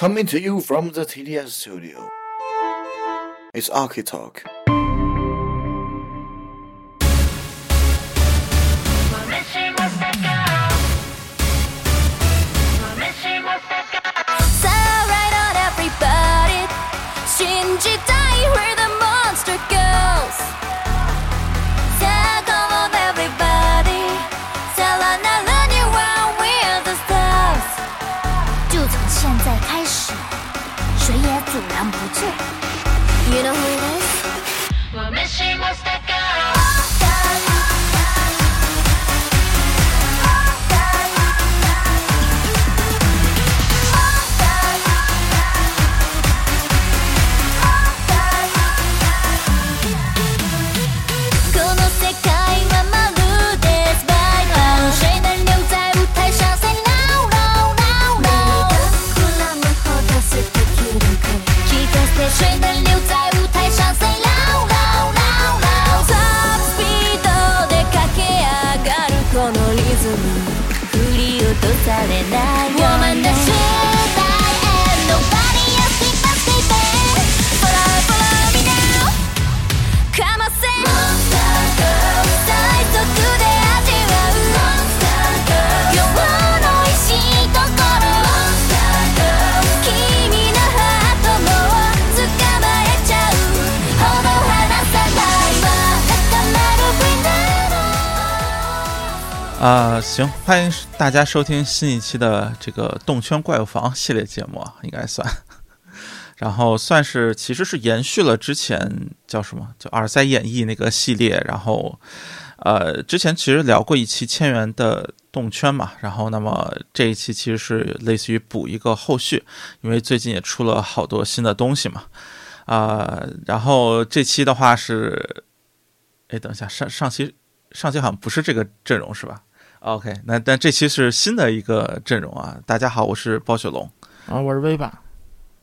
Coming to you from the TDS studio. It's Archie 欢迎大家收听新一期的这个动圈怪物房系列节目，应该算。然后算是其实是延续了之前叫什么叫耳塞演绎那个系列，然后呃之前其实聊过一期千元的动圈嘛，然后那么这一期其实是类似于补一个后续，因为最近也出了好多新的东西嘛，啊、然后这期的话是，哎等一下上上期上期好像不是这个阵容是吧？？OK，那但这期是新的一个阵容啊！大家好，我是包雪龙。啊，我是威吧。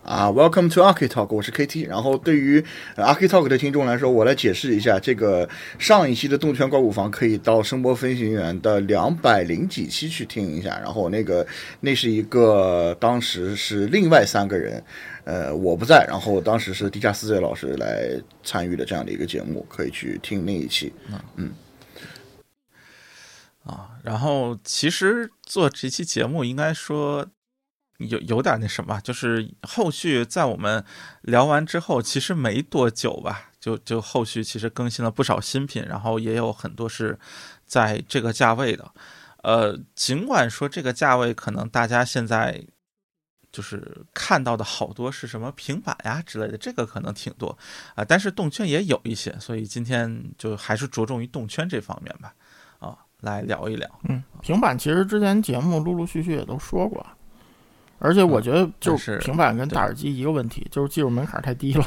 啊，Welcome to Archie Talk，我是 KT。然后对于呃 Archie Talk 的听众来说，我来解释一下，这个上一期的动圈怪物房可以到声波飞行员的两百零几期去听一下。然后那个那是一个当时是另外三个人，呃，我不在，然后当时是地下四 Z 老师来参与的这样的一个节目，可以去听那一期。啊，然后其实做这期节目应该说有有点那什么，就是后续在我们聊完之后，其实没多久吧，就就后续其实更新了不少新品，然后也有很多是在这个价位的。呃，尽管说这个价位可能大家现在就是看到的好多是什么平板呀之类的，这个可能挺多啊、但是动圈也有一些，所以今天就还是着重于动圈这方面吧，来聊一聊。嗯，平板其实之前节目陆陆续续也都说过，而且我觉得就是平板跟大耳机一个问题，就是技术门槛太低了，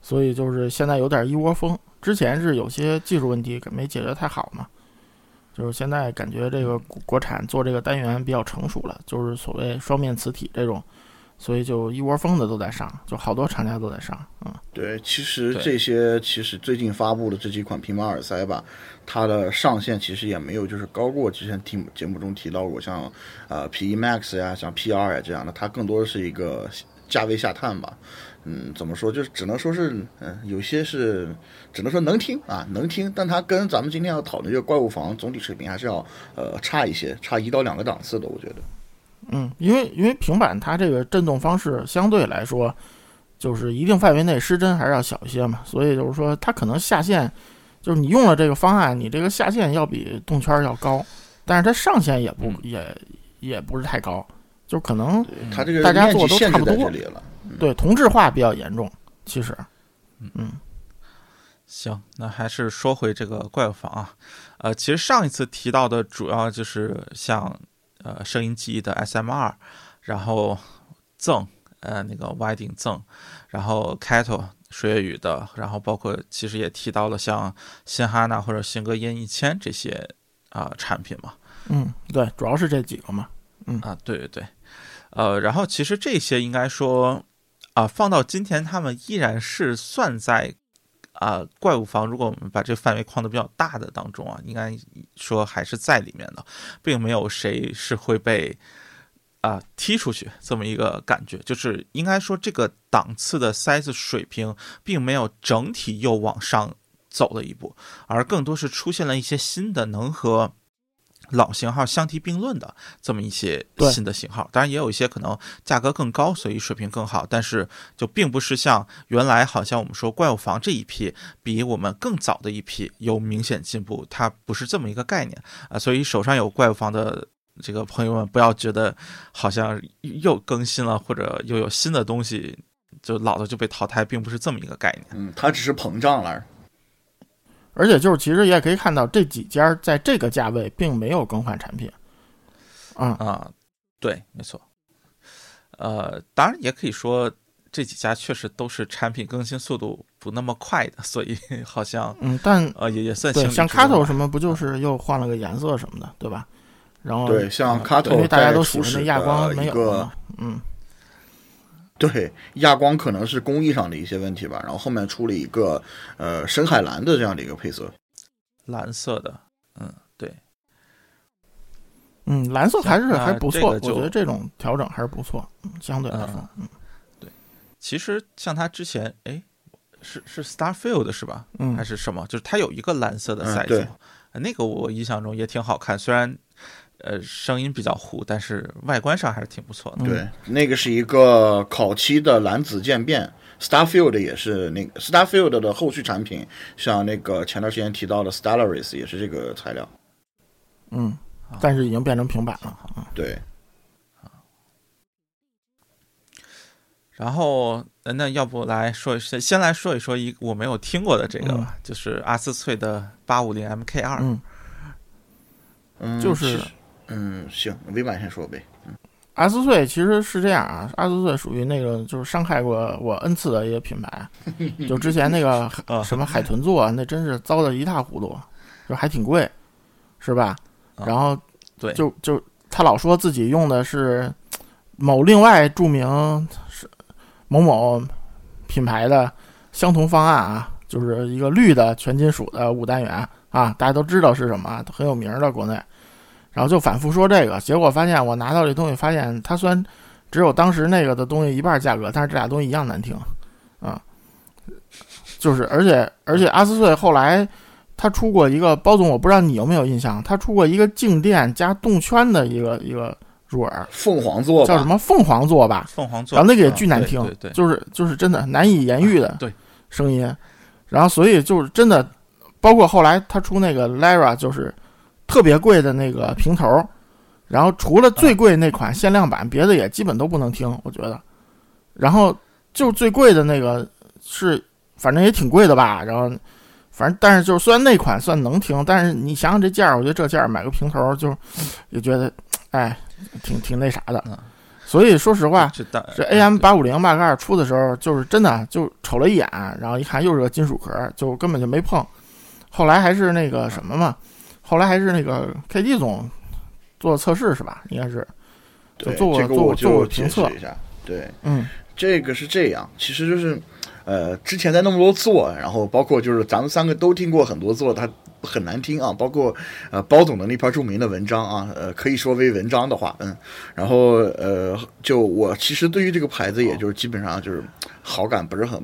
所以就是现在有点一窝蜂。之前是有些技术问题没解决太好嘛，就是现在感觉这个国国产做这个单元比较成熟了，就是所谓双面磁体这种，所以就一窝蜂的都在上，就好多厂家都在上，嗯。对，其实这些其实最近发布的这几款平板耳塞吧，它的上限其实也没有就是高过之前听节目中提到过，像呃 P E Max 呀、像 P R 呀这样的，它更多的是一个价位下探吧。嗯，怎么说？就是只能说是，嗯、有些是只能说能听啊，能听，但它跟咱们今天要讨论这个怪物房总体水平还是要呃差一些，差一到两个档次的，我觉得。嗯，因为因为平板它这个震动方式相对来说，就是一定范围内失真还是要小一些嘛，所以就是说它可能下限，就是你用了这个方案，你这个下限要比动圈儿要高，但是它上限也不、嗯也也不是太高，就可能它这个大家做都差不多。对同质化比较严重，其实，嗯行，那还是说回这个怪物房啊，呃，其实上一次提到的主要就是像呃声音记忆的 SM 二然后赠呃那个 Widing 赠，然后 Kato 水月雨的，然后包括其实也提到了像新哈娜或者新歌音一千这些啊、产品嘛，嗯，对，主要是这几个嘛，嗯。啊，对对对，呃，然后其实这些应该说啊、放到今天，他们依然是算在啊、怪物房，如果我们把这个范围框的比较大的当中啊，应该说还是在里面的，并没有谁是会被啊、踢出去这么一个感觉，就是应该说这个档次的塞子水平并没有整体又往上走了一步，而更多是出现了一些新的能和老型号相提并论的这么一些新的型号。当然也有一些可能价格更高，所以水平更好，但是就并不是像原来好像我们说怪物房这一批比我们更早的一批有明显进步，它不是这么一个概念啊。所以手上有怪物房的。这个朋友们不要觉得好像又更新了，或者又有新的东西，就老的就被淘汰，并不是这么一个概念。嗯，它只是膨胀了。而且就是其实也可以看到这几家在这个价位并没有更换产品，啊、啊，对，没错。呃，当然也可以说这几家确实都是产品更新速度不那么快的，所以好像嗯，但呃也也算对像情理之中 Kato 吧什么不就是又换了个颜色什么的，对吧？然后对像嗯 Kato 因为大家在都喜欢那初始的亚光没有嘛，嗯，对，亚光可能是工艺上的一些问题吧，然后后面出了一个呃深海蓝的这样的一个配色。蓝色的，嗯，对，嗯，蓝色还是那还不错，我觉得这种调整还是不错，嗯相对来说，嗯对其实像它之前，哎，是是 Starfield 是吧？嗯还是什么？就是它有一个蓝色的赛季，呃那个我印象中也挺好看，虽然呃声音比较糊，但是外观上还是挺不错的。嗯对，那个是一个烤漆的蓝紫渐变。Starfield 也是那个 Starfield 的后续产品，像那个前段时间提到的 Stellaris 也是这个材料。嗯，但是已经变成平板了，嗯对，然后，呃那要不来说一先先来说一说一我没有听过的这个吧，就是阿斯翠的八五零 MK 二、嗯，嗯，就是嗯，行，委婉先说呗。阿斯翠其实是这样啊，阿斯翠属于那个就是伤害过我 N 次的一个品牌，就之前那个啊什么海豚座，那真是糟的一塌糊涂，就还挺贵，是吧？啊然后对就就他老说自己用的是某另外著名是某某品牌的相同方案啊，就是一个绿的全金属的五单元啊，大家都知道是什么，很有名儿的国内。然后就反复说这个，结果发现我拿到这东西，发现它虽然只有当时那个的东西一半价格，但是这俩东西一样难听，啊，就是而且而且阿斯翠后来他出过一个包总，我不知道你有没有印象，他出过一个静电加动圈的一个一个入耳，凤凰座叫什么凤凰座吧，凤凰座，然后那个也啊巨难听，对对对，就是就是真的难以言喻的对声音。然后所以就是真的，包括后来他出那个 Lara，就是特别贵的那个平头，然后除了最贵那款限量版，别的也基本都不能听，我觉得。然后就最贵的那个是，反正也挺贵的吧。然后反正但是就是虽然那款算能听，但是你想想这价儿，我觉得这价儿买个平头就也觉得，哎，挺挺那啥的嗯。所以说实话，这 AM 八五零 Mark 二出的时候，就是真的就瞅了一眼，然后一看又是个金属壳，就根本就没碰。后来还是那个什么嘛，后来还是那个 KD 总做测试是吧？应该是，对，做过这个我做过做过就解评测释一下。对，嗯这个是这样，其实就是，呃，之前在那么多座，然后包括就是咱们三个都听过很多座，它很难听啊，包括呃包总的那篇著名的文章啊，呃，可以说为文章的话，嗯，然后呃，就我其实对于这个牌子，也就是基本上就是好感不是很，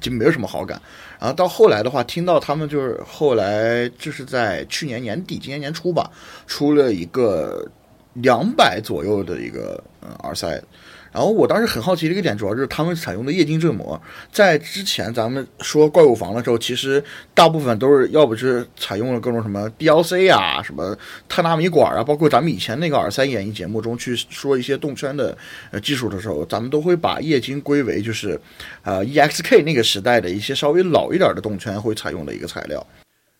就没有什么好感。然后到后来的话，听到他们就是后来就是在去年年底、今年年初吧，出了一个两百左右的一个嗯耳塞。然后我当时很好奇的一个点，主要是他们采用的液晶振膜。在之前咱们说怪物房的时候，其实大部分都是要不是采用了各种什么 DLC 啊、什么特纳米管啊，包括咱们以前那个耳塞演绎节目中去说一些动圈的呃技术的时候，咱们都会把液晶归为就是呃 EXK 那个时代的一些稍微老一点的动圈会采用的一个材料。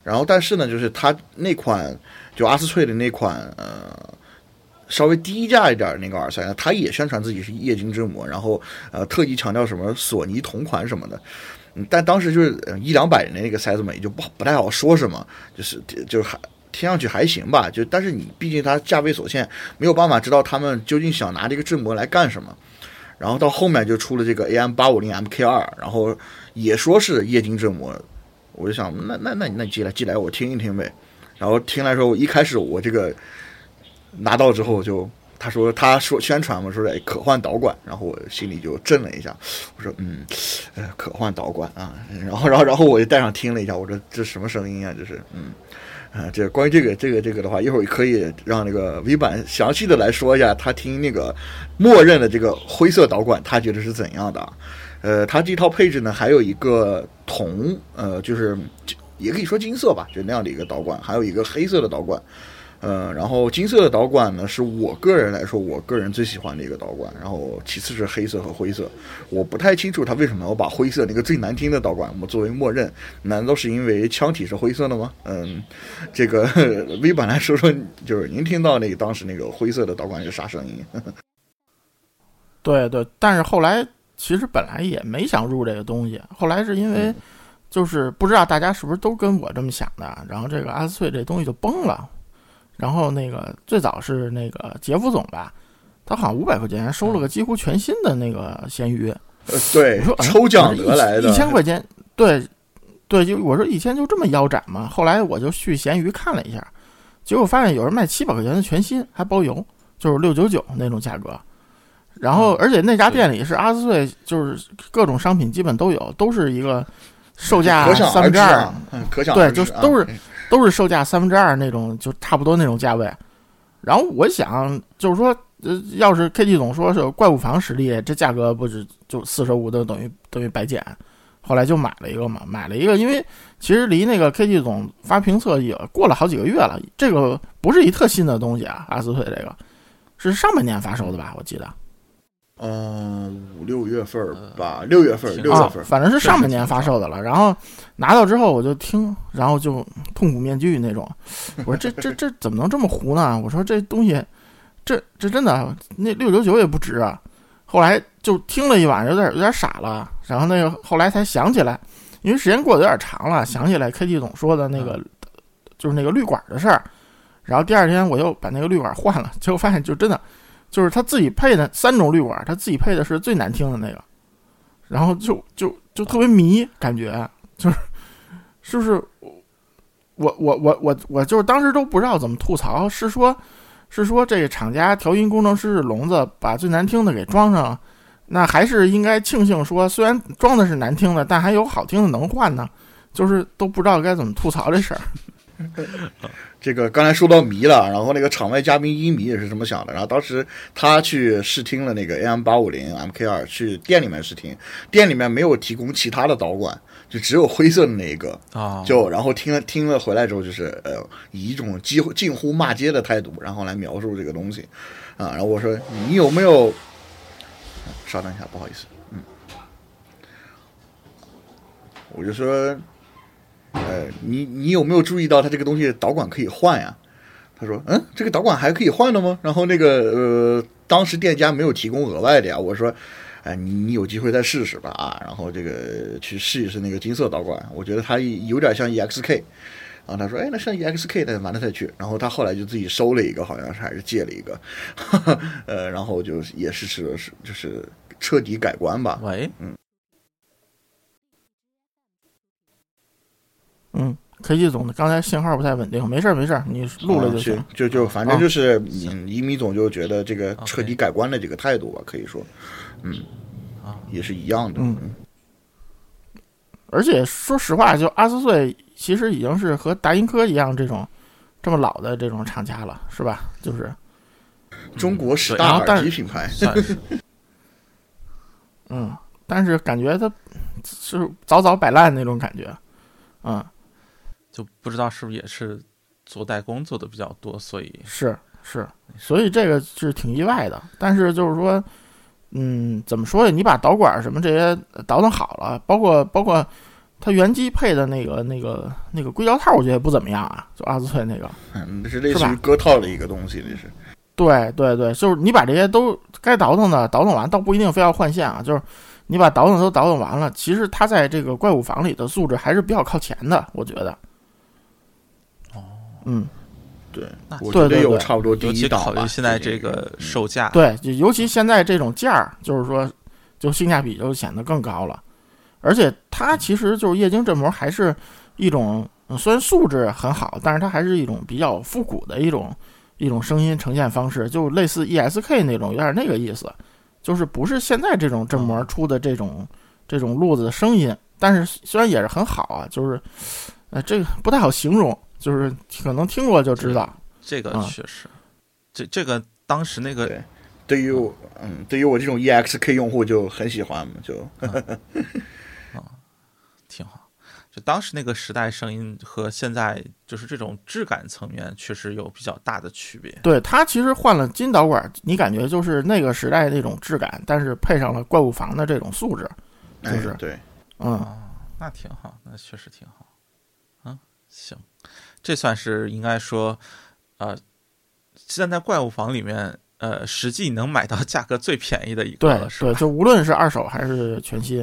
然后但是呢，就是它那款就阿斯翠的那款呃。稍微低价一点的那个耳塞呢，它也宣传自己是液晶振膜，然后呃特意强调什么索尼同款什么的，嗯，但当时就是一两百的那个塞子嘛，也就不好不太好说什么，就是就是还听上去还行吧，就但是你毕竟它价位所限，没有办法知道他们究竟想拿这个振膜来干什么。然后到后面就出了这个 AM 八五零 MK 二，然后也说是液晶振膜，我就想那那那那你寄来寄来我听一听呗。然后听来说我，一开始我这个拿到之后就他说他说宣传嘛，说哎可换导管，然后我心里就震了一下，我说嗯，呃可换导管啊，然后然后然后我就带上听了一下，我说这什么声音啊？这是嗯。啊，这关于这个这个这个的话，一会儿可以让那个 V 版详细的来说一下，他听那个默认的这个灰色导管，他觉得是怎样的？呃，它这套配置呢，还有一个铜，呃，就是也可以说金色吧，就那样的一个导管，还有一个黑色的导管。呃，然后金色的导管呢，是我个人来说，我个人最喜欢的一个导管。然后其次是黑色和灰色，我不太清楚他为什么要把灰色那个最难听的导管我们作为默认，难道是因为腔体是灰色的吗？嗯，这个 V 版来说说，就是您听到那个当时那个灰色的导管是啥声音？对对，但是后来其实本来也没想入这个东西，后来是因为就是不知道大家是不是都跟我这么想的，然后这个阿斯翠这东西就崩了，然后那个最早是那个杰夫总吧，他好像五百块钱收了个几乎全新的那个咸鱼，呃，对我说，哎抽奖得来的，一千块钱，对对，就我说一千就这么腰斩嘛？后来我就去咸鱼看了一下，结果发现有人卖七百块钱的全新，还包邮，就是六九九那种价格。然后，而且那家店里是阿斯翠，就是各种商品基本都有，都是一个售价三分之二可想对就是都是都是售价三分之二那种，就差不多那种价位。然后我想，就是说，呃，要是 KT 总说是怪物房实力，这价格不是就四舍五入等于等于白捡。后来就买了一个嘛，买了一个，因为其实离那个 KT 总发评测也过了好几个月了，这个不是一特新的东西啊，阿斯翠这个是上半年发售的吧？我记得嗯，五六月份儿吧，六月份六月份儿，，反正是上半年发售的了。然后拿到之后我就听，然后就痛苦面具那种。我说这这这怎么能这么糊呢？我说这东西，这这真的那六九九也不值啊。后来就听了一晚上，有点有点傻了。然后那个后来才想起来，因为时间过得有点长了，想起来 KT 总说的那个、就是那个绿管的事儿。然后第二天我又把那个绿管换了，结果发现就真的就是他自己配的三种滤管，他自己配的是最难听的那个。然后就就就特别迷，感觉就是是不是我我我我我就是当时都不知道怎么吐槽，是说是说这个厂家调音工程师是聋子，把最难听的给装上，那还是应该庆幸说，虽然装的是难听的，但还有好听的能换呢，就是都不知道该怎么吐槽这事儿。这个刚才说到迷了，然后那个场外嘉宾一迷也是这么想的。然后当时他去试听了那个 AM 八五零 MK 二，去店里面试听，店里面没有提供其他的导管，就只有灰色的那一个。啊，就然后听了听了回来之后，就是呃，以一种几乎近乎骂街的态度，然后来描述这个东西啊。然后我说你有没有？稍等一下，不好意思，嗯，我就说，呃，你你有没有注意到它这个东西导管可以换呀？他说，嗯，这个导管还可以换的吗？然后那个呃，当时店家没有提供额外的呀。我说，哎、你你有机会再试试吧啊，然后这个去试一试那个金色导管，我觉得它有点像 EXK。然后他说：“哎，那像 EXK 的，完了再去。”然后他后来就自己收了一个，好像是还是借了一个，呃，然后就也是是是就是彻底改观吧。喂，嗯，KT 总的刚才信号不太稳定，没事儿没事儿，你录了就行。啊就就反正就是，一米总就觉得这个彻底改观的这个态度吧，可以说，嗯，啊，也是一样的。嗯而且说实话，就阿斯翠其实已经是和达音科一样这种这么老的这种厂家了，是吧？就是中国十对大耳机品牌，算是 嗯，但是感觉它是早早摆烂那种感觉，嗯，就不知道是不是也是做代工做的比较多，所以是是，所以这个是挺意外的。但是就是说，嗯，怎么说呀？你把导管什么这些倒腾好了，包括包括它原机配的那个那个那个硅胶套，我觉得也不怎么样啊，就阿兹翠那个。嗯，这是类似于割套的一个东西，这是。对对对，就是你把这些都该倒腾的倒腾完，倒不一定非要换线啊，就是你把倒腾都倒腾完了，其实它在这个怪物房里的素质还是比较靠前的，我觉得。哦，嗯，对那，我觉得对对对有差不多第尤其一档吧。考虑现在这个嗯售价，对，尤其现在这种价儿，就是说，就性价比就显得更高了。而且它其实就是液晶振膜，还是一种、嗯虽然素质很好，但是它还是一种比较复古的一种一种声音呈现方式，就类似 ESK 那种，有点那个意思，就是不是现在这种振膜出的这种这种路子的声音，但是虽然也是很好啊，就是呃这个不太好形容，就是可能听过就知道。这个啊确实，这这个当时那个对对于我嗯，对于我这种 EXK 用户就很喜欢嘛，就啊挺好。就当时那个时代声音和现在就是这种质感层面确实有比较大的区别。对它其实换了金导管，你感觉就是那个时代那种质感，但是配上了怪物房的这种素质，就是哎对，嗯，哦，那挺好，那确实挺好。嗯，行，这算是应该说，呃，现在怪物房里面，呃，实际能买到价格最便宜的一个对了，是？就无论是二手还是全新，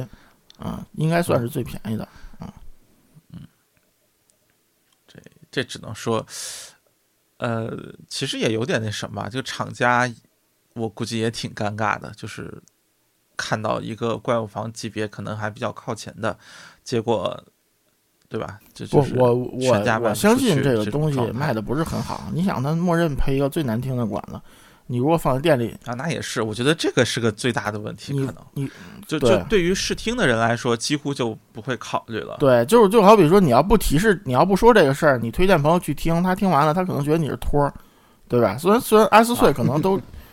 啊、应该算是最便宜的啊。嗯。这这只能说，呃，其实也有点那什么，就厂家，我估计也挺尴尬的，就是看到一个怪物房级别可能还比较靠前的，结果，对吧？这不就，是我我我相信这个东西卖的不是很好。你想，它默认配一个最难听的管子，你如果放在店里，啊，那也是，我觉得这个是个最大的问题，可能你就对就对于试听的人来说，几乎就不会考虑了。对，就是就好比说，你要不提示，你要不说这个事儿，你推荐朋友去听，他听完了，他可能觉得你是托儿，对吧？虽然虽然 S 碎可能都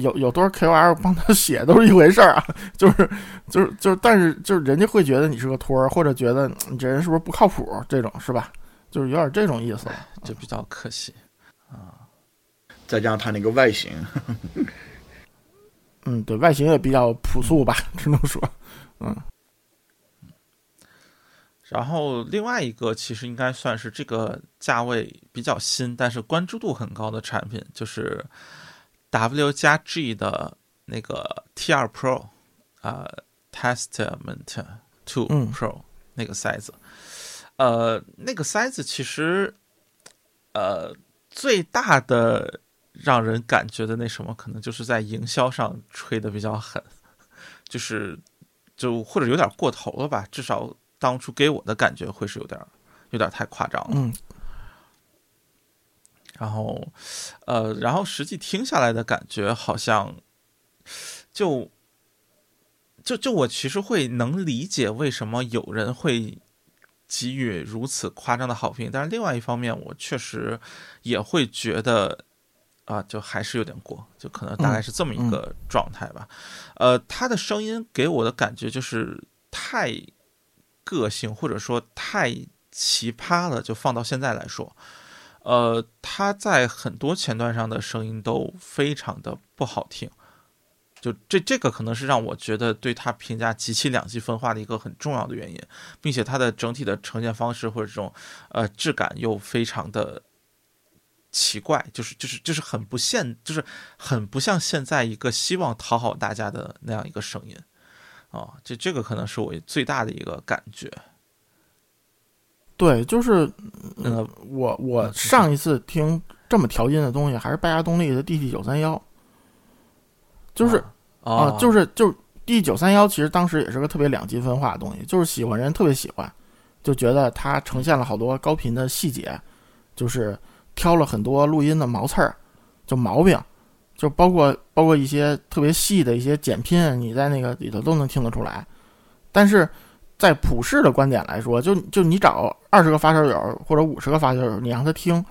有有多少 KOL 帮他写都是一回事儿啊，就是就是就是，但是就是人家会觉得你是个托儿，或者觉得嗯你这人是不是不靠谱，这种是吧？就是有点这种意思了。就比较可惜啊。再加上他那个外形，嗯，对外形也比较朴素吧，只能说，嗯然后另外一个其实应该算是这个价位比较新，但是关注度很高的产品，就是 W 加 G 的那个 T 2 Pro 啊、Testament Two 嗯。Pro、那个塞子，呃，那个塞子其实呃最大的让人感觉的那什么，可能就是在营销上吹的比较狠，就是就或者有点过头了吧，至少当初给我的感觉会是有点有点太夸张了。嗯，然后，呃，然后实际听下来的感觉好像就就就我其实会能理解为什么有人会给予如此夸张的好评，但是另外一方面，我确实也会觉得啊，就还是有点过，就可能大概是这么一个状态吧。呃，他的声音给我的感觉就是太个性，或者说太奇葩了，就放到现在来说。呃，他在很多前段上的声音都非常的不好听，就这这个可能是让我觉得对他评价极其两极分化的一个很重要的原因，并且它的整体的呈现方式或者这种呃质感又非常的奇怪，就是就是就是很不现，就是很不像现在一个希望讨好大家的那样一个声音啊，这这个可能是我最大的一个感觉。对，就是呃，我我嗯上一次听这么调音的东西还是拜亚动力的 DT 九三幺，就是啊啊，就是就是 D 九三幺，其实当时也是个特别两极分化的东西，就是喜欢人特别喜欢，就觉得它呈现了好多高频的细节，就是挑了很多录音的毛刺儿，就毛病，就包括包括一些特别细的一些剪拼，你在那个里头都能听得出来。但是在普世的观点来说，就就你找二十个发烧友或者五十个发烧友，你让他听，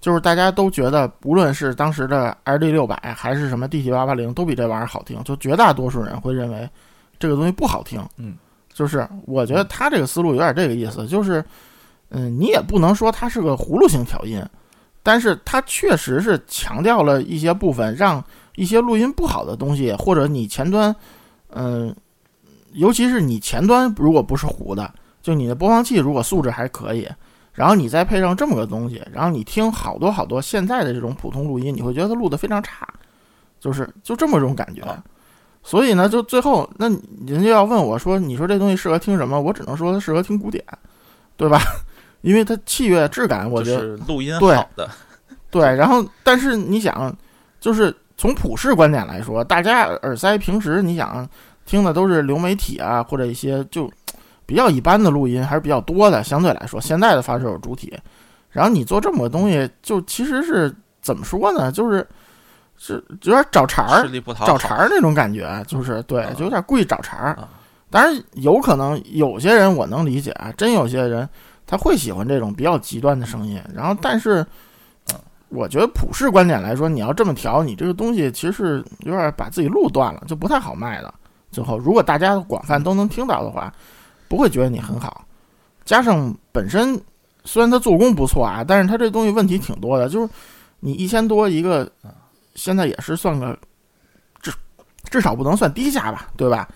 就是大家都觉得，不论是当时的 LD 六百还是什么 DT 八八零，都比这玩意儿好听。就绝大多数人会认为这个东西不好听。嗯，就是我觉得他这个思路有点这个意思，就是嗯，你也不能说它是个葫芦型调音，但是它确实是强调了一些部分，让一些录音不好的东西，或者你前端，嗯、尤其是你前端如果不是糊的，就你的播放器如果素质还可以，然后你再配上这么个东西，然后你听好多好多现在的这种普通录音，你会觉得它录的非常差，就是就这么种感觉。啊所以呢，就最后那人家要问我说，你说这东西适合听什么？我只能说它适合听古典，对吧？因为它器乐质感，我觉得就是录音对好的，对，然后但是你想，就是从普世观点来说，大家耳塞平时你想听的都是流媒体啊，或者一些就比较一般的录音还是比较多的，相对来说，现在的发烧友主体，然后你做这么个东西，就其实是怎么说呢？就是是有点找茬儿找。茬儿那种感觉，就是对啊，就有点故意找茬儿啊。当然，有可能有些人我能理解啊，真有些人他会喜欢这种比较极端的声音。然后，但是啊我觉得普世观点来说，你要这么调，你这个东西其实是有点把自己路断了，就不太好卖的。最后，如果大家广泛都能听到的话，不会觉得你很好。加上本身虽然它做工不错啊，但是它这东西问题挺多的，就是你一千多一个，现在也是算个至至少不能算低价吧，对吧？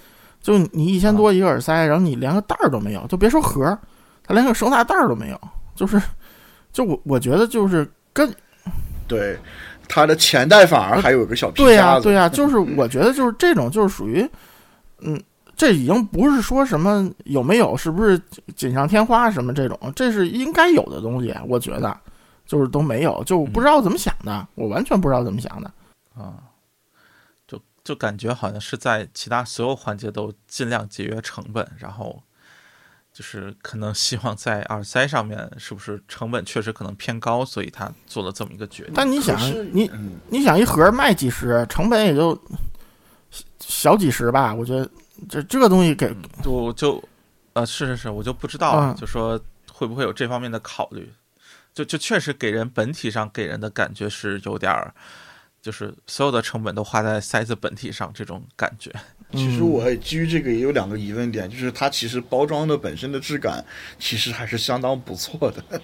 就你一千多一个耳塞，然后你连个袋儿都没有，就别说盒儿，它连个收纳袋儿都没有，就是，就我我觉得就是跟对，它的前袋反而还有一个小皮对呀、对呀、就是我觉得就是这种就是属于，嗯，这已经不是说什么有没有是不是锦上添花什么这种，这是应该有的东西，我觉得就是都没有，就不知道怎么想的，我完全不知道怎么想的。啊，就就感觉好像是在其他所有环节都尽量节约成本，然后就是可能希望在耳塞上面是不是成本确实可能偏高，所以他做了这么一个决定。但你想，你嗯，你想一盒卖几十，成本也就小几十吧，我觉得这这个东西给就就呃是是是，我就不知道，嗯就说会不会有这方面的考虑？就就确实给人本体上给人的感觉是有点儿，就是所有的成本都花在塞子本体上这种感觉。其实嗯我基于这个也有两个疑问点，就是它其实包装的本身的质感其实还是相当不错的。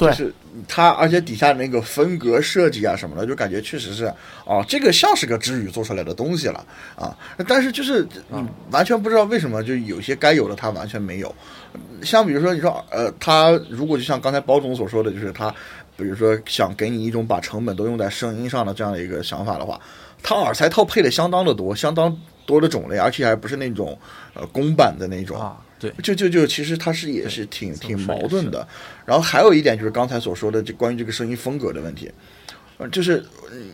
对就是它，而且底下那个分隔设计啊什么的，就感觉确实是哦，这个像是个知语做出来的东西了啊。但是就是你完全不知道为什么，就有些该有的它完全没有。像比如说你说呃，它如果就像刚才包总所说的，就是它，比如说想给你一种把成本都用在声音上的这样的一个想法的话，它耳塞套配的相当的多，相当多的种类，而且还不是那种呃公版的那种啊，对，就就就其实他是也是挺挺矛盾的。然后还有一点就是刚才所说的这关于这个声音风格的问题，呃，就是嗯，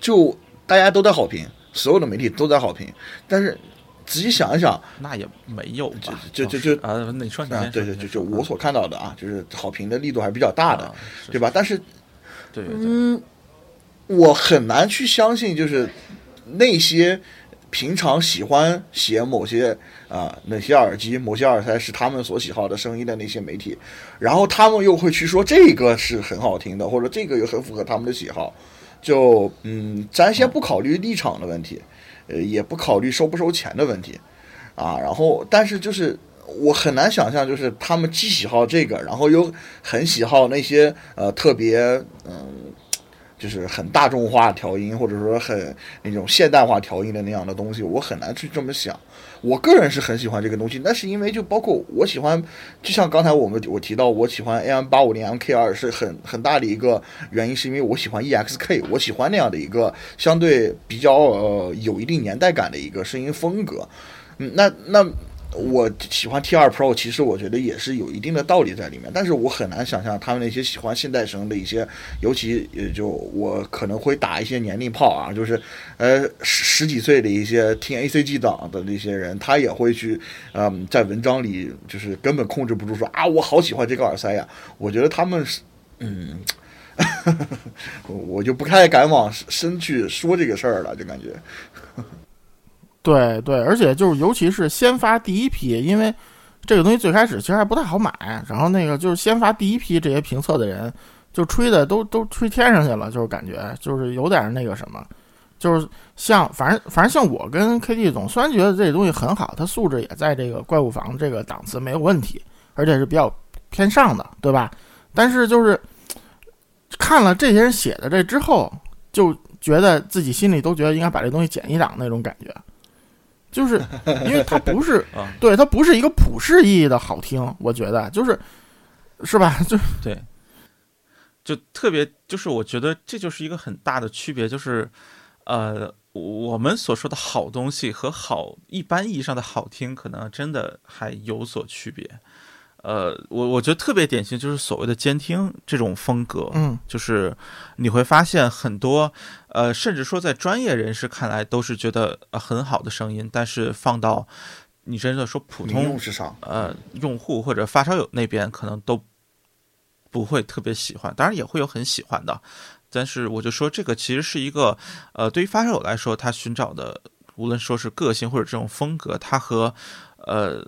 就大家都在好评，所有的媒体都在好评，但是仔细想一想那也没有吧？就就就倒是啊，你说你啊，对对，就就我所看到的啊，就是好评的力度还是比较大的，对吧？但是对，嗯，我很难去相信，就是那些平常喜欢写某些啊、哪些耳机、某些耳塞是他们所喜好的声音的那些媒体，然后他们又会去说这个是很好听的，或者这个又很符合他们的喜好，就嗯，咱先不考虑立场的问题，呃，也不考虑收不收钱的问题，啊，然后但是就是。我很难想象，就是他们既喜好这个，然后又很喜好那些呃特别嗯就是很大众化调音，或者说很那种现代化调音的那样的东西，我很难去这么想。我个人是很喜欢这个东西，那是因为就包括我喜欢，就像刚才我们我提到，我喜欢 AM 八五零 MK 二是很很大的一个原因，是因为我喜欢 EXK，我喜欢那样的一个相对比较呃有一定年代感的一个声音风格。嗯，那那我喜欢 T 二 Pro，其实我觉得也是有一定的道理在里面，但是我很难想象他们那些喜欢现代声的一些，尤其也就我可能会打一些年龄炮啊，就是呃十十几岁的一些听 ACG 档的那些人，他也会去嗯在文章里就是根本控制不住说啊我好喜欢这个耳塞呀，我觉得他们是嗯。我就不太敢往深去说这个事儿了，就感觉，对对，而且就是尤其是先发第一批，因为这个东西最开始其实还不太好买，然后那个就是先发第一批这些评测的人，就吹的都都吹天上去了，就是感觉就是有点那个什么，就是像反正反正像我跟 KT 总，虽然觉得这东西很好，它素质也在这个怪物房这个档次没有问题，而且是比较偏上的，对吧？但是就是看了这些人写的这之后，就觉得自己心里都觉得应该把这东西减一档那种感觉，就是 因为它不是啊，对它不是一个普世意义的好听，我觉得就是是吧？就对，就特别就是我觉得这就是一个很大的区别，就是呃，我们所说的好东西和好一般意义上的好听，可能真的还有所区别。呃，我我觉得特别典型就是所谓的监听这种风格，嗯就是你会发现很多，呃，甚至说在专业人士看来都是觉得、呃、很好的声音，但是放到你真的说普通呃用户或者发烧友那边，可能都不会特别喜欢，当然也会有很喜欢的，但是我就说这个其实是一个，呃，对于发烧友来说，他寻找的无论说是个性或者这种风格，它和呃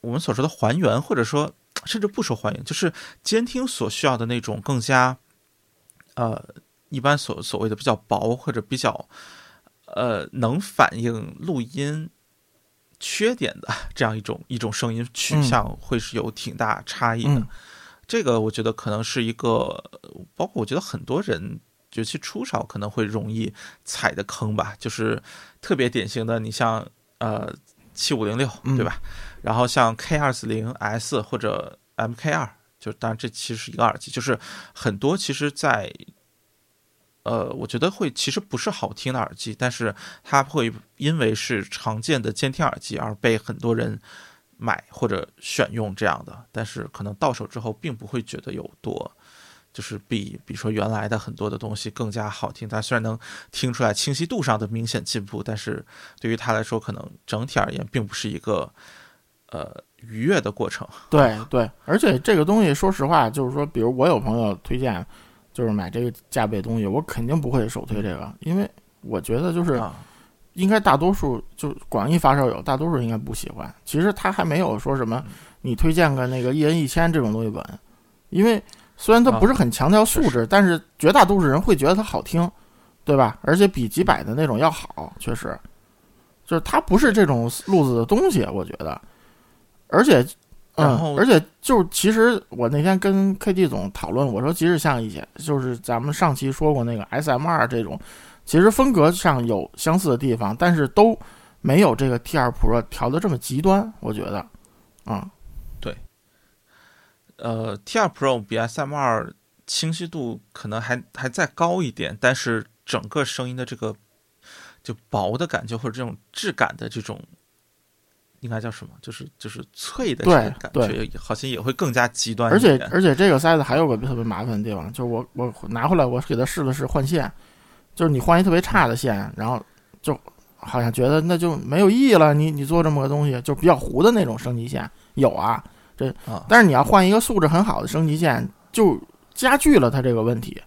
我们所说的还原，或者说甚至不说还原，就是监听所需要的那种更加呃一般所所谓的比较薄或者比较呃能反映录音。缺点的这样一种一种声音取向会是有挺大差异的，嗯这个我觉得可能是一个，包括我觉得很多人，尤其初少可能会容易踩的坑吧，就是特别典型的，你像呃七五零六嗯对吧？然后像 K 二四零 S 或者 MK 二，就当然这其实是一个耳机，就是很多其实在。呃，我觉得会其实不是好听的耳机，但是它会因为是常见的监听耳机而被很多人买或者选用这样的，但是可能到手之后并不会觉得有多，就是比比如说原来的很多的东西更加好听。它虽然能听出来清晰度上的明显进步，但是对于它来说，可能整体而言并不是一个呃愉悦的过程。对对，而且这个东西，说实话，就是说，比如我有朋友推荐，就是买这个价位东西，我肯定不会首推这个，因为我觉得就是啊，应该大多数就广义发烧友，大多数应该不喜欢。其实他还没有说什么你推荐个那个一人一千这种东西稳，因为虽然它不是很强调素质，但是绝大多数人会觉得它好听，对吧？而且比几百的那种要好，确实，就是它不是这种路子的东西，我觉得，而且。然后嗯，而且就是其实我那天跟 KD 总讨论，我说其实像以前就是咱们上期说过那个 SM 二这种，其实风格上有相似的地方，但是都没有这个 T 二 Pro 调的这么极端，我觉得，啊、呃，T 二 Pro 比 SM 二清晰度可能还还再高一点，但是整个声音的这个就薄的感觉或者这种质感的这种，应该叫什么？就是就是脆的感觉，好像也会更加极端而且。而且这个塞子还有个特别麻烦的地方，就是我我拿回来我给他试了试换线，就是你换一特别差的线，然后就好像觉得那就没有意义了，你你做这么个东西，就比较糊的那种升级线有啊，这，但是你要换一个素质很好的升级线，就加剧了它这个问题。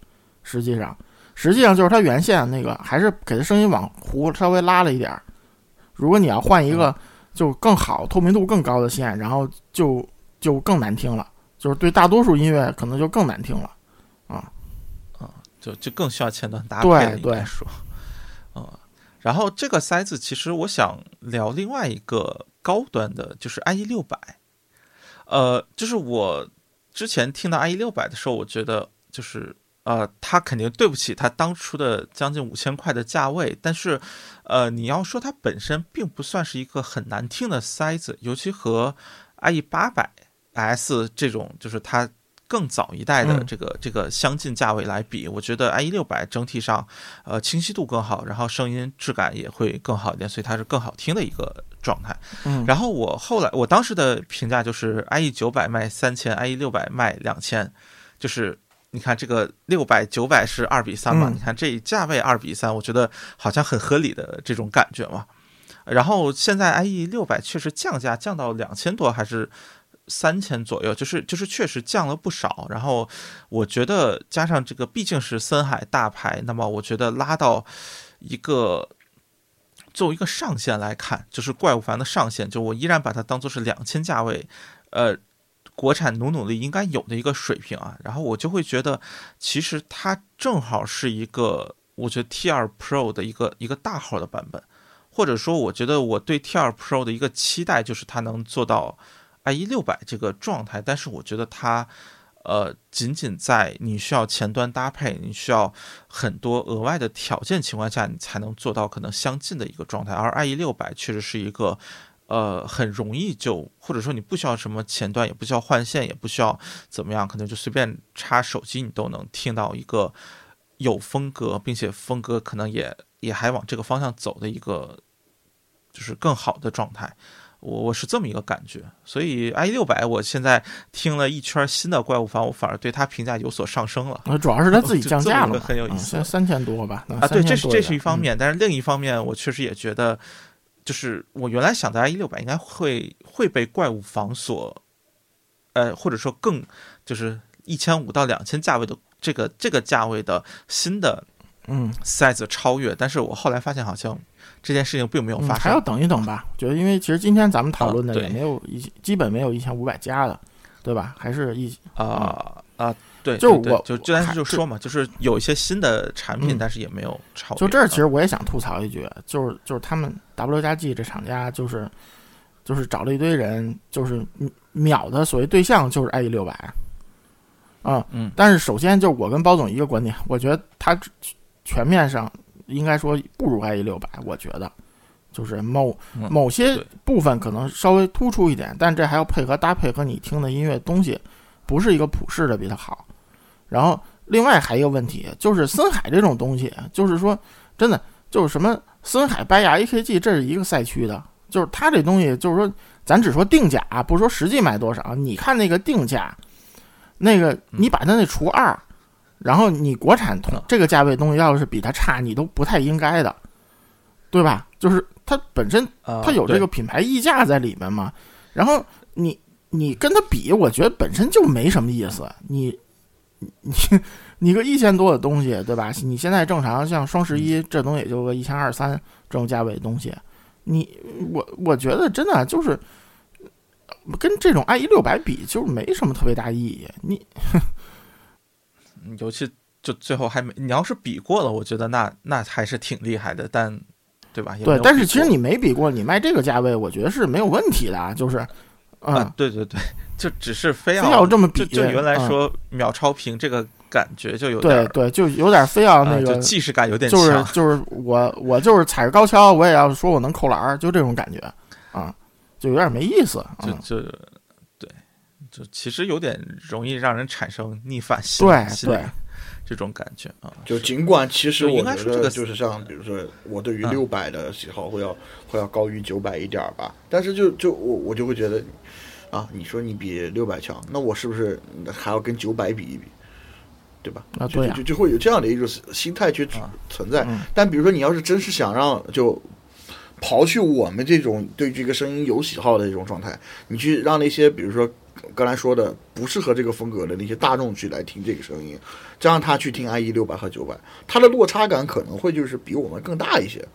实际上，实际上就是它原线那个还是给它声音往糊稍微拉了一点儿。如果你要换一个就更好、透明度更高的线，然后就就更难听了，就是对大多数音乐可能就更难听了。啊，啊就就更需要前端搭配对了，应该对。说，嗯，然后这个塞子其实我想聊另外一个高端的，就是 IE 六百，呃，就是我之前听到 IE 六百的时候，我觉得就是呃，它肯定对不起它当初的将近五千块的价位，但是呃，你要说它本身并不算是一个很难听的塞子，尤其和 IE 八百 S 这种，就是它。更早一代的嗯这个、这个相近价位来比，我觉得 IE 六百整体上，呃，清晰度更好，然后声音质感也会更好一点，所以它是更好听的一个状态。嗯，然后我后来我当时的评价就是 IE 九百卖三千，IE 六百卖两千，就是你看这个六百九百是二比三嘛，嗯你看这价位二比三，我觉得好像很合理的这种感觉嘛。然后现在 IE 六百确实降价降到两千多还是三千左右，就是就是确实降了不少。然后我觉得加上这个毕竟是森海大牌，那么我觉得拉到一个作为一个上限来看，就是怪物凡的上限，就我依然把它当做是两千价位，呃，国产努努力应该有的一个水平啊。然后我就会觉得，其实它正好是一个，我觉得 T 二 Pro 的一个一个大号的版本，或者说，我觉得我对 T 二 Pro 的一个期待就是它能做到 IE 六百这个状态，但是我觉得它。呃，仅仅在你需要前端搭配，你需要很多额外的条件情况下，你才能做到可能相近的一个状态。而 IE 六百确实是一个，呃，很容易就或者说你不需要什么前端，也不需要换线，也不需要怎么样，可能就随便插手机，你都能听到一个有风格，并且风格可能也 也还往这个方向走的一个，就是更好的状态。我我是这么一个感觉，所以 i 六百我现在听了一圈新的怪物房，我反而对它评价有所上升了。那主要是它自己 降价了很有意嗯思三千多吧？啊，对，这是这是一方面，但是另一方面，我确实也觉得，就是我原来想的 i 六百应该会会被怪物房所，呃，或者说更就是一千五到两千价位的这个这个价位的新的嗯，size 超越，但是我后来发现好像这件事情并没有嗯发生。还要等一等吧。我觉得因为其实今天咱们讨论的也没有一基本没有一千五百加的，对吧？还是一啊啊，对，就是我就就但是就说嘛，就是有一些新的产品，嗯但是也没有超。就这儿，其啊实我也想吐槽一句，就是就是他们 W 加 G 这厂家，就是就是找了一堆人，就是秒的所谓对象就是 IE 六百啊。嗯但是首先就是我跟包总一个观点，我觉得它全面上应该说不如 IE 六百，我觉得就是某嗯某些部分可能稍微突出一点，但这还要配合搭配和你听的音乐东西，不是一个普世的比它好。然后另外还有一个问题，就是森海这种东西，就是说真的就是什么森海、白牙、AKG，这是一个赛区的，就是它这东西就是说，咱只说定价，不说实际卖多少。你看那个定价，那个你把它那除二，然后你国产同嗯这个价位东西要是比它差，你都不太应该的，对吧？就是它本身啊它有这个品牌溢价在里面嘛。然后你你跟它比，我觉得本身就没什么意思。你 你你个一千多的东西，对吧？你现在正常像双十一这东西也就个一千二三这种价位的东西，你我我觉得真的就是跟这种 i 一六百比，就是没什么特别大意义。你 尤其就最后还没，你要是比过了，我觉得那那还是挺厉害的，但对吧？也对但是其实你没比过，你卖这个价位，我觉得是没有问题的，就是嗯。啊，对对对，就只是非要非要这么比就就原来嗯说秒超屏这个感觉就有点儿对对，就有点非要那啊，个就既视感有点强就是。就是我我就是踩着高跷，我也要说我能扣篮儿，就这种感觉啊，就有点没意思。嗯，就就对，就其实有点容易让人产生逆反心对心理对这种感觉啊。就尽管其实我觉该说这个得就是像比如说我对于嗯六百的喜好会要会要高于九百一点儿吧，但是就就我我就会觉得啊，你说你比六百强，那我是不是还要跟九百比一比，对吧？啊对呀就就就会有这样的一种心态去啊存在。嗯但比如说你要是真是想让就刨去我们这种对这个声音有喜好的这种状态，你去让那些比如说刚才说的不适合这个风格的那些大众去来听这个声音，这样他去听 IE 六百和九百，它的落差感可能会就是比我们更大一些。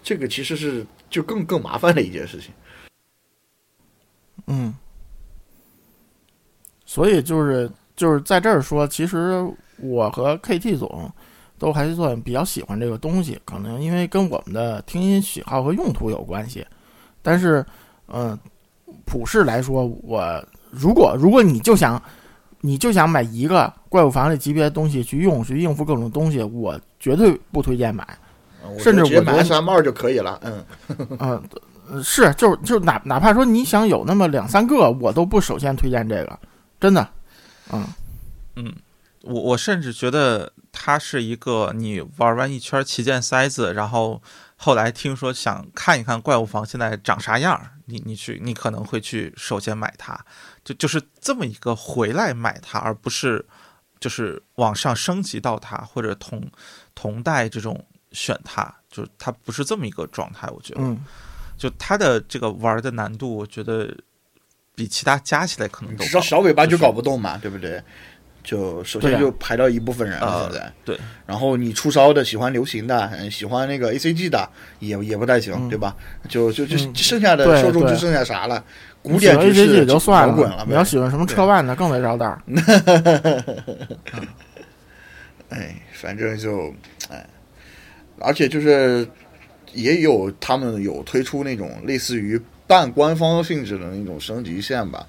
这个其实是就更更麻烦的一件事情。嗯，所以就是就是在这儿说，其实我和 KT 总都还算比较喜欢这个东西，可能因为跟我们的听音喜好和用途有关系。但是，嗯、普世来说，我如果如果你就想你就想买一个怪物房这级别的东西去用，去应付各种东西，我绝对不推荐买。甚至我觉得 SM 二就可以了。嗯，嗯、呃，是，就是就是哪哪怕说你想有那么两三个，我都不首先推荐这个，真的，嗯。嗯，我我甚至觉得它是一个你玩完一圈旗舰塞子，然后后来听说想看一看怪物房现在长啥样儿，你你去你可能会去首先买它，就就是这么一个回来买它，而不是就是往上升级到它或者同同代这种选它，就是它不是这么一个状态，我觉得。嗯，就它的这个玩的难度，我觉得比其他加起来可能都知道都高小尾巴就就是搞不动嘛，对不对？就首先就排到一部分人了，呃现在。对，然后你出烧的，喜欢流行的，嗯喜欢那个 A C G 的，也也不太行，嗯对吧？就就就嗯剩下的受众就剩下啥了？古典就算摇滚了呗，你要喜欢什么车万的，更得绕道儿。哎，反正就哎，而且就是也有他们有推出那种类似于半官方性质的那种升级线吧。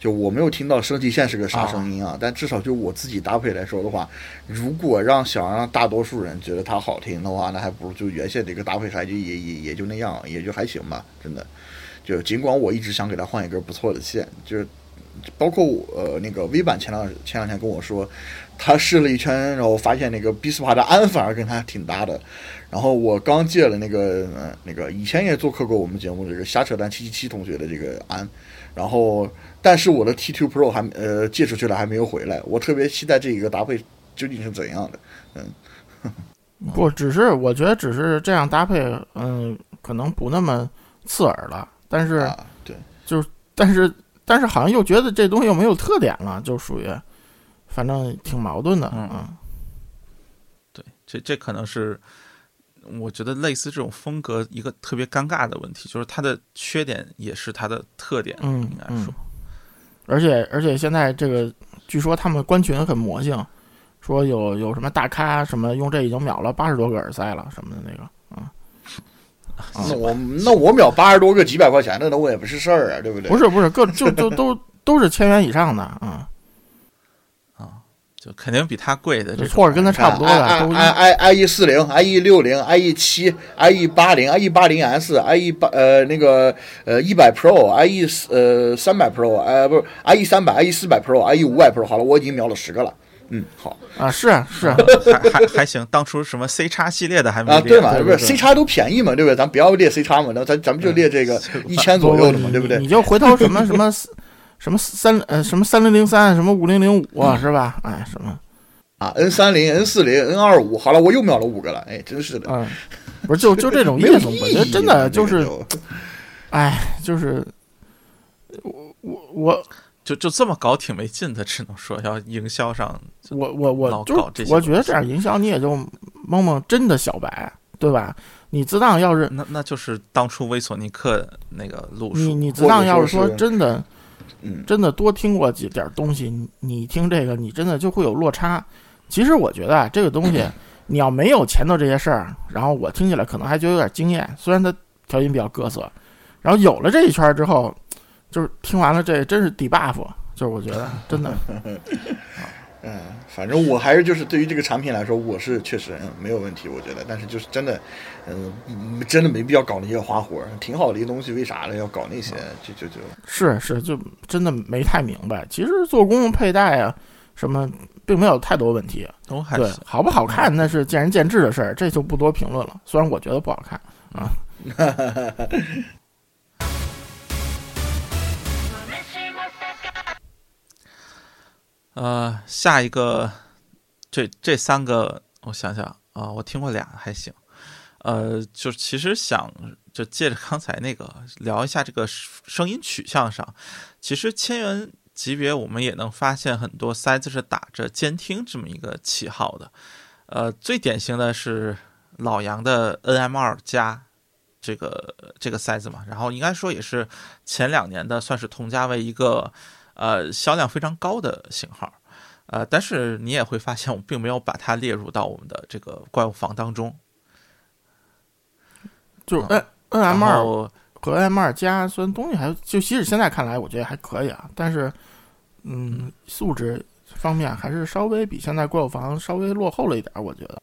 就我没有听到升级线是个啥声音啊，但至少就我自己搭配来说的话，如果让想让大多数人觉得它好听的话，那还不如就原先这个搭配还就也也也就那样，也就还行吧，真的。就尽管我一直想给它换一根不错的线，就是包括我呃那个 V 版前两前两天跟我说，他试了一圈，然后发现那个 b 斯帕的安反而跟他挺搭的。然后我刚借了那个呃那个以前也做客过我们节目的这个瞎扯淡七七七同学的这个安，然后但是我的 T Two Pro 还呃借出去了还没有回来，我特别期待这一个搭配究竟是怎样的。嗯 不，只是我觉得只是这样搭配，嗯，可能不那么刺耳了。但是，啊，对，但是，但是好像又觉得这东西又没有特点了，就属于，反正挺矛盾的，嗯。嗯。对，这这可能是我觉得类似这种风格一个特别尴尬的问题，就是它的缺点也是它的特点，嗯应该说。嗯，而且而且现在这个据说他们官群很魔性，说有有什么大咖什么用这已经秒了八十多个耳塞了什么的那个，啊那我那我秒八十多个几百块钱的，那我也不是事儿啊，对不对？不是不是，各就都都都是千元以上的啊，就肯定比它贵的这种。或者跟它差不多的 i i i e 四零，i e 六零，i e 七，i e 八零，i e 八零 s，i e 八呃那个呃一百 pro，i e 呃三百 pro，呃不是 i e 三百，i e 四百 pro，i e 五百 pro，好了，我已经秒了十个了。嗯，好啊是啊是啊，还还还行，当初什么 C 叉系列的还没啊，对嘛，不是 C 叉都便宜嘛，对不对？咱不要列 C 叉嘛，那咱咱们就列这个一千左右的嘛，对不对你？就回头什么什么什么三呃什么三零零三，什么五零零五啊，是吧？哎什么啊，N 三零、N 四零、N 二五，好了，我又秒了五个了，哎，真是的，嗯，不是就就这种意 没有思，意义。我觉得真的就是哎就是我我我就就这么搞挺没劲的，只能说要营销上 我我我就搞这些是我觉得这样营销你也就蒙蒙真的小白，对吧？你自当要是那那就是当初威索尼克那个路你数，你自当要是说真的嗯，真的多听过几点东西，你你听这个你真的就会有落差。其实我觉得啊，这个东西 你要没有前头这些事儿，然后我听起来可能还觉得有点惊艳，虽然它调音比较各色，然后有了这一圈儿之后，就是听完了这真是底 buff，就是我觉得 真的嗯，反正我还是就是对于这个产品来说，我是确实嗯没有问题，我觉得，但是就是真的，嗯，嗯真的没必要搞那些花活儿，挺好的一个东西，为啥呢？要搞那些，就就就，是是就真的没太明白。其实做工佩戴啊什么，并没有太多问题。对都还行，。好不好看那是见仁见智的事儿，这就不多评论了。虽然我觉得不好看啊。呃，下一个，这这三个，我想想啊、我听过俩，还行。呃，就其实想就借着刚才那个聊一下这个声音取向上，其实千元级别我们也能发现很多塞子是打着监听这么一个旗号的。呃，最典型的是老杨的 NM 二加这个这个塞子嘛，然后应该说也是前两年的算是同价位一个呃销量非常高的型号。呃，但是你也会发现，我并没有把它列入到我们的这个怪物房当中。就是 N N M 二后和 M 二加，虽然东西还就即使现在看来，我觉得还可以啊，但是嗯，素质方面还是稍微比现在怪物房稍微落后了一点儿，我觉得。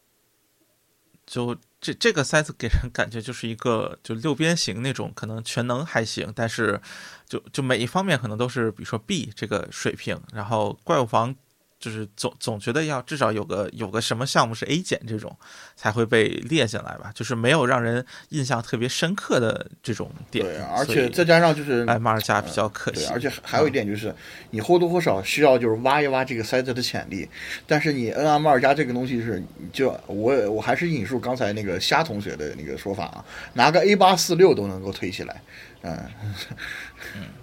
就这这个塞子给人感觉就是一个就六边形那种，可能全能还行，但是就就每一方面可能都是比如说 B 这个水平，然后怪物房就是总总觉得要至少有个有个什么项目是 A 减这种才会被列进来吧，就是没有让人印象特别深刻的这种点，对，而且再加上就是。M 二加比较可对，惜，而且还有一点就是，你或多或少需要就是挖一挖这个塞子的潜力，但是你 N M 二加这个东西是，就我我还是引述刚才那个虾同学的那个说法啊，拿个 A 八四六都能够推起来，嗯，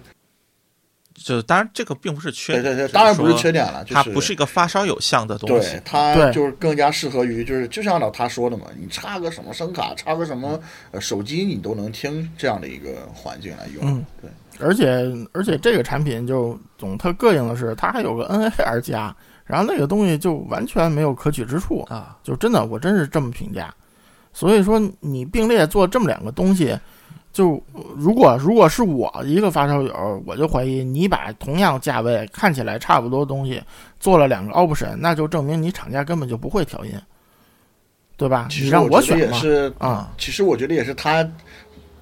就当然这个并不是缺点，对对对，当然不是缺点了，就是它不是一个发烧友像的东西。对，，它就是更加适合于，就是就像老他说的嘛，你插个什么声卡，插个什么呃手机，你都能听这样的一个环境来用。嗯。对，而且而且这个产品就总特膈应的是，它还有个 N A R 加，然后那个东西就完全没有可取之处，啊，就真的我真是这么评价。所以说你并列做这么两个东西，就如果如果是我一个发烧友，我就怀疑你把同样价位看起来差不多东西做了两个 option，那就证明你厂家根本就不会调音，对吧？你让我选也是啊，其实我觉得也是他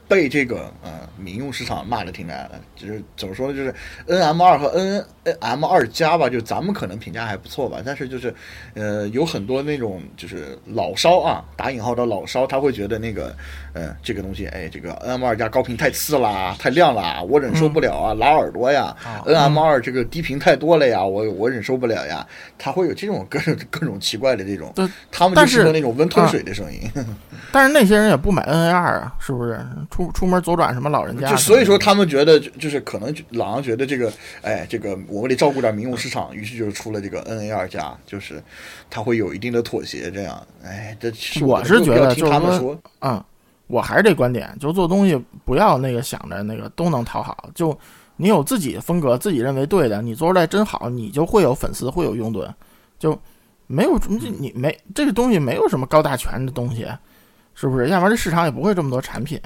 被这个呃民用市场骂的挺难的，就是怎么说呢，就是 N M 二和 N N M 二加吧，就咱们可能评价还不错吧，但是就是呃有很多那种就是老烧啊，打引号的老烧，他会觉得那个呃这个东西，哎，这个 N M 二加高频太次啦，太亮啦，我忍受不了啊，拉耳朵呀。啊 N M 二这个低频太多了呀，我我忍受不了呀，他会有这种各种各种奇怪的这种，他们就是适合那种温吞水的声音。但是那些人也不买 N A 二啊，是不是？出出门左转什么老人家就所以说他们觉得就就是可能老杨觉得这个哎这个我们得照顾点民用市场，于是就出了这个 NA 二加，就是他会有一定的妥协这样。哎，这我是觉得就是说他们说，嗯，我还是这观点，就做东西不要那个想着那个都能讨好，就你有自己的风格，自己认为对的，你做出来真好，你就会有粉丝，会有拥趸，就没有你没这个东西没有什么高大全的东西，是不是？要不然这市场也不会这么多产品。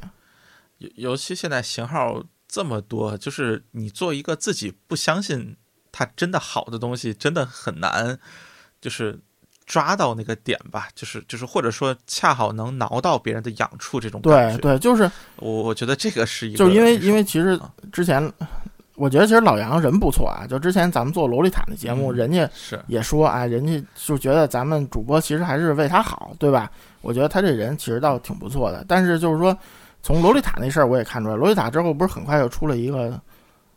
尤尤其现在型号这么多，就是你做一个自己不相信它真的好的东西，真的很难，就是抓到那个点吧，就是就是或者说恰好能挠到别人的痒处这种感觉。对对，就是我我觉得这个是一个，就是因为因为其实啊之前，我觉得其实老杨人不错啊，就之前咱们做洛丽塔的节目，嗯人家是也说，啊，人家就觉得咱们主播其实还是为他好，对吧？我觉得他这人其实倒挺不错的。但是就是说，从洛丽塔那事儿我也看出来，洛丽塔之后不是很快又出了一个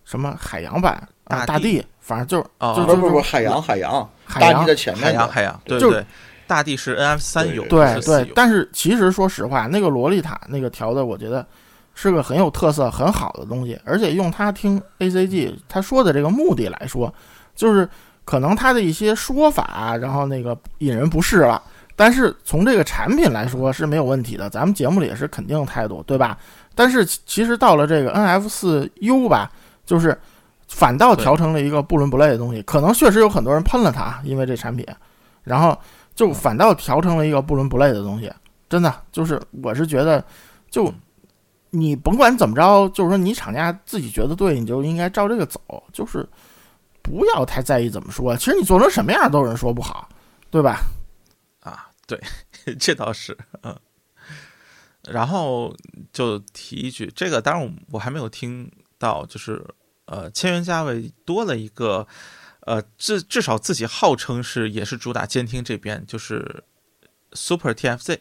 什么海洋版啊，大地大地，反正就是哦就就就不不不，海洋海洋，海洋大地在前面的海洋海洋，对就对对，大地是 NF 三有，对对但是其实说实话，那个洛丽塔那个调的，我觉得是个很有特色、很好的东西。而且用它听 ACG 他说的这个目的来说，就是可能他的一些说法，然后那个引人不适了。但是从这个产品来说是没有问题的，咱们节目里也是肯定态度，对吧？但是其其实到了这个 NF 四 U 吧，就是反倒调成了一个不伦不类的东西。可能确实有很多人喷了它，因为这产品，然后就反倒调成了一个不伦不类的东西。真的就是，我是觉得，就你甭管怎么着，就是说你厂家自己觉得对，你就应该照这个走，就是不要太在意怎么说。其实你做成什么样都有人说不好，对吧？对，这倒是，嗯。然后就提一句，这个当然我还没有听到，就是呃，千元价位多了一个，呃，至至少自己号称是也是主打监听这边，就是 Super TFZ，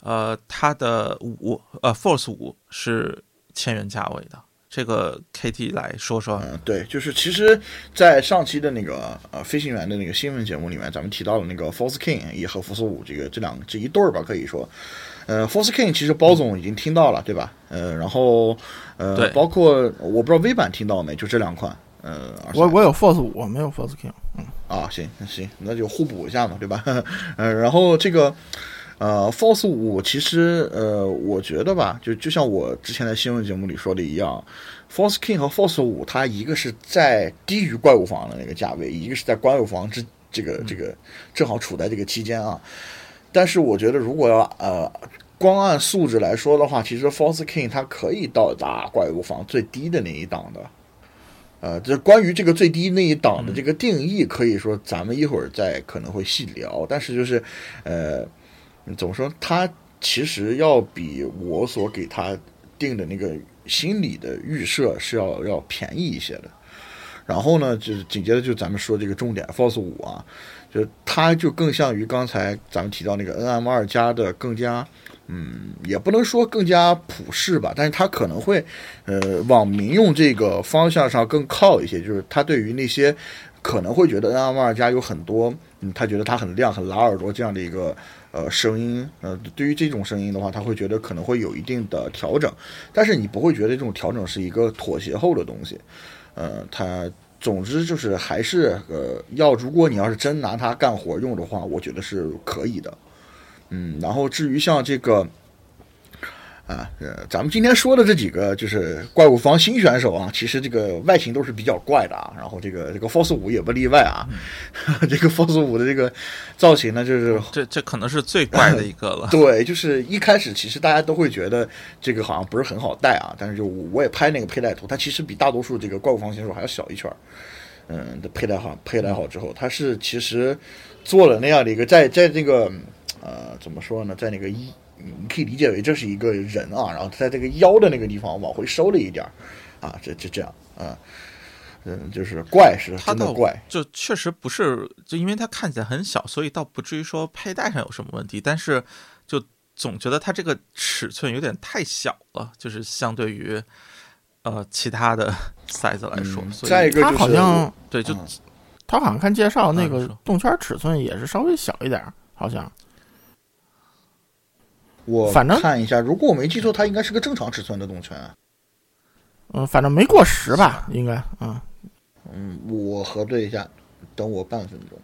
呃，它的五呃 Force 五是千元价位的，这个 KT 来说说，嗯，对，就是其实，在上期的那个呃飞行员的那个新闻节目里面，咱们提到了那个 Force King 也和 Force 五这个这两这一对儿吧，可以说，呃，Force King 其实包总已经听到了，对吧？呃，然后呃，包括我不知道 V 版听到没，就这两款，呃，我我有 Force 五，没有 Force King。嗯啊，行那行，那就互补一下嘛，对吧？呃，然后这个呃，Force 五其实呃，我觉得吧，就就像我之前在新闻节目里说的一样，Force King 和 Force 五，它一个是在低于怪物房的那个价位，一个是在怪物房之这个这个正好处在这个期间啊。但是我觉得，如果要呃光按素质来说的话，其实 Force King 它可以到达怪物房最低的那一档的。呃，这关于这个最低那一档的这个定义，可以说咱们一会儿再可能会细聊。但是就是，呃，怎么说？它其实要比我所给它定的那个心理的预设是要要便宜一些的。然后呢，就是紧接着就咱们说这个重点 Force 五啊，就是它就更像于刚才咱们提到那个 NM 二加的更加，嗯，也不能说更加普适吧，但是它可能会，呃，往民用这个方向上更靠一些，就是它对于那些可能会觉得 NM 二加有很多，嗯，他觉得它很亮、很拉耳朵这样的一个呃声音，呃，对于这种声音的话，他会觉得可能会有一定的调整，但是你不会觉得这种调整是一个妥协后的东西，呃，他总之就是还是呃，要如果你要是真拿它干活用的话，我觉得是可以的。嗯，然后至于像这个。啊，呃，咱们今天说的这几个就是怪物方新选手啊，其实这个外形都是比较怪的啊。然后这个这个 Force 五也不例外啊。这个 Force 五的这个造型呢，就是这这可能是最怪的一个了。对，就是一开始其实大家都会觉得这个好像不是很好带啊，但是就我我也拍那个佩戴图，它其实比大多数这个怪物方选手还要小一圈儿。嗯，的佩戴好，佩戴好之后，它是其实做了那样的一个，在在这个呃怎么说呢，在那个一，你可以理解为这是一个人啊，然后在这个腰的那个地方往回收了一点儿，啊，这就这样啊，嗯，就是怪是它的怪，就确实不是，就因为它看起来很小，所以倒不至于说佩戴上有什么问题，但是就总觉得它这个尺寸有点太小了，就是相对于呃其他的 size 来说，嗯所以它再一个就是好像对就嗯。他好像看介绍那个动圈尺寸也是稍微小一点儿，好像我反正看一下，如果我没记错，它应该是个正常尺寸的动圈啊。嗯，反正没过时吧，应该，嗯，嗯，我核对一下，等我半分钟。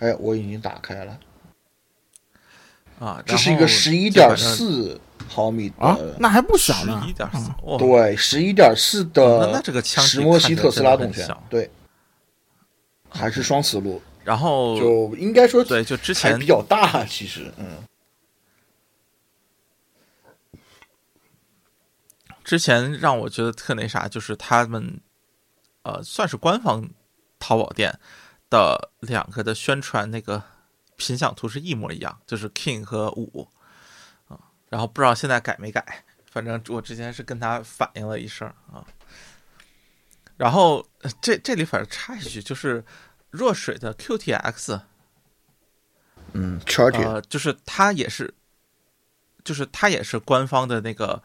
哎，我已经打开了，啊，这是一个十一点四毫米的，啊，那还不小十呢，一点四对，十一点四的这个枪石墨烯特斯拉动圈对，还是双磁路，然后就应该说对，就之前还比较大，其实，嗯，之前让我觉得特那啥，就是他们呃，算是官方淘宝店的两个的宣传那个品相图是一模一样，就是 King 和五啊，然后不知道现在改没改，反正我之前是跟他反映了一声啊。然后呃这这里反正插一句，就是若水的 QTX，嗯呃，就是它也是，就是它也是官方的那个，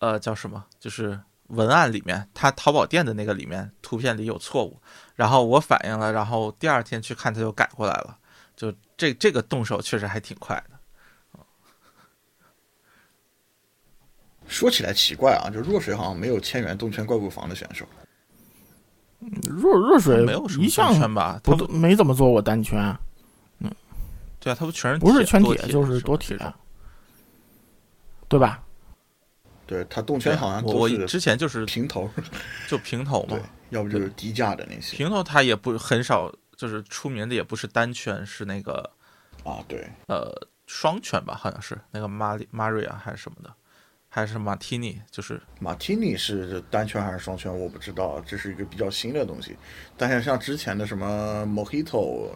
呃，叫什么？就是文案里面，他淘宝店的那个里面图片里有错误，然后我反映了，然后第二天去看他就改过来了，就这这个动手确实还挺快的。说起来奇怪啊，就弱水好像没有千元动圈怪物房的选手，弱弱水没有什么单圈吧？它不都没怎么做过单圈，嗯对啊，他不全是不是圈铁就是是多铁对吧？对他动圈好像我之前就是平头，就平头嘛，，要不就是低价的那些平头它也不很少，就是出名的也不是单圈，是那个啊，对，呃双圈吧，好像是那个马里马瑞啊还是什么的，还是马提尼，就是马提尼是单圈还是双圈，我不知道，这是一个比较新的东西。但是像之前的什么 Mojito、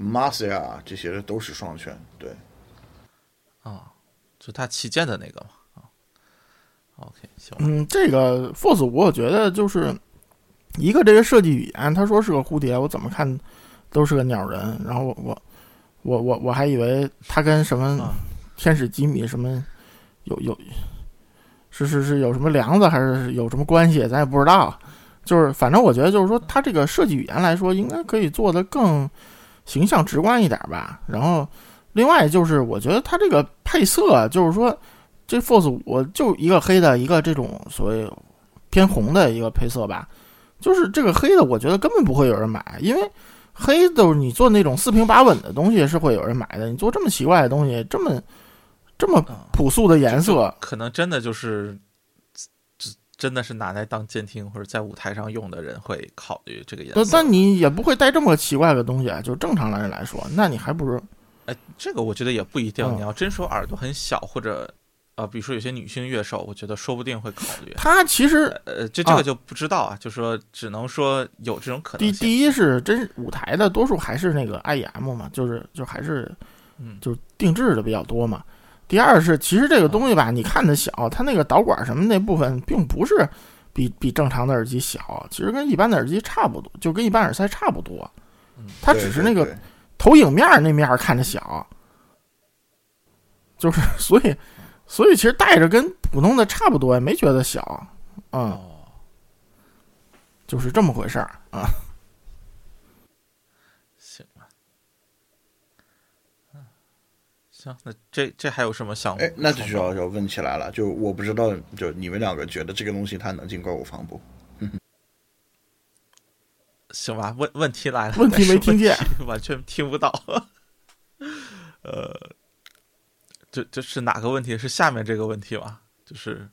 Marcia 这些都是双圈，对，啊，就它旗舰的那个嘛啊。OK，行，嗯，这个 Force 五，我觉得就是一个这个设计语言，他说是个蝴蝶，我怎么看都是个鸟人。然后我我我我我还以为他跟什么啊天使吉米什么有有是是是有什么梁子还是有什么关系，咱也不知道。就是反正我觉得就是说，它这个设计语言来说，应该可以做得更形象直观一点吧。然后另外就是，我觉得它这个配色，就是说这 Force 五就一个黑的，一个这种所谓偏红的一个配色吧。就是这个黑的，我觉得根本不会有人买，因为黑都是你做那种四平八稳的东西是会有人买的。你做这么奇怪的东西，这么这么啊朴素的颜色，可能真的就是，真真的是拿来当监听或者在舞台上用的人会考虑这个颜色。但但你也不会带这么奇怪的东西啊。就正常的人来说，那你还不如哎，这个我觉得也不一定。嗯你要真说耳朵很小，或者呃，比如说有些女性乐手，我觉得说不定会考虑。他其实呃，这这个就不知道啊，就说只能说有这种可能性。第第一是真舞台的多数还是那个 IEM 嘛，就是就还是嗯就定制的比较多嘛。第二是其实这个东西吧，你看它小，它那个导管什么那部分并不是比比正常的耳机小，其实跟一般的耳机差不多，就跟一般耳塞差不多。嗯它只是那个投影面儿那面儿看着小，就是所以所以其实戴着跟普通的差不多，也没觉得小，嗯，哦，就是这么回事儿啊。行吧。嗯，行，那这这还有什么想？哎，那就需要要问起来了，就我不知道，就你们两个觉得这个东西它能进怪物房不？行吧，问问题来了，问题没听见 完全听不到。呃，这这是哪个问题？是下面这个问题吧？就是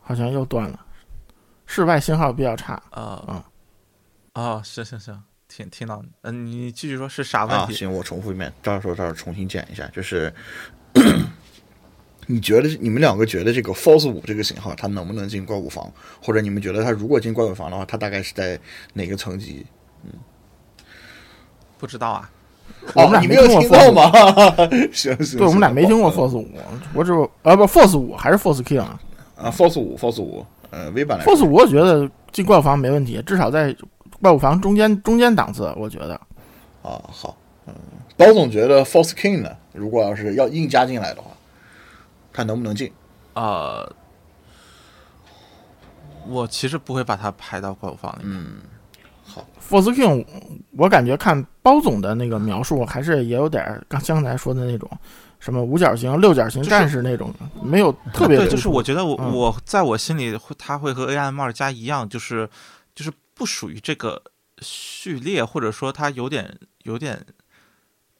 好像又断了，室外信号比较差。啊嗯啊，行行行，听听到你，嗯、你继续说是啥问啊，题？行，我重复一遍，到时候到时候重新剪一下，就是 你觉得你们两个觉得这个 Force 五这个型号它能不能进怪物房，或者你们觉得它如果进怪物房的话，它大概是在哪个层级？嗯不知道啊。我们俩没有听过吗？行行，对，我们俩行没听过好 Force 五，我只有啊不 Force 五还是 Force King 啊啊，Force 五，Force 五，呃，V 版？Force 五我觉得进怪物房没问题，至少在怪物房中间中间档次，我觉得。啊，好，嗯，包总觉得 Force King 呢，如果要是要硬加进来的话，看能不能进。呃，我其实不会把它排到怪物房里面。嗯，好，Force King，我我感觉看包总的那个描述，还是也有点儿刚刚才说的那种什么五角星、六角形战士那种，没有特别对，就是我觉得我、嗯我在我心里会，它会和 AM 二加一样，就是就是不属于这个序列，或者说它有点有点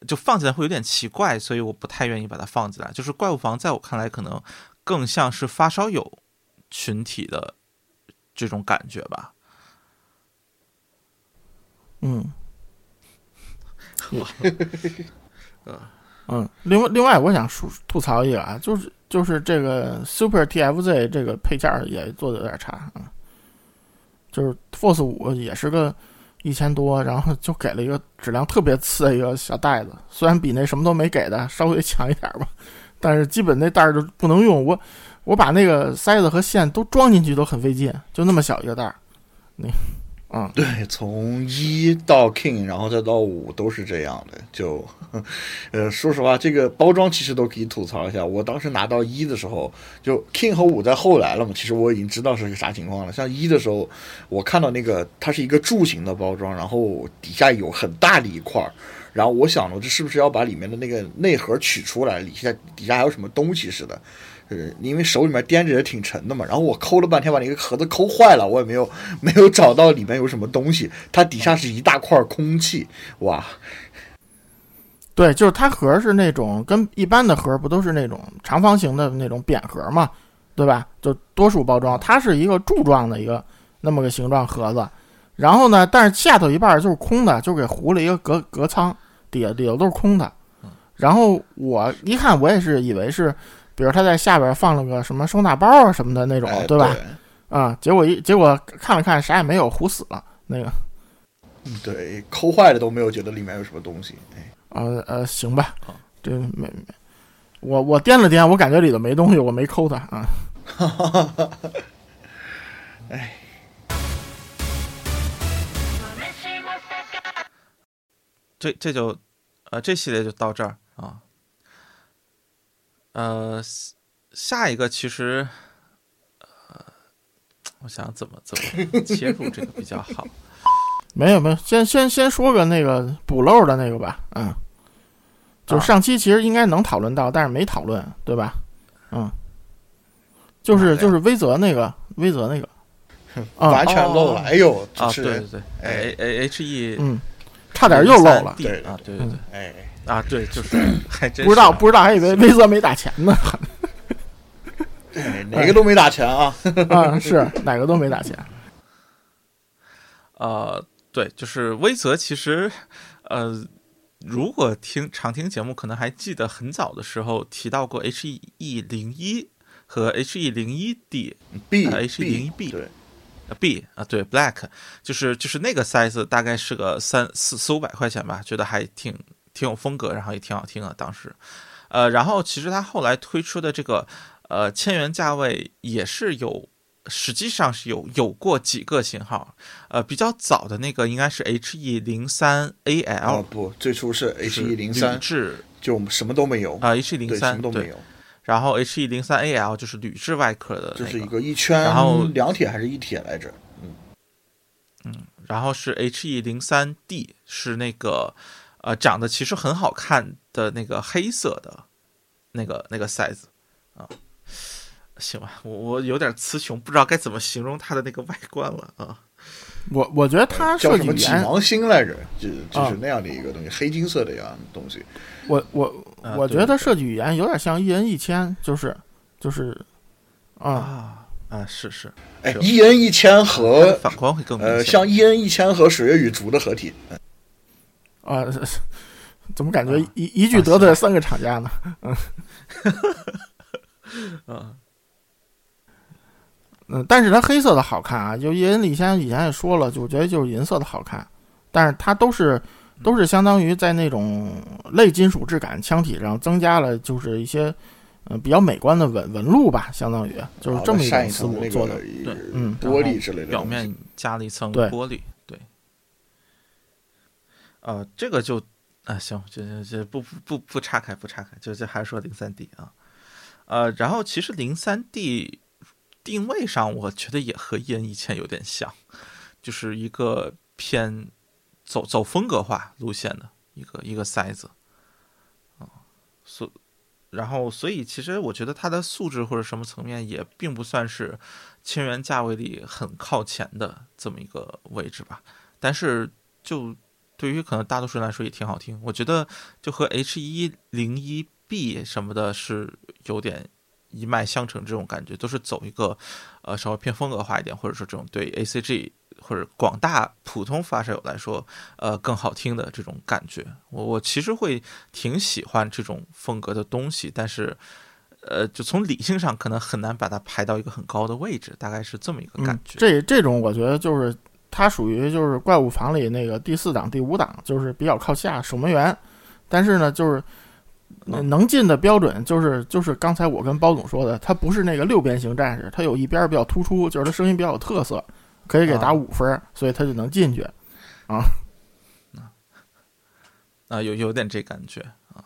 就放起来会有点奇怪，所以我不太愿意把它放进来。就是怪物房在我看来，可能更像是发烧友群体的这种感觉吧。嗯，嗯，另外另外，我想说吐槽一个啊，就是就是这个 Super TFZ 这个配件儿也做的有点差啊、嗯。就是 Force 五也是个一千多，然后就给了一个质量特别次的一个小袋子，虽然比那什么都没给的稍微强一点吧，但是基本那袋儿就不能用。我我把那个塞子和线都装进去都很费劲，就那么小一个袋儿，那嗯。对，从一到 King，然后再到五都是这样的。就，呃，说实话，这个包装其实都可以吐槽一下。我当时拿到一的时候，就 King 和五在后来了嘛，其实我已经知道是个啥情况了。像一的时候，我看到那个它是一个柱形的包装，然后底下有很大的一块儿。然后我想了，这是不是要把里面的那个内核取出来？底下底下还有什么东西似的？因为手里面掂着也挺沉的嘛，然后我抠了半天，把那个盒子抠坏了，我也没有 没有找到里面有什么东西，它底下是一大块空气，哇，对，就是它盒是那种跟一般的盒不都是那种长方形的那种扁盒嘛，对吧？就多数包装，它是一个柱状的一个那么个形状盒子，然后呢，但是下头一半就是空的，就给糊了一个隔隔舱，底下底下都是空的。然后我一看，我也是以为是，比如他在下边放了个什么收纳包啊什么的那种，哎，对吧？啊、结果一结果看了看，啥也没有，糊死了。那个，嗯对，抠坏了都没有觉得里面有什么东西，哎，呃呃，行吧，这没没，我我掂了掂，我感觉里头没东西，我没抠它啊。哎这这就呃这系列就到这儿啊。呃，下下一个其实呃，我想怎么怎么切入这个比较好。没有没有，先先先说个那个补漏的那个吧，嗯，就是上期其实应该能讨论到，但是没讨论，对吧？嗯，就是就是威泽那个威泽那个，啊。完全漏了，哦哎呦，啊，对对对哎。A H E 嗯，差点又漏了，对啊，对对对。哎，啊，对，就是 还真不知道不知道，还以为威泽没打钱呢，哎哪个都没打钱啊，啊，是哪个都没打钱，呃，对，就是威泽，其实，呃，如果听常听节目，可能还记得很早的时候提到过 H E 零一和 H E 零一 D B 呃 H B 01B 对，呃 B 啊，对 Black，就是就是那个 size 大概是个三四四五百块钱吧，觉得还挺挺有风格，然后也挺好听的当时。呃，然后其实它后来推出的这个呃千元价位也是有，实际上是有有过几个型号，呃，比较早的那个应该是 H E 零三 A 哦 L，不，最初是 H E 零铝三，制就什么都没有，啊 H E 零三都没有，然后 H E 零三 A L 就是铝制外壳的、那就是一个个一圈然后两铁还是一铁来着？嗯嗯然后是 H E 零三 D 是那个呃长得其实很好看的那个黑色的那个那个 size 啊，行吧，我我有点词穷，不知道该怎么形容它的那个外观了啊。我我觉得它叫什么几设计语言，芒星来着？就就啊是那样的一个东西，黑金色的样的东西。我我啊我觉得设计语言有点像一人一千，就是就是啊。啊啊，是是，哎是，E N 一千和反光会更。呃，像一 N 一千和水月与竹的合体，啊，怎么感觉啊一一句得罪三个厂家呢？啊嗯，但是它黑色的好看啊，就因为李先生以前也说了，就我觉得就是银色的好看，但是它都是都是相当于在那种类金属质感腔体上增加了就是一些嗯、呃比较美观的纹纹路吧，相当于就是这么一种思路做的。对嗯玻璃之类的表面加了一层玻璃，对。呃，这个就啊行，这这这不不不不岔开不岔开，就就还是说零三 D 啊，呃，然后其实零三 D 定位上，我觉得也和 E N 一千有点像，就是一个偏走走风格化路线的一个一个塞子啊，所然后所以其实我觉得它的素质或者什么层面也并不算是千元价位里很靠前的这么一个位置吧。但是就对于可能大多数人来说也挺好听，我觉得就和 H 一零一 B 什么的是有点一脉相承这种感觉，都是走一个呃稍微偏风格化一点，或者说这种对 ACG 或者广大普通发烧友来说呃更好听的这种感觉。我我其实会挺喜欢这种风格的东西，但是。呃，就从理性上可能很难把它排到一个很高的位置，大概是这么一个感嗯觉。，这这种我觉得就是它属于就是怪物房里那个第四档、第五档，就是比较靠下守门员，但是呢，就是嗯能进的标准就是就是刚才我跟包总说的，他不是那个六边形战士，他有一边比较突出，就是他声音比较有特色，可以给打啊。五分，所以他就能进去。啊、啊。有有点这感觉啊。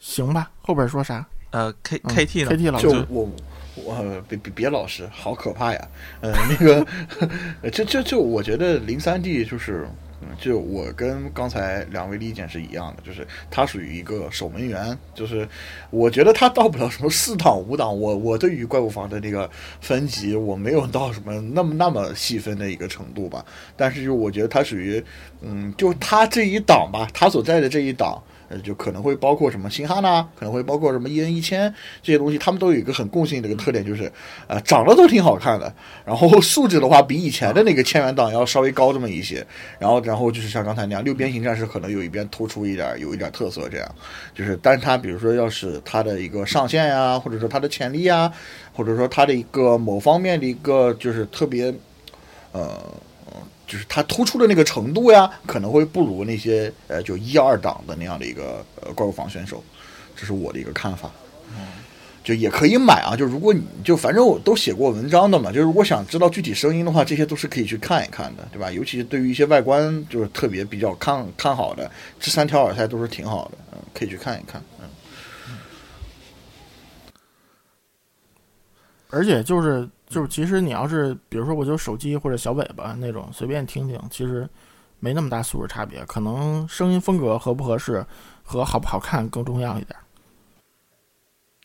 行吧，后边说啥？呃，K 嗯 K T 呢？KT 老师。我我我别别别老师，好可怕呀！呃，那个 就就就我觉得零三 D 就是。就我跟刚才两位的意见是一样的，就是他属于一个守门员，就是我觉得他到不了什么四档五档，我我对于怪物房的那个分级我没有到什么那么那么细分的一个程度吧，但是就我觉得他属于，嗯，就他这一档吧，他所在的这一档，呃，就可能会包括什么星哈娜，可能会包括什么一 N 一千这些东西，他们都有一个很共性的一个特点，就是呃长得都挺好看的，然后素质的话比以前的那个千元档要稍微高这么一些，然后然后就是像刚才那样，六边形战士可能有一边突出一点，有一点特色，这样就是，但是它比如说要是它的一个上限呀，或者说它的潜力呀，或者说它的一个某方面的一个就是特别，呃。就是它突出的那个程度呀，可能会不如那些呃就一二档的那样的一个呃怪物房选手，这是我的一个看法。就也可以买啊，就如果你就反正我都写过文章的嘛，就如果想知道具体声音的话，这些都是可以去看一看的，对吧？尤其是对于一些外观就是特别比较看看好的，这三条耳塞都是挺好的，嗯，可以去看一看，嗯。而且就是就是，其实你要是比如说我就手机或者小尾巴那种随便听听，其实没那么大素质差别，可能声音风格合不合适和好不好看更重要一点。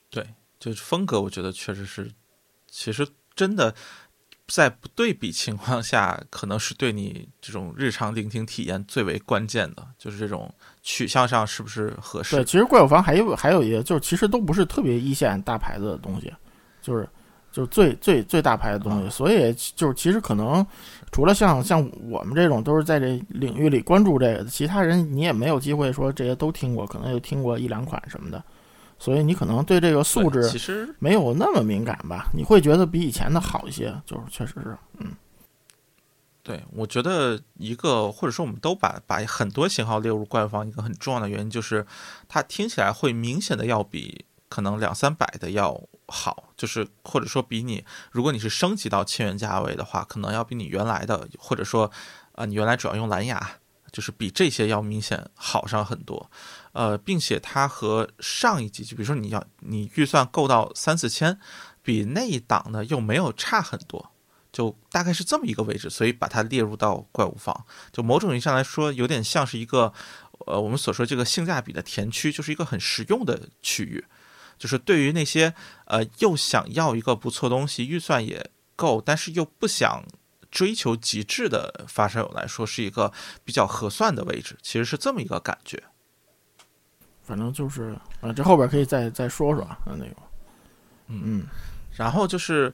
对，就是风格，我觉得确实是，其实真的在不对比情况下，可能是对你这种日常聆听体验最为关键的，就是这种取向上是不是合适对，。其实怪物房还有还有一个，就是其实都不是特别一线大牌子的东西，就是就是最最最大牌的东西，所以就是其实可能除了像像我们这种都是在这领域里关注这个的，其他人你也没有机会说这些都听过，可能就听过一两款什么的，所以你可能对这个素质其实没有那么敏感吧，你会觉得比以前的好一些，就是确实是，嗯，对，我觉得一个或者说我们都把把很多型号列入官方，一个很重要的原因就是它听起来会明显的要比可能两三百的要好，就是或者说比你如果你是升级到千元价位的话，可能要比你原来的或者说、呃你原来主要用蓝牙，就是比这些要明显好上很多。呃，并且它和上一级，就比如说你要你预算够到三四千，比那一档呢又没有差很多。就大概是这么一个位置，所以把它列入到怪物房。就某种意义上来说，有点像是一个，呃，我们所说这个性价比的田区，就是一个很实用的区域。就是对于那些呃又想要一个不错东西，预算也够，但是又不想追求极致的发烧友来说，是一个比较合算的位置。其实是这么一个感觉。反正就是，啊，这后边可以再再说说啊，那个，嗯然后就是，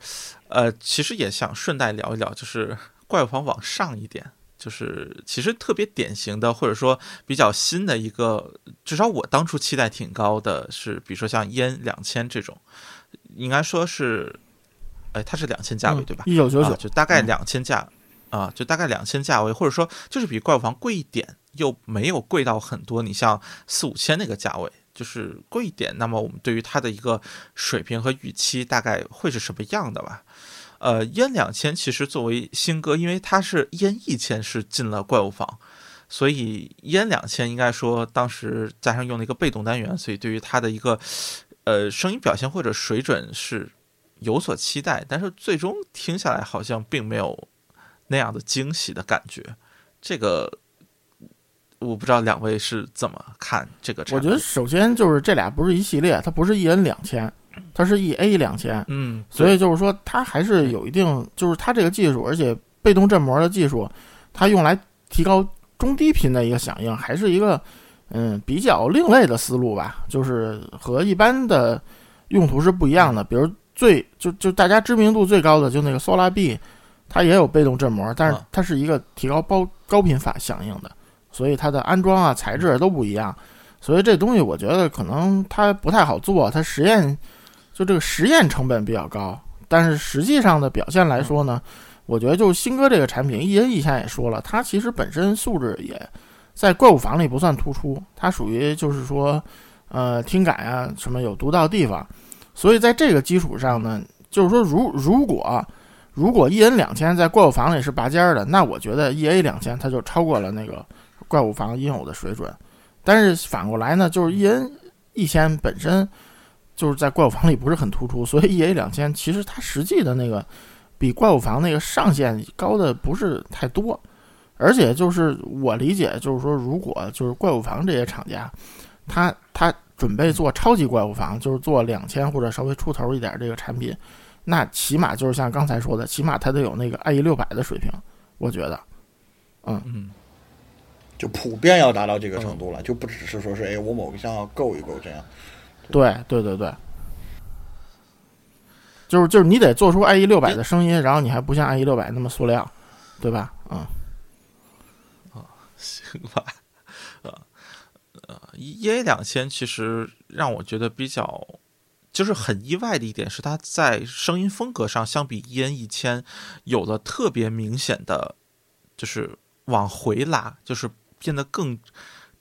呃，其实也想顺带聊一聊，就是怪物房往上一点，就是其实特别典型的，或者说比较新的一个，至少我当初期待挺高的是，比如说像烟两千这种，应该说是，哎，它是两千价位、对吧？一九九九，啊就大概嗯两千价啊，就大概两千价位，或者说就是比怪物房贵一点，又没有贵到很多。你像四五千那个价位，就是贵一点，那么我们对于它的一个水平和预期大概会是什么样的吧？呃，烟两千其实作为新歌，因为它是烟一千是进了怪物房，所以烟两千应该说当时加上用了一个被动单元，所以对于它的一个呃声音表现或者水准是有所期待，但是最终听下来好像并没有那样的惊喜的感觉。这个我不知道两位是怎么看这个？我觉得首先就是这俩不是一系列，它不是一人两千，它是 E A 两千，嗯，所以就是说它还是有一定，就是它这个技术，而且被动振膜的技术，它用来提高中低频的一个响应，还是一个嗯比较另类的思路吧，就是和一般的用途是不一样的。比如最就就大家知名度最高的就那个 Solar B，它也有被动振膜，但是啊它是一个提高高高频法响应的，所以它的安装啊材质都不一样。所以这东西我觉得可能它不太好做，它实验就这个实验成本比较高，但是实际上的表现来说呢，我觉得就是新哥这个产品，一人以前也说了，它其实本身素质也在怪物房里不算突出，它属于就是说，呃，听感啊什么有独到地方，所以在这个基础上呢，就是说如如果如果 E N 两千在怪物房里是拔尖儿的，那我觉得 E A 两千它就超过了那个怪物房应有的水准，但是反过来呢，就是 E N 一千本身。就是在怪物房里不是很突出，所以 E A 两千其实它实际的那个比怪物房那个上限高的不是太多，而且就是我理解，就是说如果就是怪物房这些厂家，他他准备做超级怪物房，就是做两千或者稍微出头一点这个产品，那起码就是像刚才说的，起码它得有那个 IE 六百的水平，我觉得，嗯。嗯，就普遍要达到这个程度了，就不只是说是哎我某个项要够一够这样。对对对对。就是就是你得做出 IE 六百的声音，然后你还不像 IE 六百那么塑料，对吧？嗯，啊行吧，呃呃，E A 两千其实让我觉得比较就是很意外的一点是，它在声音风格上相比 E N 一千有了特别明显的，就是往回拉，就是变得更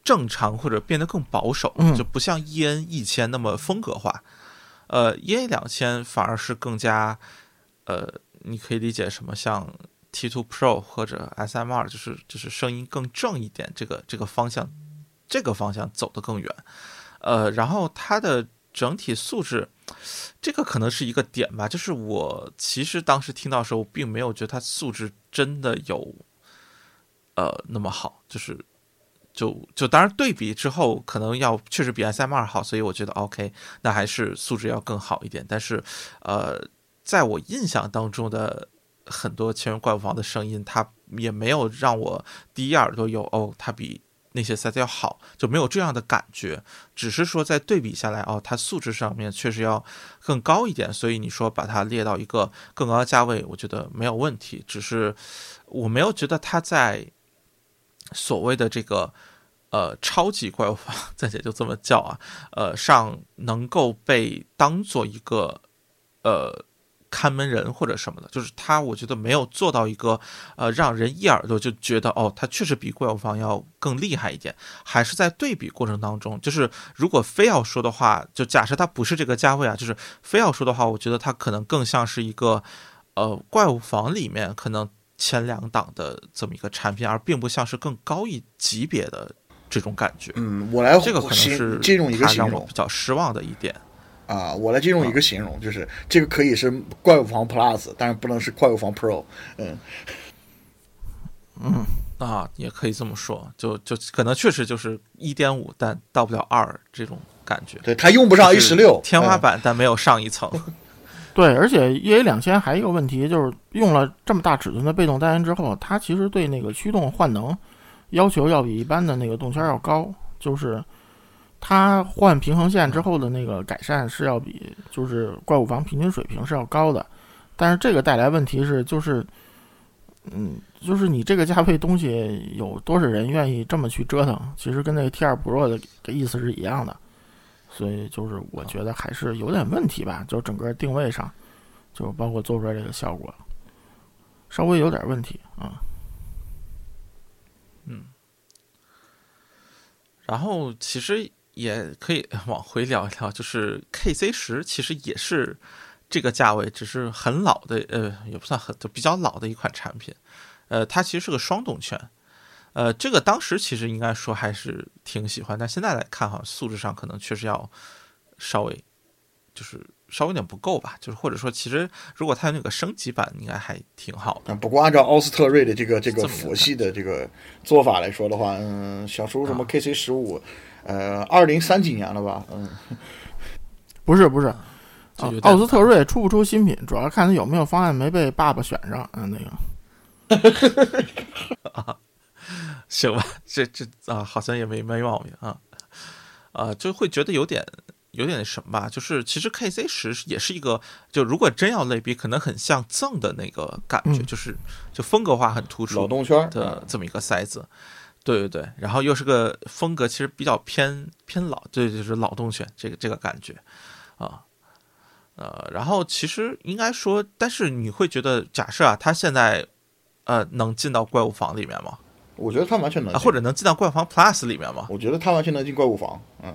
正常或者变得更保守，嗯就不像 E N 一千那么风格化。呃，E A 两千反而是更加，呃，你可以理解什么像 T Two Pro 或者 S M 二，就是就是声音更正一点，这个这个方向，这个方向走得更远。呃，然后它的整体素质，这个可能是一个点吧。就是我其实当时听到的时候，并没有觉得它素质真的有，呃，那么好。就是就就当然对比之后，可能要确实比 S M 二好，所以我觉得 OK，那还是素质要更好一点。但是，呃，在我印象当中的很多前面怪物房的声音，它也没有让我第一耳朵有哦，它比那些赛道要好，就没有这样的感觉。只是说在对比下来，哦，它素质上面确实要更高一点，所以你说把它列到一个更高的价位，我觉得没有问题。只是我没有觉得它在所谓的这个呃超级怪物房，暂且就这么叫啊，呃上能够被当做一个呃看门人或者什么的，就是他，我觉得没有做到一个呃让人一耳朵就觉得哦，他确实比怪物房要更厉害一点，还是在对比过程当中，就是如果非要说的话，就假设它不是这个价位啊，就是非要说的话，我觉得它可能更像是一个呃怪物房里面可能前两档的这么一个产品，而并不像是更高一级别的这种感觉。嗯，我来这个可能是这种一个形容它让我比较失望的一点。啊，我来这种一个形容，就是这个可以是怪物房 Plus，但是不能是怪物房 Pro。嗯，嗯啊，也可以这么说，就就可能确实就是一点五，但到不了二这种感觉。对，它用不上 A 十六天花。板，但没有上一层。对，而且 E A 两千还有一个问题就是用了这么大尺寸的被动单元之后，它其实对那个驱动换能要求要比一般的那个动圈要高，就是它换平衡线之后的那个改善是要比就是怪物房平均水平是要高的，但是这个带来问题是就是。嗯，就是你这个价位东西有多少人愿意这么去折腾？其实跟那个 T 二 Pro 的的意思是一样的，所以就是我觉得还是有点问题吧，就整个定位上，就包括做出来这个效果，稍微有点问题啊。嗯然后其实也可以往回聊一聊，就是 KC 十其实也是这个价位，只是很老的，呃，也不算很，就比较老的一款产品。呃，它其实是个双动圈，呃，这个当时其实应该说还是挺喜欢，但现在来看，好像素质上可能确实要稍微就是稍微有点不够吧，就是或者说，其实如果它有那个升级版，应该还挺好的。嗯，不过按照奥斯特瑞的这个这个佛系的这个做法来说的话，嗯，想出什么啊 KC 十五，呃，二零三几年了吧，嗯，不是不是，奥斯特瑞出不出新品，主要看他有没有方案没被爸爸选上。嗯，那个 行吧，这这啊，好像也没没毛病啊，啊，就会觉得有点有点什么吧，就是其实 KC 十也是一个，就如果真要类比，可能很像赠的那个感觉，嗯就是就风格化很突出，脑洞圈的这么一个塞子。对对对，然后又是个风格，其实比较偏偏老，对，就是老洞圈这个这个感觉啊，呃，然后其实应该说，但是你会觉得，假设啊，他现在呃能进到怪物房里面吗？我觉得他完全能啊，或者能进到怪物房 Plus 里面吗？我觉得他完全能进怪物房，嗯，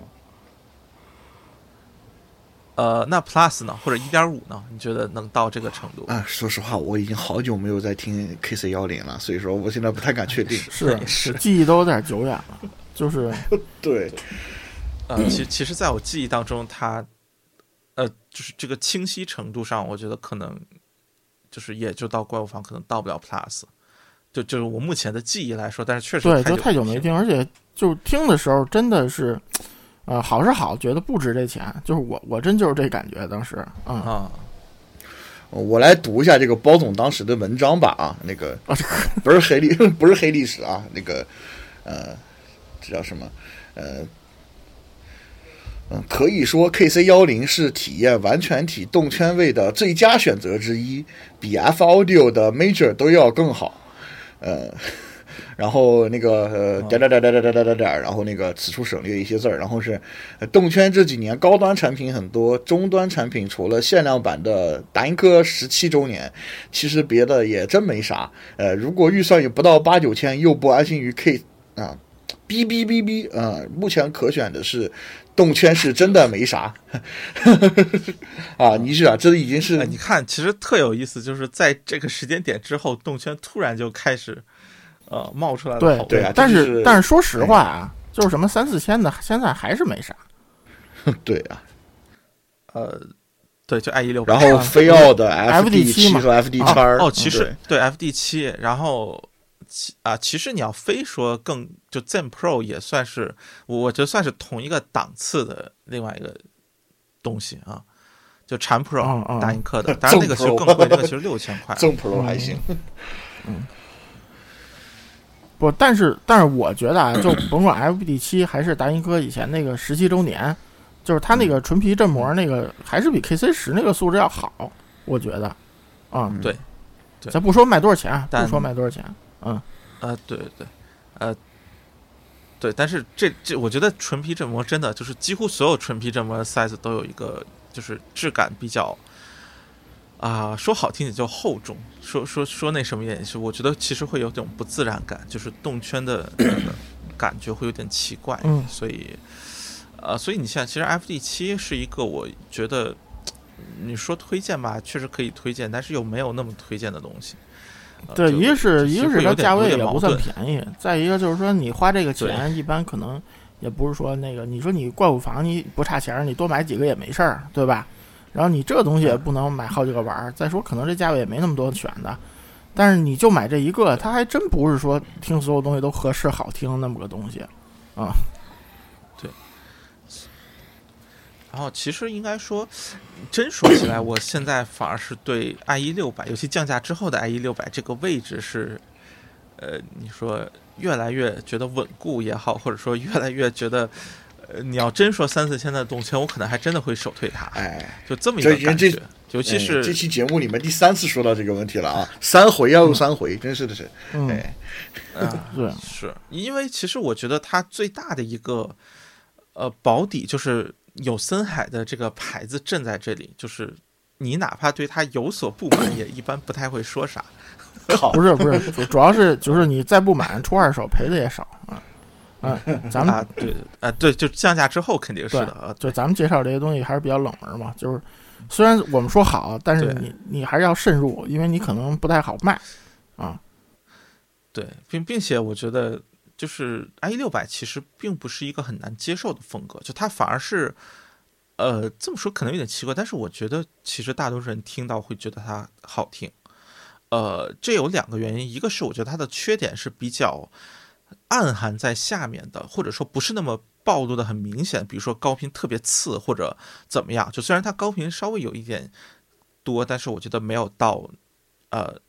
呃，那 Plus 呢，或者一点五呢？你觉得能到这个程度？啊，说实话，我已经好久没有在听 KC 幺零了，所以说我现在不太敢确定。是也是记忆都有点久远了，就是 对，呃，其其实，在我记忆当中，它呃，就是这个清晰程度上，我觉得可能就是也就到怪物房，可能到不了 Plus。就就是我目前的记忆来说，但是确实对，就太久没听。而且就听的时候真的是，呃，好是好，觉得不值这钱，就是我我真就是这感觉，当时，嗯，啊，我来读一下这个包总当时的文章吧啊，那个不是黑历 不是黑历史啊，那个呃，这叫什么呃。嗯，可以说 KC 幺零是体验完全体动圈位的最佳选择之一，比 F Audio 的 Major 都要更好。呃，然后那个呃点点点点点点点点点，然后那个此处省略一些字儿，然后是呃动圈这几年高端产品很多，终端产品除了限量版的达音科十七周年，其实别的也真没啥。呃，如果预算也不到八九千，又不安心于 K 啊。哔哔哔哔，啊、目前可选的是动圈是真的没啥，啊，你是啊，这已经是哎，你看，其实特有意思，就是在这个时间点之后，动圈突然就开始呃冒出来了对对啊但是是但是说实话啊，就是什么三四千的，现在还是没啥。对啊，呃，对，就 i 一六，然后飞奥的 FD7 七和 FD 叉儿哦，其嗯实对 FD 七，然后其啊，其实你要非说更就 Zen Pro 也算是，我我觉得算是同一个档次的另外一个东西啊，就禅 Pro、嗯嗯大英科的，当然那个其实更贵，那个其实六千块。正 Pro 还行，嗯。不，但是但是我觉得啊，就甭管 FBD 七还是达音科以前那个十七周年，就是它那个纯皮振膜那个还是比 KC 十那个素质要好，我觉得，啊、嗯对对。咱不说卖多少钱不说卖多少钱，嗯，呃，对对对，呃，对，但是这这，我觉得纯皮振膜真的就是几乎所有纯皮振膜的 size 都有一个就是质感比较啊、说好听点叫厚重，说说说那什么也是，我觉得其实会有种不自然感，就是动圈的那个 感觉会有点奇怪，嗯所以呃，所以你像其实 FD 七是一个我觉得你说推荐吧，确实可以推荐，但是又没有那么推荐的东西。呃对，一个是一个是它价位也不算便宜，再一个就是说你花这个钱，一般可能也不是说那个，你说你怪物房你不差钱儿，你多买几个也没事儿，对吧？然后你这个东西也不能买好几个玩儿，再说可能这价位也没那么多选的，但是你就买这一个，它还真不是说听所有东西都合适好听那么个东西啊。然后其实应该说，真说起来，我现在反而是对 IE 六百，尤其降价之后的 IE 六百这个位置是，呃，你说越来越觉得稳固也好，或者说越来越觉得，呃，你要真说三四千的动圈，我可能还真的会首推它，哎，就这么一个感觉。尤其哎是这期节目里面第三次说到这个问题了啊，三回要用三回，真是的是，嗯，哎，啊，对，是因为其实我觉得它最大的一个呃保底就是有森海的这个牌子镇在这里，就是你哪怕对它有所不满，也一般不太会说啥。靠，不是不是，主主要是就是你再不满出二手赔的也少啊。啊，咱们啊，对啊，对，就降价之后肯定是的，啊，就咱们介绍这些东西还是比较冷门嘛，就是虽然我们说好，但是你你还是要慎入，因为你可能不太好卖啊。对，并并且我觉得就是 i 六百其实并不是一个很难接受的风格，就它反而是呃，这么说可能有点奇怪，但是我觉得其实大多数人听到会觉得它好听。呃，这有两个原因，一个是我觉得它的缺点是比较暗含在下面的，或者说不是那么暴露的很明显，比如说高频特别刺或者怎么样。就虽然它高频稍微有一点多，但是我觉得没有到呃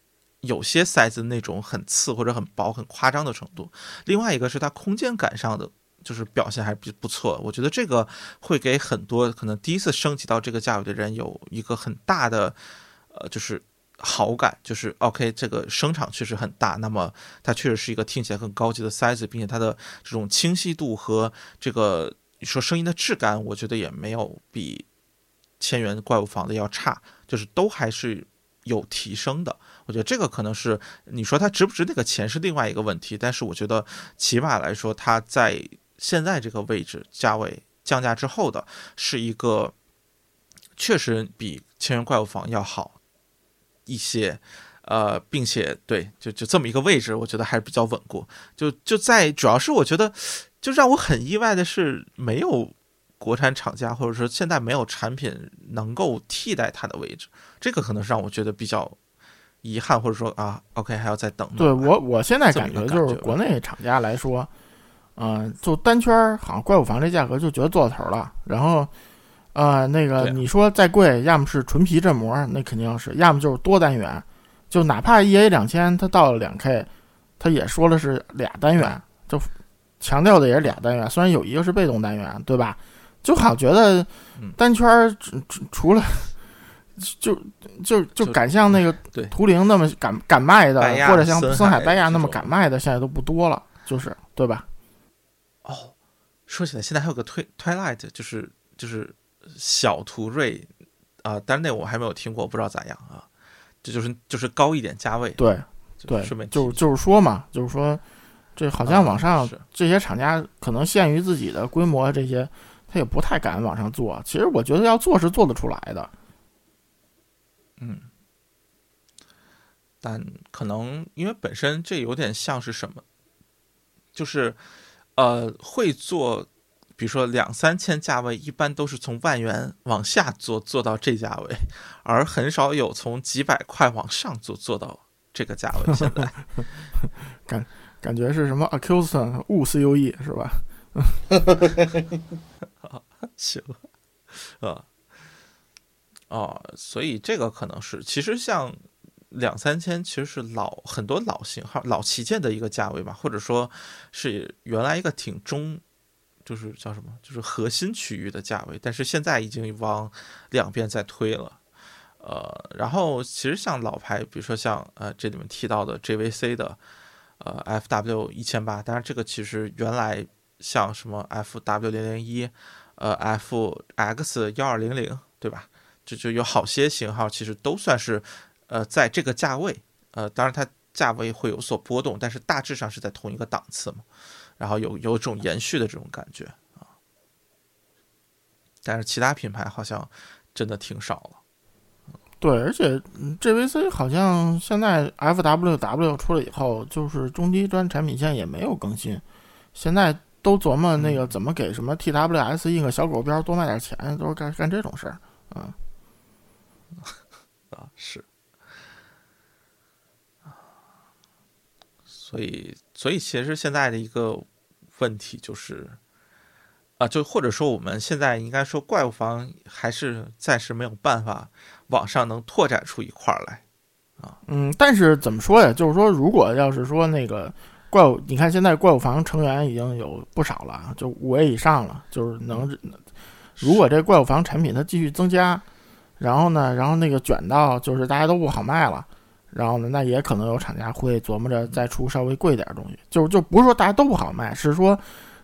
有些塞子那种很刺或者很薄很夸张的程度。另外一个是它空间感上的。就是表现还是比不错，我觉得这个会给很多可能第一次升级到这个价位的人有一个很大的，呃，就是好感，就是 OK，这个声场确实很大，那么它确实是一个听起来更高级的塞子，并且它的这种清晰度和这个说声音的质感，我觉得也没有比千元怪物房的要差，就是都还是有提升的。我觉得这个可能是你说它值不值那个钱是另外一个问题，但是我觉得起码来说，它在现在这个位置价位降价之后的，是一个确实比千元怪物房要好一些，呃，并且对，就就这么一个位置，我觉得还是比较稳固。就就在主要是我觉得，就让我很意外的是，没有国产厂家或者说现在没有产品能够替代它的位置，这个可能是让我觉得比较遗憾，或者说啊，OK 还要再等等。对我，我现在感觉就是国内厂家来说，嗯、就单圈儿好像怪物房这价格就觉得做到头了。然后，呃，那个你说再贵，要么是纯皮振膜，那肯定是；要么就是多单元，就哪怕 EA 两千，它到了两 K，它也说了是俩单元，就强调的也是俩单元，虽然有一个是被动单元，对吧？就好像觉得嗯单圈儿除除除了。就就就就敢像那个对图灵那么敢敢卖的或者像森森海海白亚那么敢卖的，现在都不多了，就是对吧？哦，说起来，现在还有个推 Twilight，就是就是小图瑞啊、但是那我还没有听过，不知道咋样啊。这就是就是高一点价位，对就对顺便，就是就是说嘛，就是说，这好像网上啊这些厂家可能限于自己的规模，这些他也不太敢往上做。其实我觉得要做是做得出来的，嗯，但可能因为本身这有点像是什么，就是呃会做，比如说两三千价位，一般都是从万元往下做做到这价位，而很少有从几百块往上做做到这个价位。现在 感感觉是什么 Acuston 误 CUE 是吧？行，啊，哦，所以这个可能是，其实像两三千，其实是老很多老型号、老旗舰的一个价位吧，或者说是原来一个挺中，就是叫什么，就是核心区域的价位，但是现在已经往两边在推了。呃，然后其实像老牌，比如说像呃这里面提到的 JVC 的呃 FW 一千八，当然这个其实原来像什么 FW 零零一。呃，FX 幺二零零，对吧？就就有好些型号，其实都算是呃在这个价位，呃，当然它价位会有所波动，但是大致上是在同一个档次嘛。然后有有种延续的这种感觉啊。但是其他品牌好像真的挺少了。对，而且嗯 JVC 好像现在 FWW 出了以后，就是中低端产品线也没有更新，现在都琢磨那个怎么给什么 TWS 印个小狗标多卖点钱，都是干干这种事儿。啊，啊，是所以，所以其实现在的一个问题就是，啊，就或者说我们现在应该说怪物房还是暂时没有办法往上能拓展出一块儿来。嗯，但是怎么说呀？就是说，如果要是说那个怪物，你看现在怪物房成员已经有不少了，就五位以上了，就是能，如果这怪物房产品它继续增加，然后呢，然后那个卷到就是大家都不好卖了，然后呢，那也可能有厂家会琢磨着再出稍微贵点东西，就就不是说大家都不好卖，是说。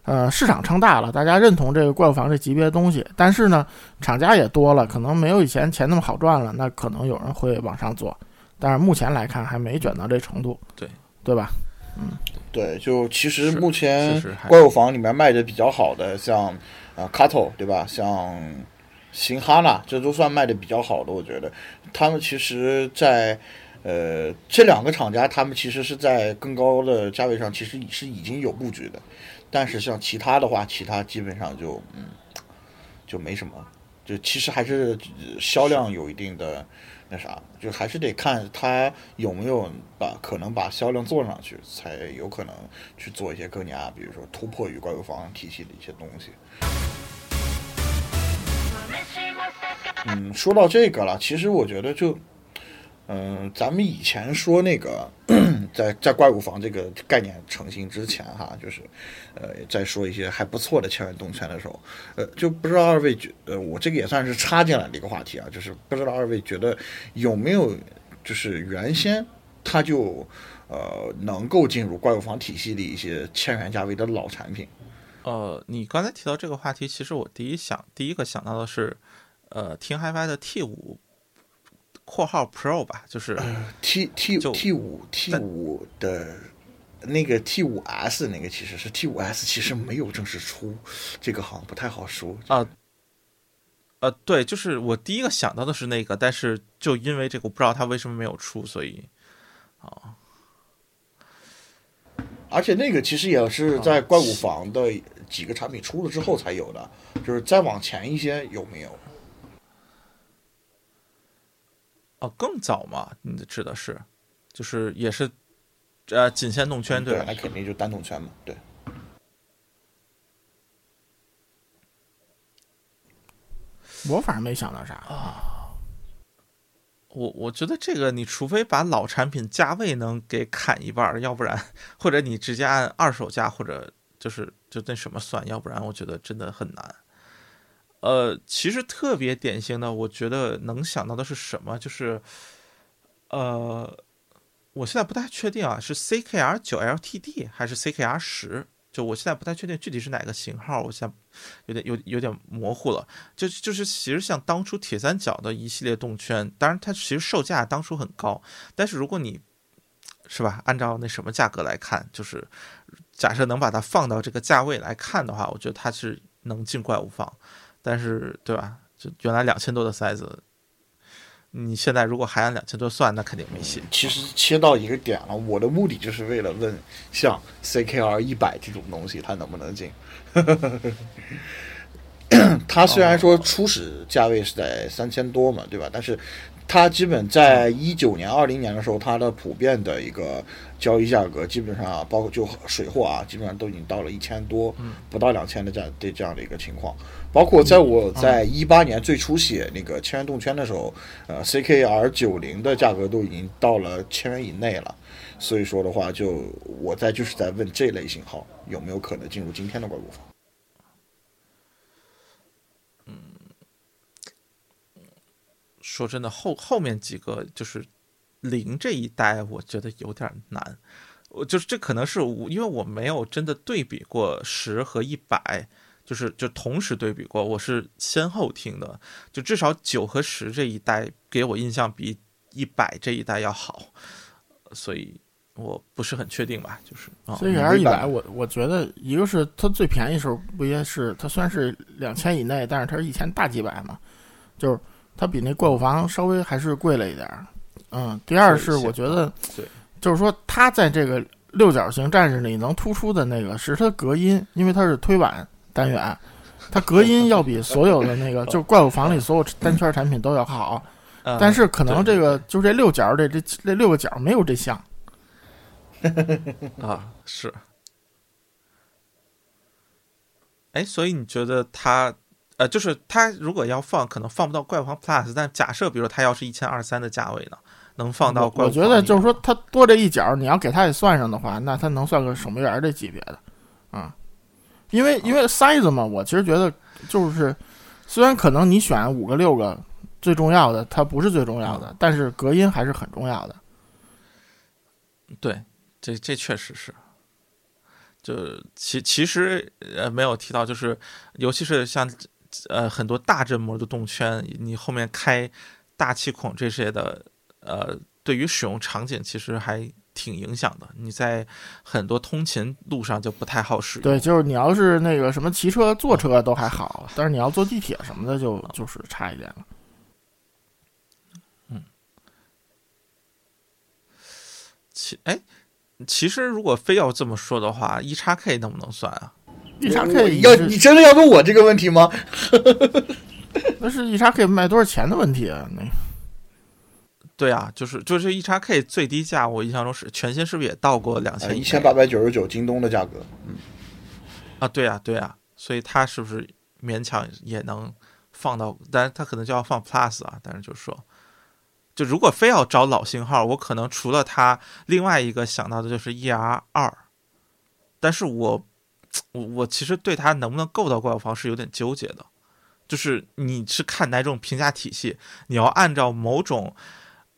呃，市场撑大了，大家认同这个怪物房这级别的东西，但是呢，厂家也多了，可能没有以前钱那么好赚了，那可能有人会往上做。但是目前来看还没卷到这程度，对对吧？嗯对，就其实目前怪物房里面卖的比较好的，像啊 Kato 对吧？像新哈纳，这都算卖的比较好的，我觉得他们其实在，呃这两个厂家，他们其实是在更高的价位上，其实是已经有布局的。但是像其他的话，其他基本上就嗯就没什么，就其实还是销量有一定的那啥，就还是得看它有没有把可能把销量做上去，才有可能去做一些更加，比如说突破于怪物房体系的一些东西。嗯，说到这个了，其实我觉得就，嗯、咱们以前说那个，在在怪物房这个概念成型之前哈，就是，呃，在说一些还不错的千元动圈的时候，呃，就不知道二位觉，呃，我这个也算是插进来的一个话题啊，就是不知道二位觉得有没有，就是原先他就，呃，能够进入怪物房体系的一些千元价位的老产品，呃，你刚才提到这个话题，其实我第一想第一个想到的是，呃，听 HiFi 的 T 五（括号 Pro） 吧，就是。呃 T T 五 T 五的那个 T 五 S 那个其实是 T 五 S，其实没有正式出，这个好像不太好说。啊，呃，对，就是我第一个想到的是那个，但是就因为这个，我不知道它为什么没有出，所以而且那个其实也是在怪物房的几个产品出了之后才有的，就是再往前一些有没有？哦，更早嘛，你指的是，就是也是，呃，仅限动圈对吧？那肯定就单动圈嘛，对。我反正没想到啥啊。我我觉得这个，你除非把老产品价位能给砍一半，要不然或者你直接按二手价或者就是就那什么算，要不然我觉得真的很难。呃，其实特别典型的，我觉得能想到的是什么？就是，呃，我现在不太确定啊，是 CKR 九 LTD 还是 CKR 十？就我现在不太确定具体是哪个型号，我现在有点有有点模糊了。就就是其实像当初铁三角的一系列动圈，当然它其实售价当初很高，但是如果你是吧，按照那什么价格来看，就是假设能把它放到这个价位来看的话，我觉得它是能进怪物房。但是对吧？就原来两千多的塞子，你现在如果还按两千多算，那肯定没戏。其实切到一个点了，我的目的就是为了问，像 CKR 一百这种东西，它能不能进？它虽然说初始价位是在三千多嘛，对吧？但是它基本在一九年、二零年的时候，它的普遍的一个交易价格，基本上包括就水货啊，基本上都已经到了一千多，不到两千的这样的这样的一个情况。包括在我在一八年最初写那个千元动圈的时候，呃，CKR 九零的价格都已经到了千元以内了。所以说的话，就我在就是在问这类型号有没有可能进入今天的怪物房。说真的，后后面几个就是零这一代，我觉得有点难。我就是这可能是我，因为我没有真的对比过十和一百，就是就同时对比过，我是先后听的，就至少九和十这一代给我印象比一百这一代要好，所以我不是很确定吧，就是啊，CKR 一百，我我觉得一个是它最便宜时候不也是它虽然是两千以内，但是它是一千大几百嘛，就是它比那怪物房稍微还是贵了一点儿。嗯，第二是我觉得，对，就是说它在这个六角形战士里能突出的那个是它隔音，因为它是推板单元，它隔音要比所有的那个就怪物房里所有单圈产品都要好，呃但是可能这个就这六角这这这六个角没有这项。啊，是。哎，所以你觉得它，呃，就是它如果要放，可能放不到怪物房 Plus，但假设比如它要是一千二三的价位呢，能放到怪我我觉物房里吗得就是说，它多这一角，你要给它也算上的话，那它能算个守门员这级别的，啊、因为因为 size 嘛，我其实觉得就是，虽然可能你选五个六个最重要的，它不是最重要的，但是隔音还是很重要的。对，这这确实是。就其其实呃没有提到，就是尤其是像呃很多大振膜的动圈，你后面开大气孔这些的，呃，对于使用场景其实还挺影响的。你在很多通勤路上就不太好使用。对，就是你要是那个什么骑车、坐车都还好，但是你要坐地铁什么的就就是差一点了。嗯其哎，其实如果非要这么说的话，一叉 K 能不能算啊？一叉 K 要你真的要问我这个问题吗？那是一叉 K 卖多少钱的问题啊？那对啊，就是就是一叉 K 最低价，我印象中是全新是不是也到过两千呃一千八百九十九京东的价格，嗯啊？对啊，对啊，所以它是不是勉强也能放到？但是它可能就要放 Plus 啊。但是就是说，就如果非要找老型号，我可能除了它，另外一个想到的就是 ER 二。但是我我我其实对它能不能够到怪物房是有点纠结的，就是你是看哪种评价体系，你要按照某种。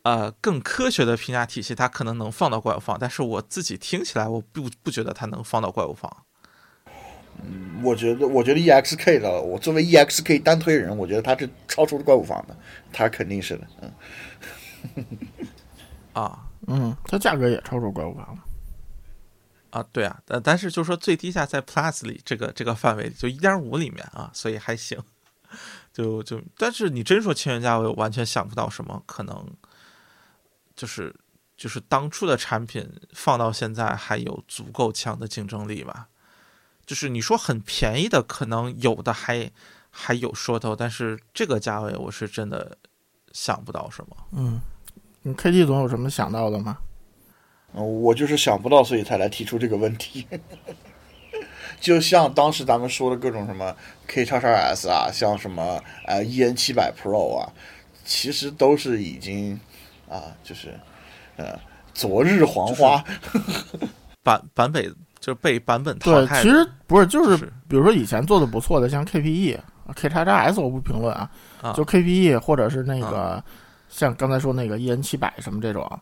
呃，更科学的评价体系，它可能能放到怪物房，但是我自己听起来，我不不觉得它能放到怪物房。我觉得，我觉得 EXK 的，我作为 EXK 单推人，我觉得他是超出怪物房的，他肯定是的，嗯，啊嗯，它价格也超出怪物房了。啊，对啊，但但是就说最低价在 Plus 里这个这个范围里，就一点五里面啊，所以还行。就就，但是你真说千元价位，我完全想不到什么可能，就是就是当初的产品放到现在还有足够强的竞争力吧。就是你说很便宜的，可能有的还还有说头，但是这个价位我是真的想不到什么。嗯，你 KT 总有什么想到的吗？嗯我就是想不到，所以才来提出这个问题。就像当时咱们说的各种什么 K 叉叉 S 啊，像什么呃 EN 七百 Pro 啊，其实都是已经啊，就是呃昨日黄花，版版本就是被版本淘对，汰的。其实不是，就是是比如说以前做的不错的，像 KPE、K 叉叉 S 我不评论啊，啊就 KPE 或者是那个、像刚才说那个 EN 七百什么这种啊，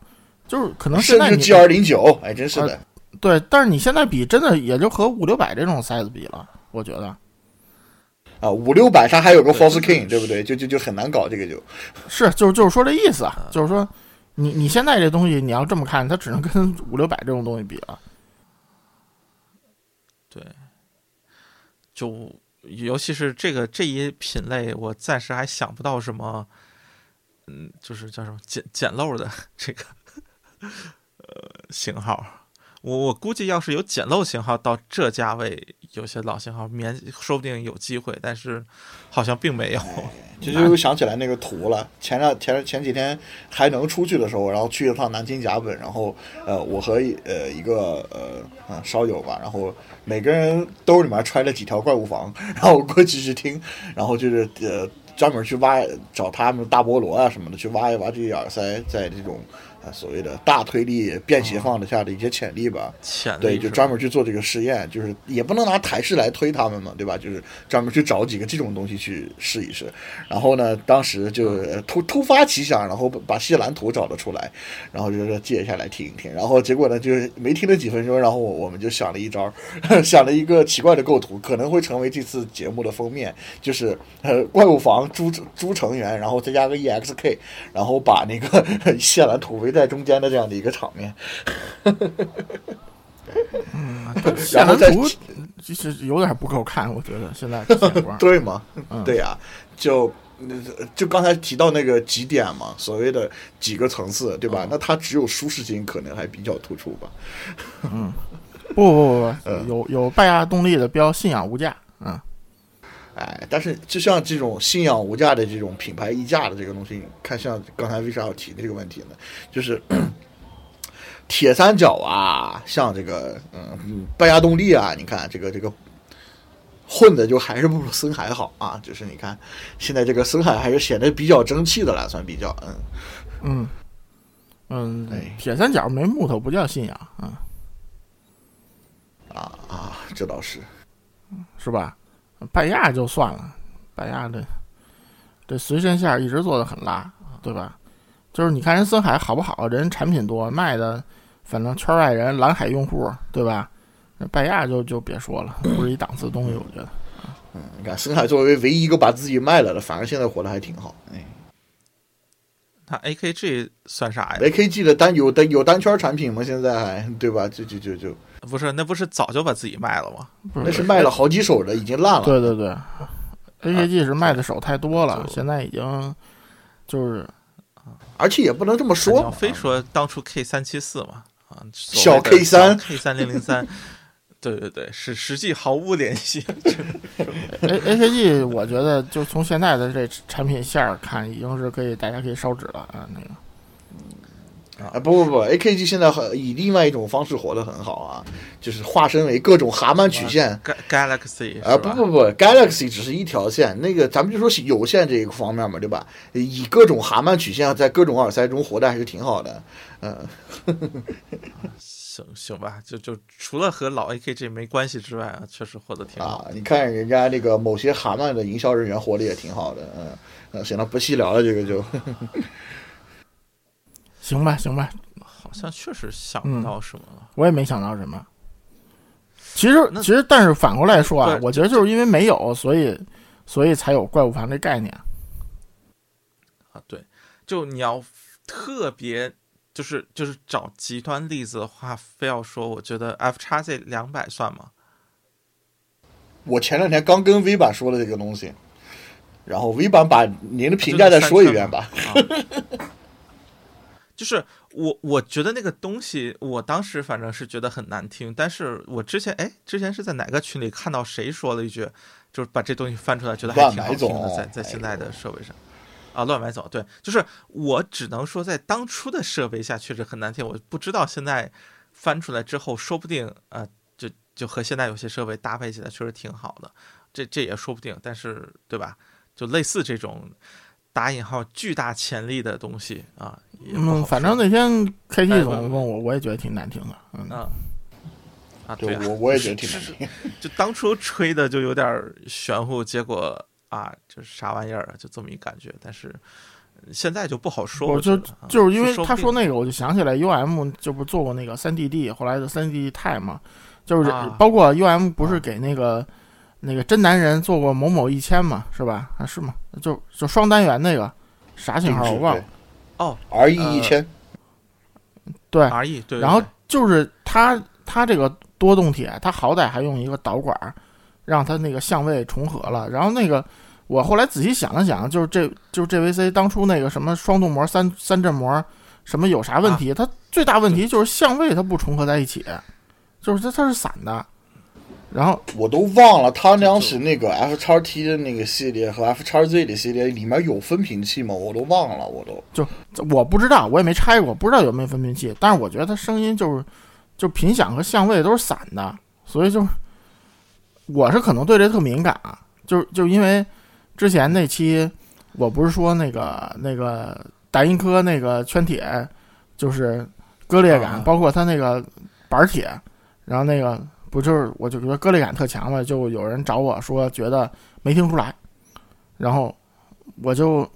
就是可能现甚至在你 G 二零九，哎，真是的。对，但是你现在比真的也就和五六百这种 size 比了，我觉得啊，五六百它还有个 False 对 King，对不对？就就就很难搞这个就。是就是就是说这意思啊，就是说你你现在这东西你要这么看，它只能跟五六百这种东西比了。对，就尤其是这个这一品类，我暂时还想不到什么，嗯，就是叫什么捡捡漏的 这个 呃型号。我我估计要是有捡漏型号到这价位，有些老型号免说不定有机会，但是好像并没有。这就想起来那个图了。前两前前几天还能出去的时候，然后去一趟南京甲本，然后呃，我和呃一个呃啊烧友吧，然后每个人兜里面揣了几条怪物房，然后我过去去听，然后就是呃专门去挖找他们大菠萝啊什么的，去挖一挖这些耳塞在这种啊所谓的大推力便携放的下的一些潜力吧。潜力对，就专门去做这个试验，就是也不能拿台式来推他们嘛，对吧？就是专门去找几个这种东西去试一试。然后呢，当时就呃突突发奇想，然后把谢兰图找了出来，然后就说借下来听一听。然后结果呢，就是没听了几分钟，然后我我们就想了一招，想了一个奇怪的构图，可能会成为这次节目的封面，就是呃怪物房朱朱成员，然后再加个 EXK，然后把那个 谢兰图围在中间的这样的一个场面。嗯然后再其实有点不够看，我觉得现在。对吗？嗯对呀、就就刚才提到那个几点嘛，所谓的几个层次，对吧？那它只有舒适性可能还比较突出吧。不不不嗯不，有有拜亚动力的标信仰无价，嗯，哎，但是就像这种信仰无价的这种品牌溢价的这个东西，你看像刚才为啥要提的这个问题呢？就是 铁三角啊，像这个嗯嗯拜亚动力啊，你看这个这个混的就还是不如森海好啊。就是你看现在这个森海还是显得比较争气的了，算比较嗯。嗯嗯哎，铁三角没木头不叫信仰，啊，啊啊，这倒是，是吧？拜亚就算了，拜亚这这随身线一直做的很拉，对吧？就是你看人森海好不好，人产品多，卖的反正圈外人蓝海用户，对吧？那拜亚就就别说了，不是一档次东西，我觉得。嗯，你看森海作为唯一一个把自己卖了的，反而现在活得还挺好。哎那 AKG 算啥呀？，AKG 的单有单有单圈产品吗？现在还对吧？就就就就不是，那不是早就把自己卖了吗？不那是卖了好几手的，已经烂了。对对对，AKG 是卖的手太多了，就现在已经就是而且也不能这么说嘛，非说当初 K 三七四嘛，啊，小 K 三 K 三零零三，对对对，是实际毫无联系。A A K G，我觉得就从现在的这产品线儿看，已经是可以大家可以烧纸了啊。那个啊不不不，AKG 现在很以另外一种方式活得很好啊，就是化身为各种蛤蟆曲线。Ga- Galaxy 啊、不不不，Galaxy 只是一条线，那个咱们就说有线这一个方面嘛，对吧？以各种蛤蟆曲线在各种耳塞中活的还是挺好的。嗯、行行吧，就就除了和老 AKG 没关系之外啊，确实活得挺好。啊，你看人家那个某些蛤蟆的营销人员活得也挺好的。嗯、呃，行了，不细聊了，这个就。行吧，行吧，好像确实想嗯不到什么了。我也没想到什么。其实其实，但是反过来说啊，我觉得就是因为没有，所以所以才有怪物房这概念。啊，对，就你要特别就是就是找极端例子的话，非要说，我觉得 F 叉 Z 两百算吗？我前两天刚跟 V 版说了这个东西，然后 V 版把您的评价再说一遍吧。啊就是我我觉得那个东西，我当时反正是觉得很难听，但是我之前哎，之前是在哪个群里看到谁说了一句，就是把这东西翻出来，觉得还挺好听的，在在现在的设备上。啊，乱买走，对，就是我只能说，在当初的设备下确实很难听，我不知道现在翻出来之后，说不定啊、呃就就和现在有些设备搭配起来确实挺好的，这这也说不定，但是对吧？就类似这种打引号巨大潜力的东西啊，嗯，反正那天 K 哎 T 总问我，我也觉得挺难听的。嗯，啊啊，对我我也觉得挺难听。就当初吹的就有点玄乎，结果啊，就是啥玩意儿啊，就这么一感觉。但是呃现在就不好说，我就就是因为他说那个，我就想起来 U M 就不是做过那个三 D D，后来的三 D D 钛嘛，就是啊包括 U M 不是给那个那个真男人做过某某一千嘛，是吧？啊，是吗？就就双单元那个啥型号我忘了。哦，R E 一千，对，，R E 对，然后就是它它这个多动铁，它好歹还用一个导管儿，让它那个相位重合了。然后那个我后来仔细想了想，就是这就是 JVC 当初那个什么双动膜、三三振膜什么有啥问啊题？它最大问题就是相位它不重合在一起，就是它它是散的。然后我都忘了，他当时那个 F 叉 T 的那个系列和 F 叉 Z 的系列里面有分频器吗？我都忘了，我都就。我不知道，我也没拆过，不知道有没有分频器。但是我觉得它声音就是，就频响和相位都是散的，所以就我是可能对这特敏感啊，就 就因为之前那期我不是说那个那个达音科那个圈铁就是割裂感，包括它那个板铁，然后那个不就是我就觉得割裂感特强嘛，就有人找我说觉得没听出来，然后我就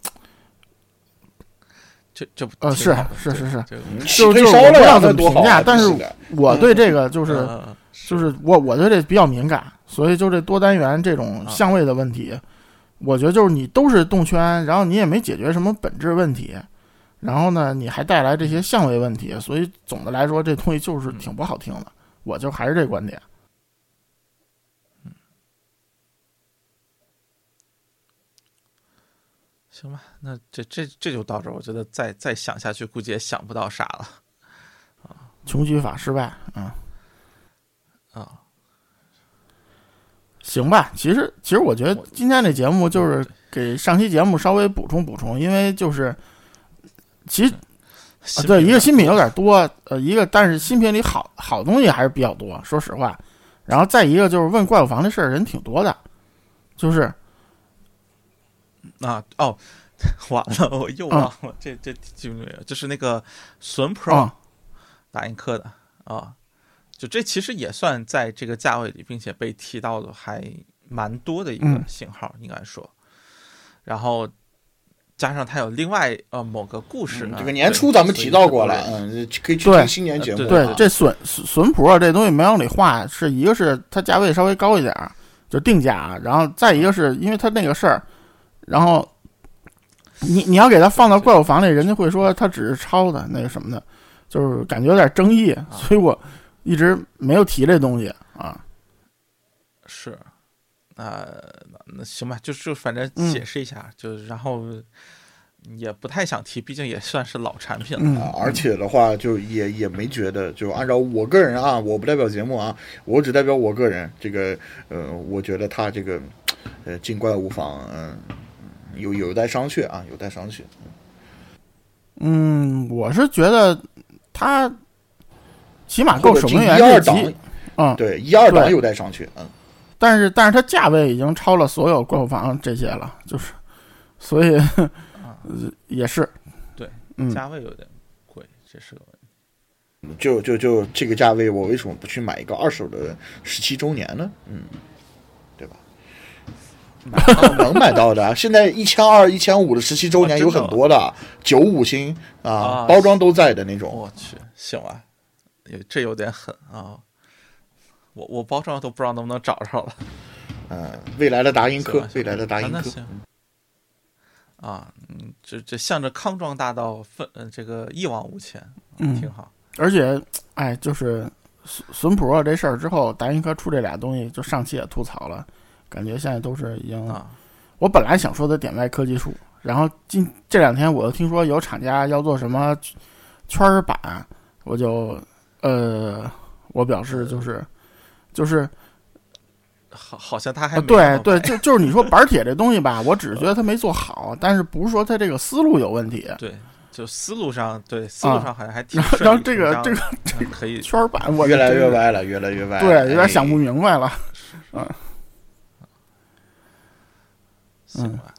这这呃是是是是就就，是我不知道怎！么评价，但是我对这个就是就是我我对这比较敏感，所以就这多单元这种相位的问题，我觉得就是你都是动圈，然后你也没解决什么本质问题，然后呢你还带来这些相位问题，所以总的来说这东西就是挺不好听的，我就还是这观点。嗯行吧，那这这这就到这儿，我觉得再再想下去，估计也想不到啥了啊 穷举法失败，嗯，啊。行吧。其实其实我觉得今天这节目就是给上期节目稍微补充补充，因为就是其实啊，对，一个新品有点多，呃，一个但是新品里好好东西还是比较多，说实话。然后再一个就是问怪物房的事儿人挺多的，就是啊哦，完了，我又啊忘了，这这记不没有，就是那个损 Pro 啊、打印刻的啊，就这其实也算在这个价位里，并且被提到的还蛮多的一个嗯型号，应该说。然后加上它有另外呃某个故事呢，嗯这个年对初咱们提到过了，嗯，可以去对听新年节目。对对啊这损损损普这东西没往里画，是一个是它价位稍微高一点儿，就定价，然后再一个是因为它那个事儿，然后你你要给它放到怪物房里，人家会说它只是抄的那个什么的，就是感觉有点争议，所以我一直没有提这东西啊。是，呃，那行吧，就就反正嗯解释一下，就然后也不太想提，毕竟也算是老产品了。而且的话，就也也没觉得，就按照我个人啊，我不代表节目啊，我只代表我个人。这个呃，我觉得他这个呃进怪物房，嗯、有有待商榷啊，有待商榷。嗯，我是觉得他起码够或者进守门员一二档这级，，嗯，对一二档有待商榷。嗯，但是但是它价位已经超了所有购房这些了，就是，所以、呃 也是，对，嗯，价位有点贵，这是个问题。就就就这个价位，我为什么不去买一个二手的十七周年呢？嗯，对吧？能买到的，现在一千二、一千五的十七周年有很多的，九五星啊啊，包装都在的那种。我去，行吧，有这有点狠啊！我我包装都不知道能不能找着了。嗯，未来的达音科，未来的达音科，啊嗯，这这向着康庄大道奋，呃，这个一往无前，嗯挺好。而且，哎，就是损损普这事儿之后，达音科出这俩东西，就上期也吐槽了，感觉现在都是已经。啊，我本来想说的点外科技树，然后今这两天我又听说有厂家要做什么圈儿板，我就呃，我表示就是就是好，好像他还啊，对对，就就是你说 板铁这东西吧，我只是觉得他没做好，但是不是说他这个思路有问题。对，就思路上，对思路上好像还 挺然后这个这个的嗯可以 圈儿板我越来越歪了，越来越歪了。对，有点想不哎明白了。嗯行吧。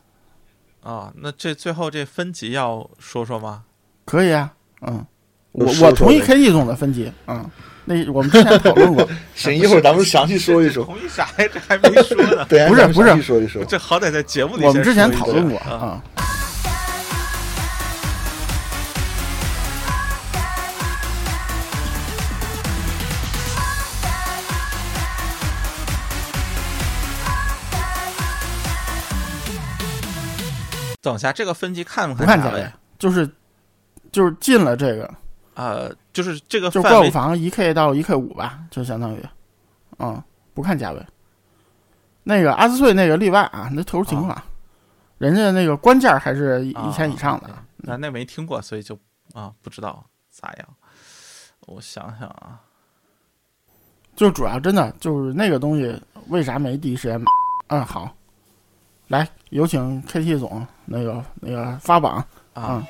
啊，那这最后这分级要说说吗？可以啊，嗯，我说说我同意 KT 总的分级，嗯，那我们之前讨论过，行，一会儿咱们详细说一说。同意啥呀？这还没说呢。对，不是不是说一说。这好歹在节目里我们之前讨论过啊。啊。等一下，这个分级看不不看价价位，就是就是进了这个，呃，就是这个就是怪物房一 K 到一 K 五吧，就相当于，嗯，不看价位。那个阿斯翠那个例外啊，那特殊情况，人家那个官价还是一千以上的。咱那没听过，所以就啊不知道咋样。我想想啊，就主要真的就是那个东西，为啥没第一时间买？嗯，好，来有请 KT 总那个那个发榜啊，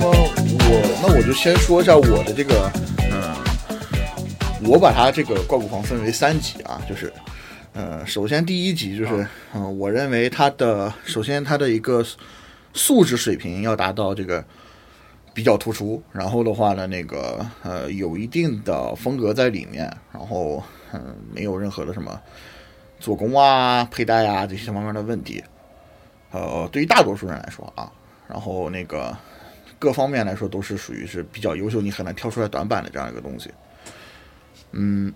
那么我那我就先说一下我的这个，嗯，我把它这个怪物房分为三级啊，就是，呃，首先第一级就是，嗯、我认为它的首先它的一个素质水平要达到这个比较突出，然后的话呢，那个呃有一定的风格在里面，然后嗯、没有任何的什么做工啊、佩戴啊这些方面的问题，呃，对于大多数人来说啊，然后那个各方面来说都是属于是比较优秀，你很难挑出来短板的这样一个东西。嗯，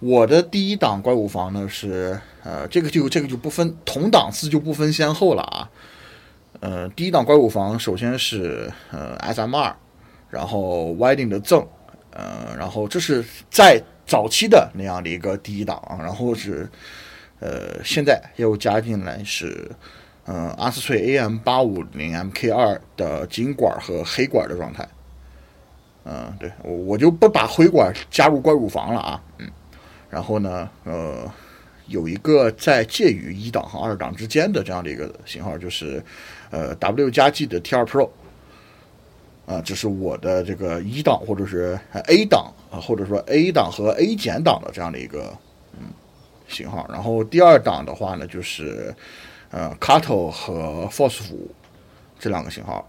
我的第一档怪物房呢是呃，这个就这个就不分同档次就不分先后了啊。呃，第一档怪物房首先是呃 SM 二，然后 Widing 的赠，呃，然后这是在早期的那样的一个第一档，然后是呃现在又加进来是嗯阿斯翠 AM 八五零 MK 二的金管和黑管的状态。嗯、对我我就不把灰管加入怪物房了啊，嗯，然后呢，呃，有一个在介于一档和二档之间的这样的一个型号，就是呃 W 加 G 的 T 二 Pro，啊、这是我的这个一档或者是 A 档啊、或者说 A 档和 A 减档的这样的一个嗯型号。然后第二档的话呢，就是呃 Kato 和 Force 五这两个型号。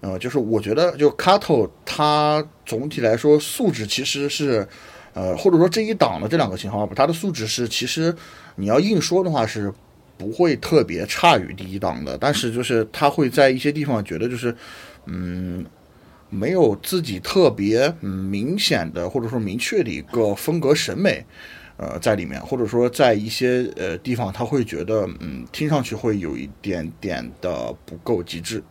呃，就是我觉得就 Kato 它总体来说素质其实是，呃，或者说这一档的这两个型号吧，它的素质是其实你要硬说的话是不会特别差于第一档的，但是就是它会在一些地方觉得就是，嗯，没有自己特别明显的或者说明确的一个风格审美。呃，在里面，或者说在一些呃地方，他会觉得，嗯，听上去会有一点点的不够极致。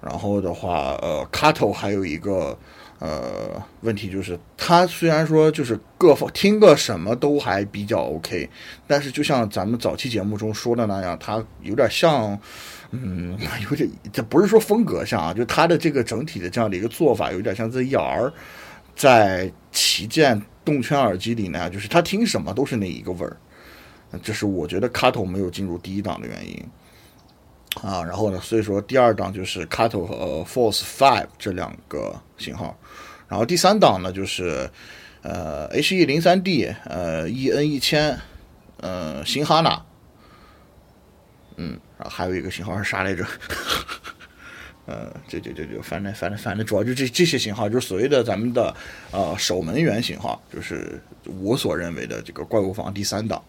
然后的话，呃，Cato 还有一个呃，问题就是他虽然说就是各方听个什么都还比较 OK，但是就像咱们早期节目中说的那样，他有点像。嗯，有点，这不是说风格像啊，就他的这个整体的这样的一个做法，有点像 ZR 在旗舰动圈耳机里呢，就是它听什么都是那一个味儿。这是我觉得 Kato 没有进入第一档的原因啊。然后呢，所以说第二档就是 Kato 和 Force Five 这两个型号。然后第三档呢，就是呃 HE 零三 D 呃 EN 一千呃新哈娜，嗯，然后还有一个型号是啥来着？呃，这这这这，反正反正反正主要就这这些型号，就是所谓的咱们的呃守门员型号，就是我所认为的这个怪物房第三档。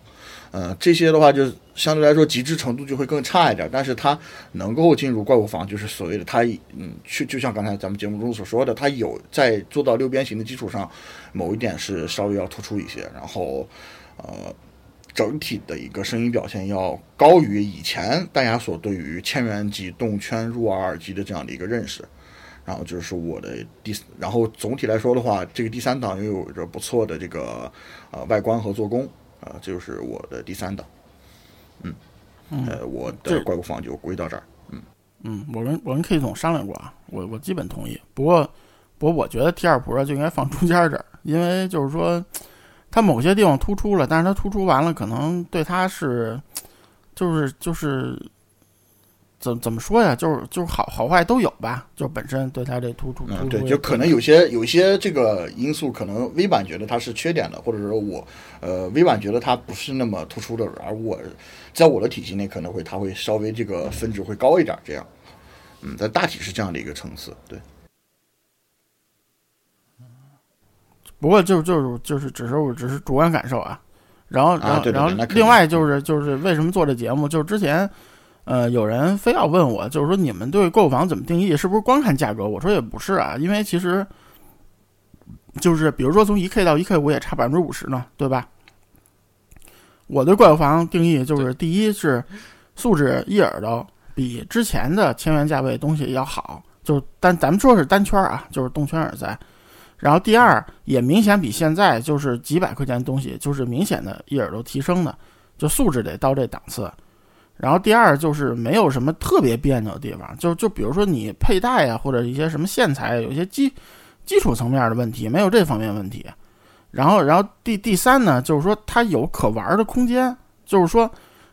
呃，这些的话就相对来说极致程度就会更差一点，但是它能够进入怪物房，就是所谓的它嗯，去就像刚才咱们节目中所说的，它有在做到六边形的基础上，某一点是稍微要突出一些，然后呃。整体的一个声音表现要高于以前大家所对于千元级动圈入耳耳机的这样的一个认识，然后就是我的第，然后总体来说的话，这个第三档又有着不错的这个呃外观和做工，啊、这就是我的第三档，嗯，呃，我的这怪物房就归到这儿，嗯，我跟我跟 K 总商量过啊，我我基本同意。不过，不过我觉得 T 二 Pro 就应该放中间这儿，因为就是说，它某些地方突出了，但是它突出完了，可能对它是，就是就是，怎怎么说呀？就是就是好好坏都有吧，就本身对它这突出嗯，对，就可能有些有些这个因素，可能微版觉得它是缺点的，或者说我呃微版觉得它不是那么突出的，而我在我的体系内可能会它会稍微这个分值会高一点，这样，嗯，但大体是这样的一个层次，对，不过就就是就是只是我只是主观感受啊。然后，然后，然后另外就是就是为什么做这节目？就是之前，呃，有人非要问我，就是说你们对购房怎么定义？是不是光看价格？我说也不是啊，因为其实就是比如说从一 K 到一 K 五也差百分之五十呢，对吧？我对怪物房定义就是第一是素质一耳朵比之前的千元价位东西要好，就是单咱们说是单圈啊，就是动圈耳塞。然后第二也明显比现在就是几百块钱的东西，就是明显的一耳朵提升的，就素质得到这档次。然后第二就是没有什么特别别扭的地方，就就比如说你佩戴啊，或者一些什么线材，有些基基础层面的问题，没有这方面问题。然后，然后第第三呢，就是说它有可玩的空间，就是说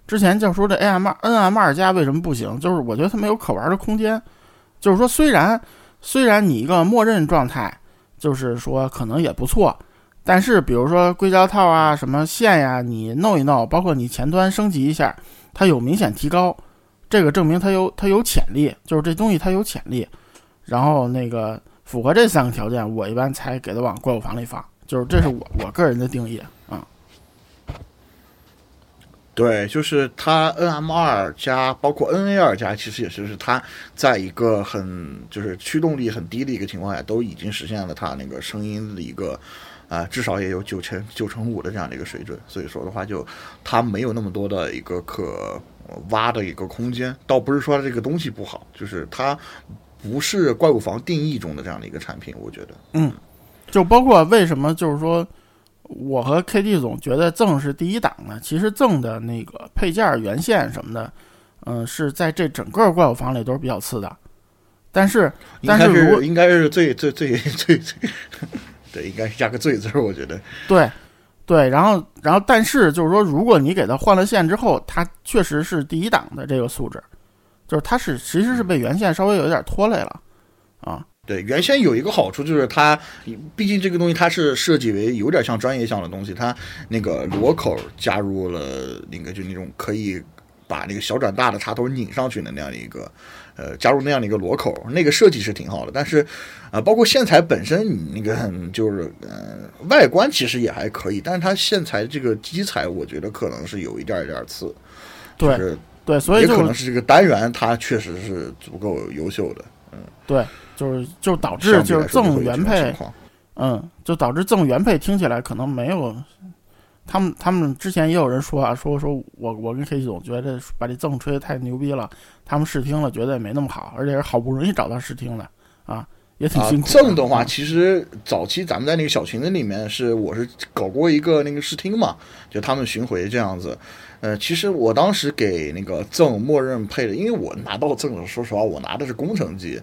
之前就说这 A M N M 二加为什么不行，就是我觉得它没有可玩的空间，就是说虽然虽然你一个默认状态。就是说可能也不错，但是比如说硅胶套啊、什么线呀、你弄一弄，包括你前端升级一下，它有明显提高，这个证明它有它有潜力，就是这东西它有潜力。然后那个符合这三个条件，我一般才给它往怪物房里放，就是这是我我个人的定义。对，就是它 NM 二加包括 NA 二加，其实也就是它在一个很就是驱动力很低的一个情况下，都已经实现了它那个声音的一个啊、至少也有九成九成五的这样的一个水准。所以说的话就，它没有那么多的一个可挖的一个空间。倒不是说这个东西不好，就是它不是怪物房定义中的这样的一个产品，我觉得。嗯就包括为什么就是说，我和 KD 总觉得赠是第一档呢？其实赠的那个配件、原线什么的，嗯、是在这整个怪物房里都是比较次的。但是，但是如果应该是最最最最最，对，应该是加个最字儿，我觉得。对，对，然后，然后，但是就是说，如果你给它换了线之后，它确实是第一档的这个素质，就是它是其实是被原线稍微有一点拖累了啊。对，原先有一个好处就是它，毕竟这个东西它是设计为有点像专业项的东西，它那个螺口加入了那个就那种可以把那个小转大的插头拧上去的那样的一个，呃，加入那样的一个螺口，那个设计是挺好的。但是，啊、包括线材本身，你那个嗯就是呃外观其实也还可以，但是它线材这个基材，我觉得可能是有一点点儿次，对就是对，所以也可能是这个单元它确实是足够优秀的。对，就是就导致就是赠原配，嗯，就导致赠原配听起来可能没有。他们他们之前也有人说啊，说说我我跟 K 总觉得把这赠吹的太牛逼了，他们试听了觉得也没那么好，而且是好不容易找到试听的，啊也挺辛苦。正的话，其实早期咱们在那个小群子里面是我是搞过一个那个试听嘛，就他们巡回这样子。呃，其实我当时给那个赠默认配的，因为我拿到赠的，说实话，我拿的是工程机，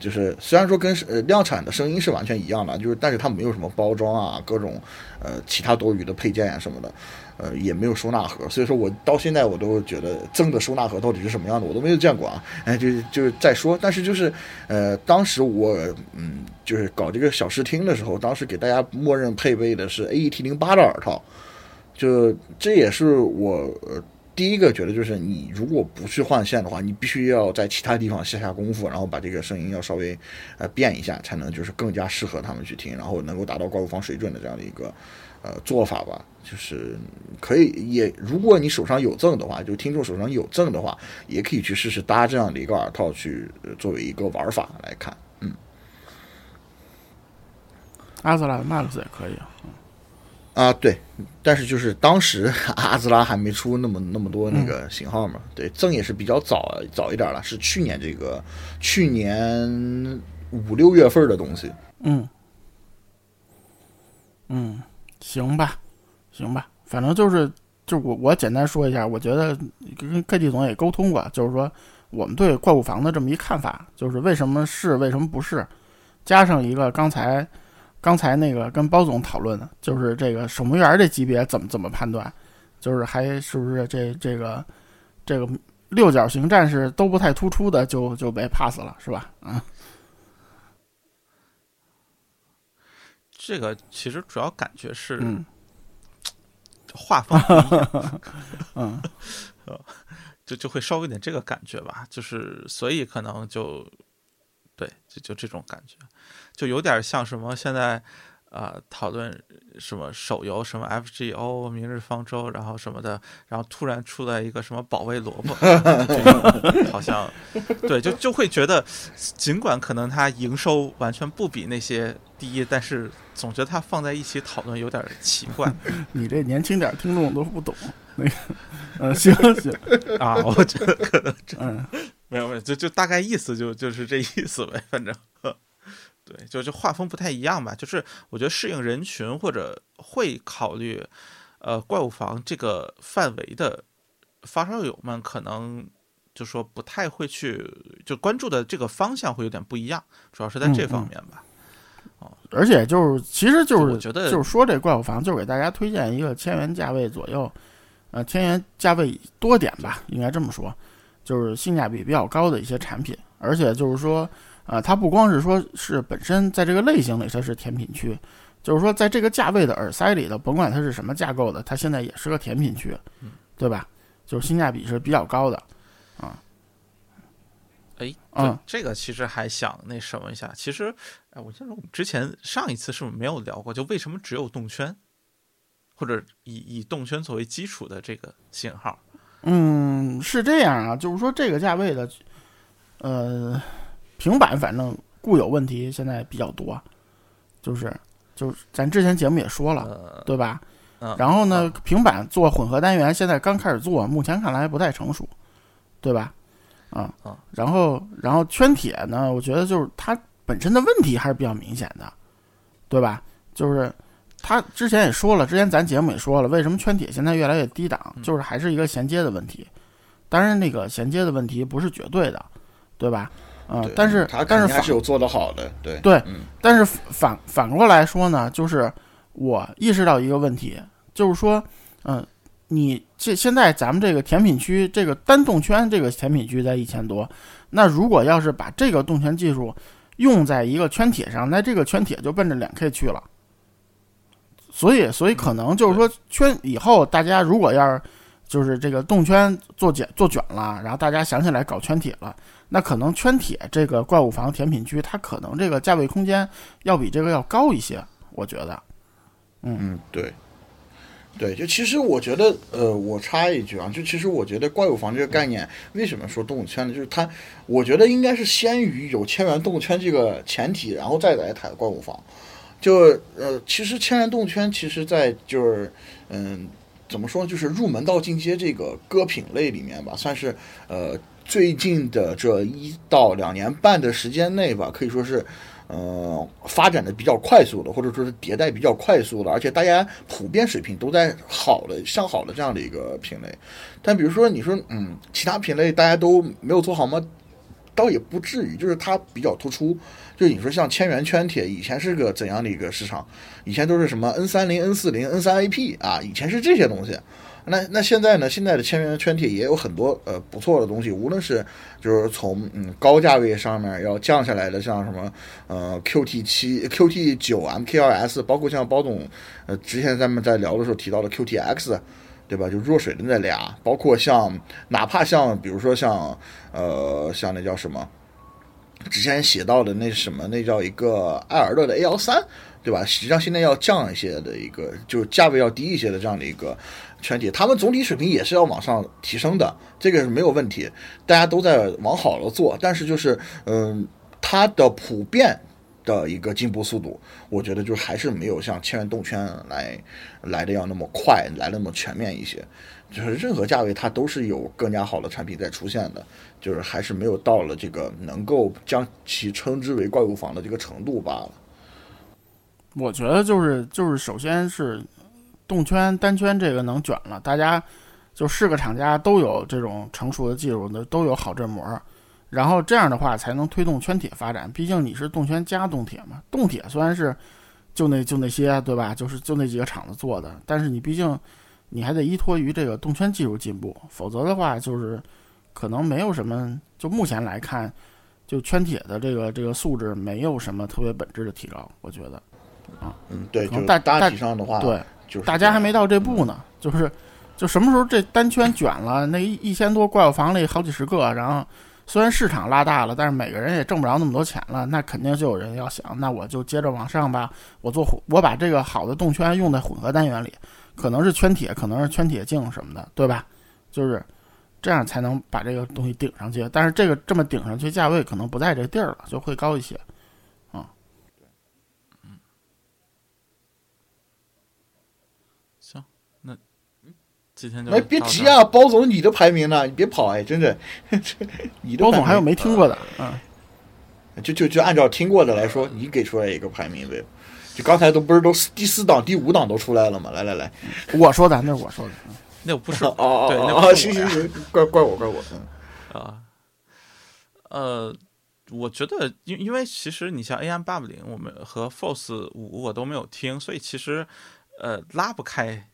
就是虽然说跟呃量产的声音是完全一样的，就是但是它没有什么包装啊，各种呃其他多余的配件啊、什么的，呃也没有收纳盒，所以说我到现在我都觉得赠的收纳盒到底是什么样的，我都没有见过啊。哎，就就是再说，但是就是呃当时我嗯就是搞这个小试听的时候，当时给大家默认配备的是 AET 零八的耳套。就这也是我呃第一个觉得，就是你如果不去换线的话，你必须要在其他地方下下功夫，然后把这个声音要稍微呃变一下，才能就是更加适合他们去听，然后能够达到怪物房水准的这样的一个呃做法吧。就是可以也，如果你手上有赠的话，就听众手上有赠的话，也可以去试试搭这样的一个耳套去、呃作为一个玩法来看。嗯阿兹拉的 Max 也可以啊。啊，对，但是就是当时 阿兹拉还没出那么那么多那个型号嘛，对，赠也是比较早早一点了，是去年这个去年五六月份的东西。嗯，嗯，行吧，行吧，反正就是，就是我我简单说一下，我觉得跟 K T 总也沟通过，就是说我们对怪物房的这么一看法，就是为什么是，为什么不是，加上一个刚才刚才那个跟包总讨论的，就是这个守门员这级别怎么怎么判断，就是还是不是这这个这个六角形战士都不太突出的就就被 pass 了，是吧？嗯。这个其实主要感觉是嗯画风不一样，嗯。就就会稍微有点这个感觉吧，就是所以可能就对，就就这种感觉，就有点像什么现在呃讨论什么手游什么 FGO 明日方舟，然后什么的，然后突然出来一个什么保卫萝卜，好像对，就就会觉得，尽管可能它营收完全不比那些低，但是总觉得它放在一起讨论有点奇怪。你这年轻点儿听众都不懂那个，嗯，行行，啊，我觉得可能嗯。没有没有，就就大概意思就就是这意思呗，反正，对，就就画风不太一样吧。就是我觉得适应人群或者会考虑，呃，怪物房这个范围的发烧友们，可能就说不太会去就关注的这个方向会有点不一样，主要是在这方面吧。哦而且就是，其实就是我觉得就是说这怪物房，就是给大家推荐一个千元价位左右，呃，千元价位多点吧，应该这么说，就是性价比比较高的一些产品。而且就是说，呃，它不光是说是本身在这个类型里它是甜品区，就是说在这个价位的耳塞里头，甭管它是什么架构的，它现在也是个甜品区，对吧？就是性价比是比较高的。哎，嗯对，这个其实还想那什么一下。其实，哎，我记得我们之前上一次是不是没有聊过？就为什么只有动圈，或者以以动圈作为基础的这个型号？嗯，是这样啊，就是说这个价位的，呃，平板反正固有问题现在比较多，就是就是咱之前节目也说了，呃，对吧？嗯然后呢，平板做混合单元现在刚开始做，目前看来不太成熟，对吧？啊啊，然后然后圈铁呢，我觉得就是它本身的问题还是比较明显的，对吧？就是他之前也说了，之前咱节目也说了，为什么圈铁现在越来越低档，嗯就是还是一个衔接的问题。当然，那个衔接的问题不是绝对的，对吧？啊、对但是他但是还是有做得好的，对对嗯但是反反过来说呢，就是我意识到一个问题，就是说，嗯、你这现在咱们这个甜品区，这个单动圈这个甜品区在一千多，那如果要是把这个动圈技术用在一个圈铁上，那这个圈铁就奔着两 K 去了。所以，所以可能就是说，圈以后大家如果要是就是这个动圈做卷做卷了，然后大家想起来搞圈铁了，那可能圈铁这个怪物房甜品区，它可能这个价位空间要比这个要高一些，我觉得。嗯嗯，对，对，就其实我觉得，呃，我插一句啊，就其实我觉得怪物房这个概念，为什么说动物圈呢？就是它，我觉得应该是先于有千元动物圈这个前提，然后再来谈怪物房。就呃，其实千元动物圈，其实在就是嗯，怎么说，就是入门到进阶这个歌品类里面吧，算是呃最近的这一到两年半的时间内吧，可以说是。呃发展的比较快速的，或者说是迭代比较快速的，而且大家普遍水平都在好的向好的这样的一个品类。但比如说你说嗯，其他品类大家都没有做好吗？倒也不至于，就是它比较突出。就你说像千元圈铁，以前是个怎样的一个市场？以前都是什么 N 三零、N 四零、N 三 AP 啊，以前是这些东西。那那现在呢？现在的千元圈铁也有很多呃不错的东西，无论是就是从嗯高价位上面要降下来的，像什么呃 QT 七、QT 九、MK 二 S，包括像包总呃之前咱们在聊的时候提到的 QTX，对吧？就弱水的那俩，包括像哪怕像比如说像呃像那叫什么，之前写到的那什么，那叫一个艾尔勒的 A 幺三，对吧？实际上现在要降一些的一个，就是价位要低一些的这样的一个全体，他们总体水平也是要往上提升的，这个是没有问题，大家都在往好了做，但是就是嗯，它的普遍的一个进步速度，我觉得就还是没有像千元动圈来来的要那么快，来那么全面一些。就是任何价位它都是有更加好的产品在出现的，就是还是没有到了这个能够将其称之为怪物房的这个程度罢了。我觉得就是就是，首先是动圈单圈这个能卷了，大家就是个厂家都有这种成熟的技术的，都有好振膜，然后这样的话才能推动圈铁发展。毕竟你是动圈加动铁嘛，动铁虽然是就那就那些对吧，就是就那几个厂子做的，但是你毕竟你还得依托于这个动圈技术进步，否则的话就是可能没有什么。就目前来看，就圈铁的这个这个素质没有什么特别本质的提高，我觉得。啊嗯，对，就大大体上的话，对，大家还没到这步呢，就是就什么时候这单圈卷了，那一一千多怪物房里好几十个，然后虽然市场拉大了，但是每个人也挣不着那么多钱了，那肯定就有人要想，那我就接着往上吧，我做混，我把这个好的动圈用在混合单元里，可能是圈铁，可能是圈铁镜什么的，对吧？就是这样才能把这个东西顶上去，但是这个这么顶上去，价位可能不在这地儿了，就会高一些。今天就哎，别急啊，包总，你的排名呢？你别跑哎，真的，你的包总还有没听过的？嗯，就就就按照听过的来说，你给出来一个排名呗。就刚才都不是都第四档、第五档都出来了吗？来来来，我说的，那是我说的。嗯 那不是哦哦对，那哦行行行，怪怪我怪我，嗯 啊，呃，我觉得，因因为其实你像 AM 八五零，我们和 Force 五我都没有听，所以其实呃拉不开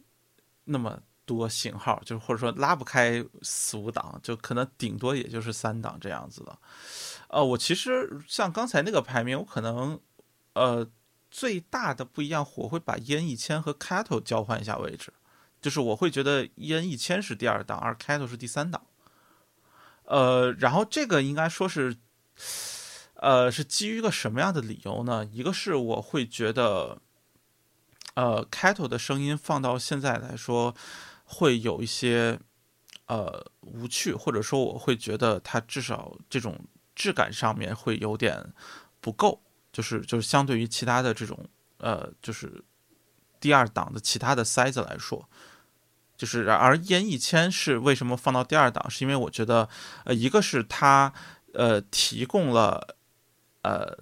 那么多型号，就是或者说拉不开四五档，就可能顶多也就是三档这样子的。呃，我其实像刚才那个排名，我可能呃最大的不一样，我会把烟一千和 Cattle 交换一下位置。就是我会觉得烟一千是第二档，而 Cattle 是第三档。呃，然后这个应该说是，呃，是基于一个什么样的理由呢？一个是我会觉得，呃，Cattle 的声音放到现在来说，会有一些呃无趣，或者说我会觉得它至少这种质感上面会有点不够，就是就是相对于其他的这种呃，就是第二档的其他的塞子来说。就是而烟一千是为什么放到第二档？是因为我觉得，呃，一个是它呃提供了，呃，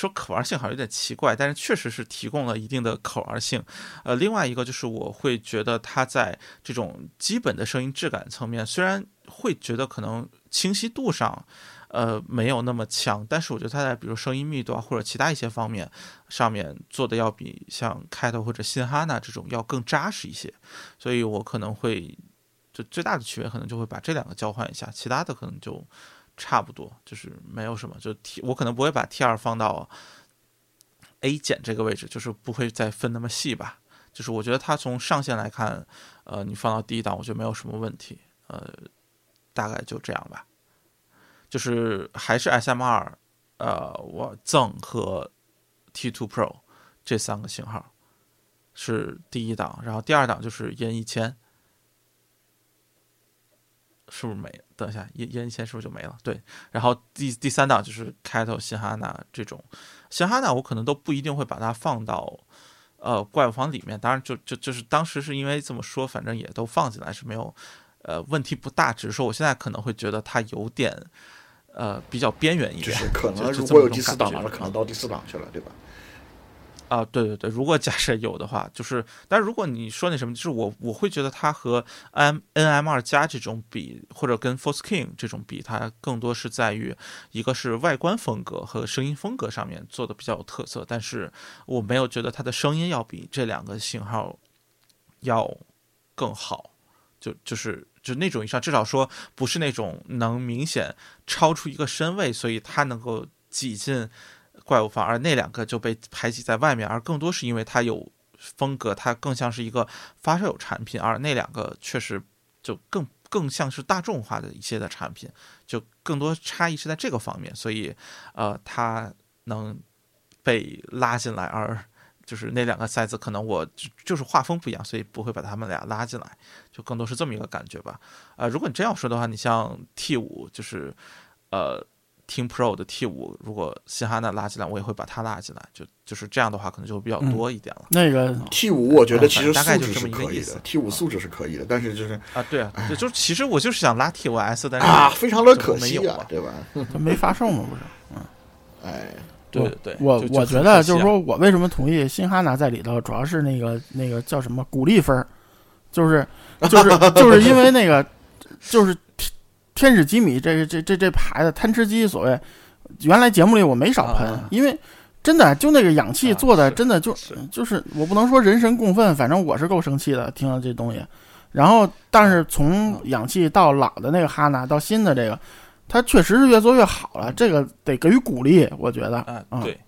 说可玩性好像有点奇怪，但是确实是提供了一定的可玩性。呃，另外一个就是我会觉得它在这种基本的声音质感层面，虽然会觉得可能清晰度上。呃，没有那么强，但是我觉得它在比如声音密度啊，或者其他一些方面上面做的要比像开头或者新哈娜这种要更扎实一些，所以我可能会就最大的区别可能就会把这两个交换一下，其他的可能就差不多，就是没有什么，就 T 我可能不会把 T 二放到 A 减这个位置，就是不会再分那么细吧，就是我觉得它从上限来看，呃，你放到第一档，我觉得没有什么问题，呃，大概就这样吧。就是还是 S M 二，呃，我赠和 T Two Pro 这三个型号是第一档，然后第二档就是烟一千，是不是没？等一下，烟烟一千是不是就没了？对，然后第第三档就是开头新哈娜这种，新哈娜我可能都不一定会把它放到呃怪物房里面，当然就就就是当时是因为这么说，反正也都放进来是没有呃问题不大，只是说我现在可能会觉得它有点。呃比较边缘一点，就是可能如果有第四档了，觉可能到第四档去了，对吧？啊，对对对，如果假设有的话，就是，但如果你说那什么，就是我我会觉得它和 M N M 二加这种比，或者跟 Force King 这种比，它更多是在于一个是外观风格和声音风格上面做的比较有特色，但是我没有觉得它的声音要比这两个型号要更好，就就是就那种意义上，至少说不是那种能明显超出一个身位，所以它能够挤进怪物房，而那两个就被排挤在外面，而更多是因为它有风格，它更像是一个发烧友产品，而那两个确实就更更像是大众化的一些的产品，就更多差异是在这个方面，所以呃，它能被拉进来，而就是那两个赛子可能我就就是画风不一样，所以不会把他们俩拉进来，就更多是这么一个感觉吧。呃，如果你这样说的话，你像 T 五就是呃。Team Pro 的 T 五，如果辛哈娜拉进来，我也会把它拉进来，就就是这样的话，可能就会比较多一点了。那个 T 五我觉得其实大概就这么一个可以的意思，T 五素质是可以的，但是就是啊，对啊，对，就是其实我就是想拉 T 五 S，但是啊，非常的可惜没有啊，啊对吧？它没发售嘛，不是？嗯哎，对对对，我我觉得就是，说我为什么同意新哈拿在里头，主要是那个那个叫什么鼓励分儿，就是就是就是因为那个就是天天使吉米这个这这这牌子贪吃鸡，所谓原来节目里我没少喷，啊。因为真的就那个氧气啊做的真的就是。就是我不能说人神共愤，反正我是够生气的，听了这东西。然后，但是从啊。氧气到老的那个哈娜到新的这个，它确实是越做越好了，这个得给予鼓励，我觉得。啊，嗯。对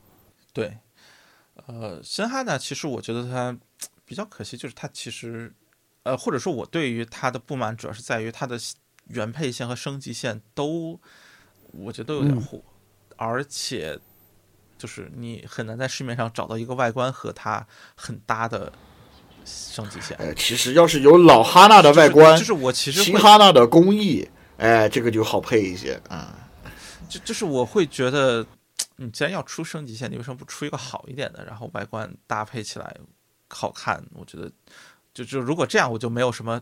对，呃，新哈娜其实我觉得它比较可惜，就是它其实呃，或者说我对于它的不满主要是在于它的原配线和升级线都我觉得都有点嗯糊，而且就是你很难在市面上找到一个外观和它很搭的升级线。呃，其实要是有老哈纳的外观，就是我其实新哈纳的工艺，哎，这个就好配一些啊。就就是我会觉得，你既然要出升级线，你为什么不出一个好一点的，然后外观搭配起来好看？我觉得，就就如果这样，我就没有什么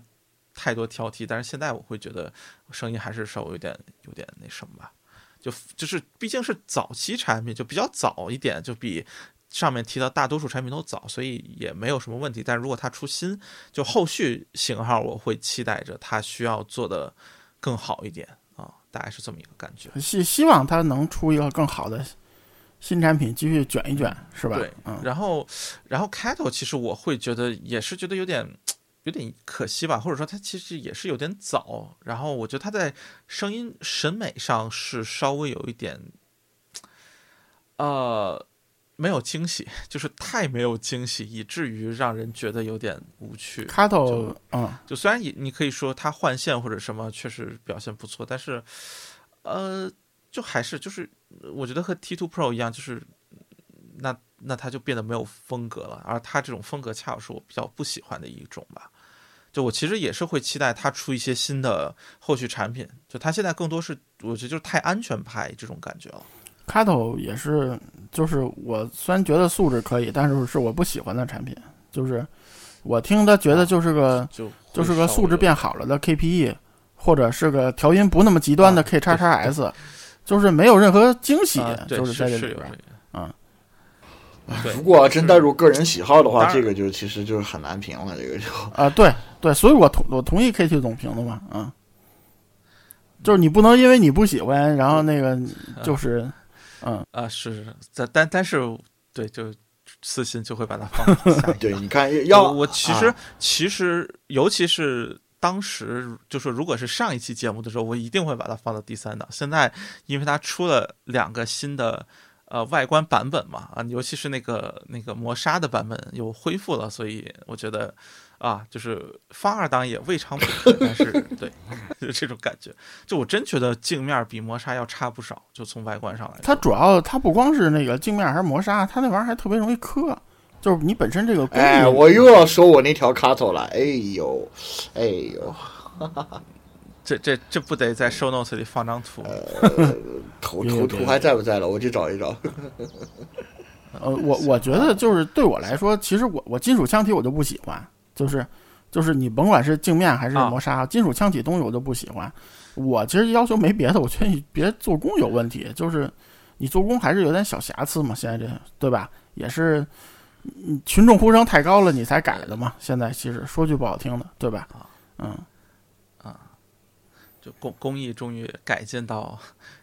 太多挑剔。但是现在我会觉得声音还是稍微有点有点那什么吧，就就是毕竟是早期产品，就比较早一点，就比。上面提到大多数产品都早，所以也没有什么问题。但如果它出新，就后续型号，我会期待着它需要做的更好一点啊，大概是这么一个感觉。希希望它能出一个更好的新产品，继续卷一卷，是吧？对，嗯，然后，然后 Cattle 其实我会觉得也是觉得有点有点可惜吧，或者说它其实也是有点早。然后我觉得它在声音审美上是稍微有一点，呃，没有惊喜，就是太没有惊喜，以至于让人觉得有点无趣。卡头就，嗯，就虽然你你可以说它换线或者什么确实表现不错，但是，呃，就还是就是我觉得和 T Two Pro 一样，就是那那它就变得没有风格了，而它这种风格恰好是我比较不喜欢的一种吧。就我其实也是会期待它出一些新的后续产品，就它现在更多是我觉得就是太安全派这种感觉了。卡头也是，就是我虽然觉得素质可以，但是是我不喜欢的产品，就是我听他觉得就是个就就是个素质变好了的 KPE，或者是个调音不那么极端的啊 K 叉叉 S，就是没有任何惊喜啊，就是在这里边。如果真带入个人喜好的话，这个就其实就是很难评了。这个就。啊，对对，所以我同我同意 KT 总评的嘛，嗯，就是你不能因为你不喜欢，然后那个就是，嗯，啊是是，但但但是对就私心就会把它放到下一 对，你看要我我其实、啊。其实尤其是当时就说，如果是上一期节目的时候，我一定会把它放到第三档。现在因为它出了两个新的呃外观版本嘛，啊，尤其是那个那个磨砂的版本又恢复了，所以我觉得啊，就是发二档也未尝不可。但是对，就这种感觉，就我真觉得镜面比磨砂要差不少，就从外观上来说。它主要它不光是那个镜面还是磨砂，它那玩意儿还特别容易磕，就是你本身这个工艺，哎，我又要说我那条卡头了，哎呦，哎呦，这这这不得在 show notes 里放张图？图图图还在不在了？我去找一找。呃，我我觉得就是对我来说，其实我我金属腔体我就不喜欢，就是就是你甭管是镜面还是啊磨砂，金属腔体东西我就不喜欢。我其实要求没别的，我觉得你别做工有问题，就是你做工还是有点小瑕疵嘛。现在这对吧？也是，嗯群众呼声太高了，你才改的嘛。现在其实说句不好听的，对吧？嗯，就工工艺终于改进到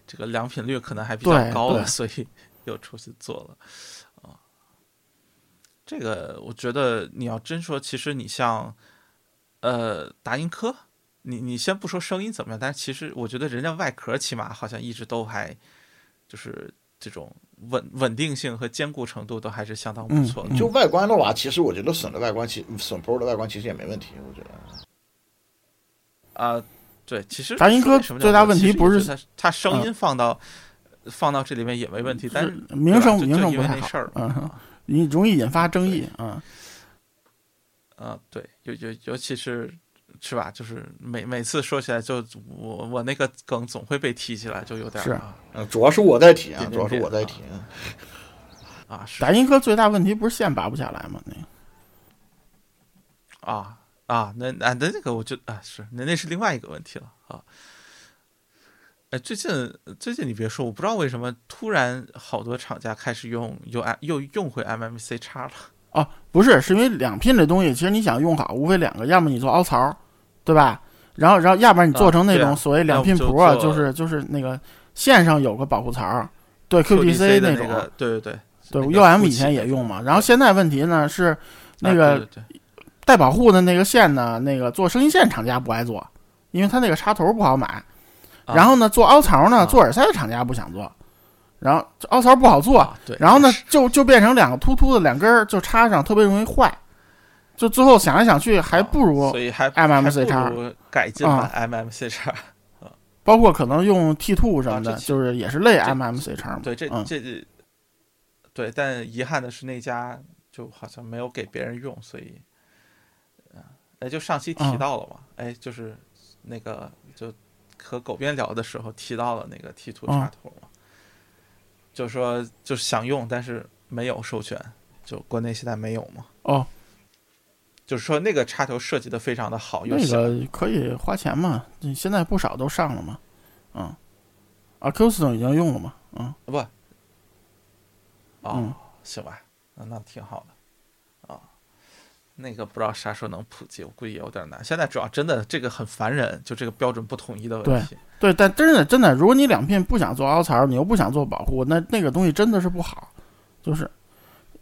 这个良品率可能还比较高了，所以又出去做了啊。这个我觉得你要真说，其实你像呃达音科，你你先不说声音怎么样，但是其实我觉得人家外壳起码好像一直都还就是这种稳稳定性和坚固程度都还是相当不嗯错的。就外观的话，其实我觉得损的外观，其损 Pro 的外观其实也没问题，我觉得。啊、对，其实达音科什么最大问题不是我觉得它它声音放到、放到这里面也没问题，但是名声名声不太好嗯嘛，你容易引发争议啊。啊，对，尤尤尤其是是吧，就是每每次说起来就我我那个梗总会被提起来，就有点是啊嗯，主要是我在提啊，主要是我在提。嗯啊是达音科最大问题不是线拔不下来吗？那个啊啊，那啊那那个我就啊是那那是另外一个问题了啊。哎，最近最近你别说，我不知道为什么突然好多厂家开始用又又用回 MMC 叉了。哦，不是，是因为两拼这东西，其实你想用好，无非两个，要么你做凹槽，对吧？然后，然后，要不然你做成那种所谓两拼要不就 Pro，、啊、做就是就是那个线上有个保护槽，对 QDC 那种，个，对对对，对那个 UM 凸起的以前也用嘛。然后现在问题呢是那啊个对对对带保护的那个线呢，那个做声音线厂家不爱做，因为它那个插头不好买。啊然后呢，做凹槽呢，啊做耳塞的厂家不想做，然后凹槽不好做，然后呢，就就变成两个突突的两根儿就插上，特别容易坏。就最后想来想去，还不如所以还 MMC 叉改进版 MMC 叉。包括可能用 T two 什么的，就是也是类 MMC 叉嘛。对，这嗯这对，但遗憾的是那家就好像没有给别人用，所以，呃哎，就上期提嗯到了嘛，哎，就是那个就和狗边聊的时候提到了那个 T two 嗯插头嘛，就说就是想用，但是没有授权，就国内现在没有嘛。哦，就是说那个插头设计的非常的好，又那小，个可以花钱嘛，你现在不少都上了嘛。嗯啊，Qustion 已经用了嘛。嗯不，哦，嗯行吧，那那挺好的啊。那个不知道啥时候能普及，我估计也有点难。现在主要真的这个很烦人，就这个标准不统一的问题。对，但真的真的，如果你两片不想做凹槽，你又不想做保护，那那个东西真的是不好，就是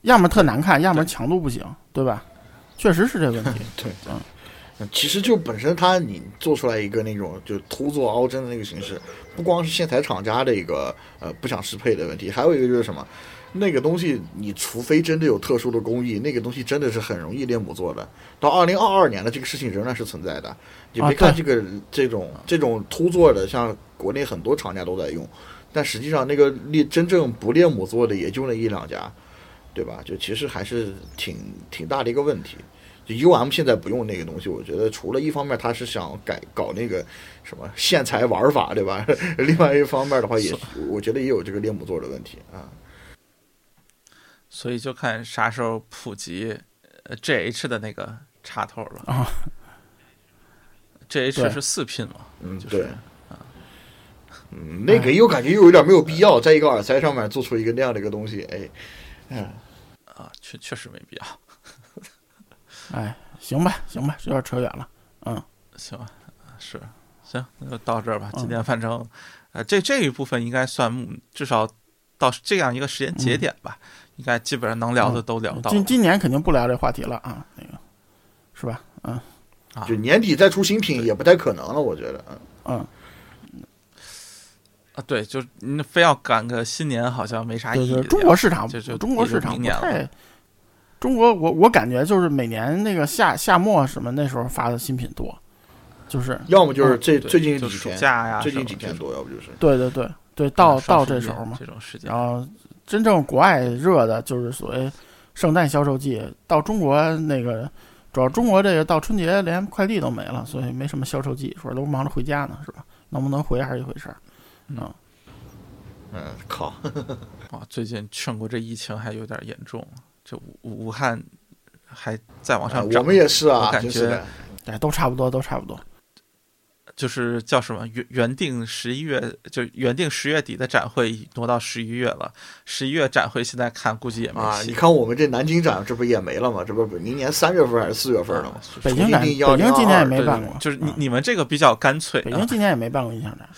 要么特难看，要么强度不行，对吧？确实是这问题。对，嗯嗯，其实就本身它你做出来一个那种就凸做凹针的那个形式，不光是线材厂家的一个呃不想适配的问题，还有一个就是什么，那个东西你除非真的有特殊的工艺，那个东西真的是很容易练母做的。到二零二二年了，这个事情仍然是存在的。你啊别看这个、这种这种凸做的，像国内很多厂家都在用，但实际上那个练真正不练母做的也就那一两家，对吧？就其实还是挺挺大的一个问题。就 U M 现在不用那个东西，我觉得除了一方面他是想改搞那个什么线材玩法，对吧？另外一方面的话也，我觉得也有这个练母座的问题啊。所以就看啥时候普及呃 GH 的那个插头了。啊 GH 是四拼嘛？嗯，就是。嗯，那个又感觉又有点没有必要，在一个耳塞上面做出一个那样的一个东西，哎，嗯，啊，确确实没必要。哎，行吧，行吧，有点扯远了。嗯行吧，是行，那就到这儿吧。嗯今天反正，呃，这这一部分应该算嗯至少到这样一个时间节点吧，应该基本上能聊的都聊到了。今今年肯定不聊这话题了啊，那个是吧？嗯啊就年底再出新品也不太可能了，我觉得，嗯，嗯，啊，对，就是你非要赶个新年，好像没啥意义。中国市场就就中国市场太。中国我我感觉就是每年那个夏夏末什么那时候发的新品多，就是要么就是这嗯最近就暑几天，假呀，最近几天多，要不就是，对对对对，到啊到这时候嘛，这种时间然，后真正国外热的就是所谓圣诞销售季，到中国那个主要中国这个到春节连快递都没了，所以没什么销售季，说都忙着回家呢，是吧？能不能回还是一回事儿。嗯，靠，啊，最近全国这疫情还有点严重，这武武汉还在往啊上涨。我们也是啊，我感觉哎，都差不多，都差不多。就是叫什么原原定十一月，就原定十月底的展会挪到十一月了。十一月展会现在看估计也没啊，戏你看我们这南京展，这不也没了吗？这不不明年三月份还是四月份了吗？北京展，北京今年也没办过，就是你啊你们这个比较干脆北啊京今年也没办过音响展。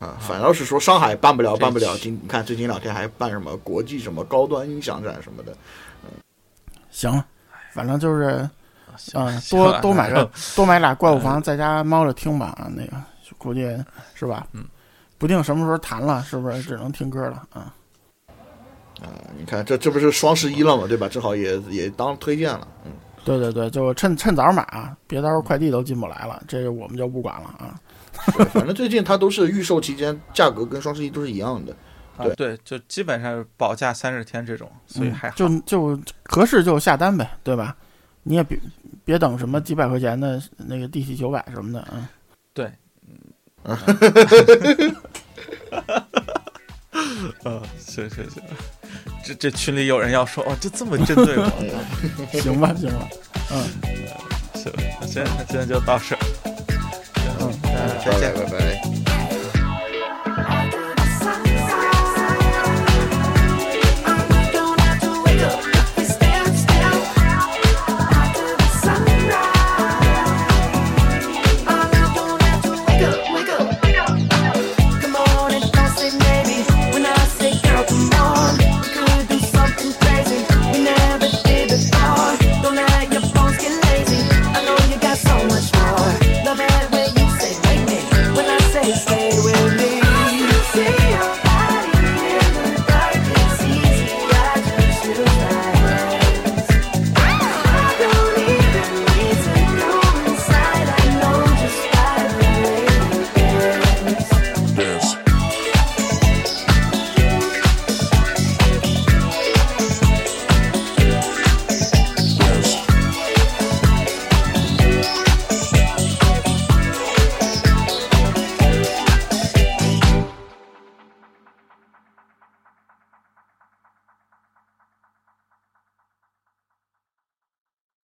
啊，反倒是说上海办不了，办不了。今你看最近两天还办什么国际什么高端音响展什么的，行，反正就是行嗯，多多买个 多买俩怪物房，在家猫着听吧。啊，那个估计是吧？嗯，不定什么时候弹了，是不是只能听歌了啊？啊，你看这这不是双十一了嘛，对吧？正好也也当推荐了，嗯，对对对，就趁趁早买啊，别到时候快递都进不来了，这个我们就不管了啊。反正最近它都是预售期间，价格跟双十一都是一样的。对啊对，就基本上保价三十天这种，所以嗯还好。就就合适就下单呗，对吧？你也别别等什么几百块钱的那个 DT 九百什么的啊。对，嗯，啊，行行行，这这群里有人要说，哦，就这么针对我，行吧，行吧，嗯。行，那现在今天就到这儿，嗯，嗯，再见。拜。拜拜拜。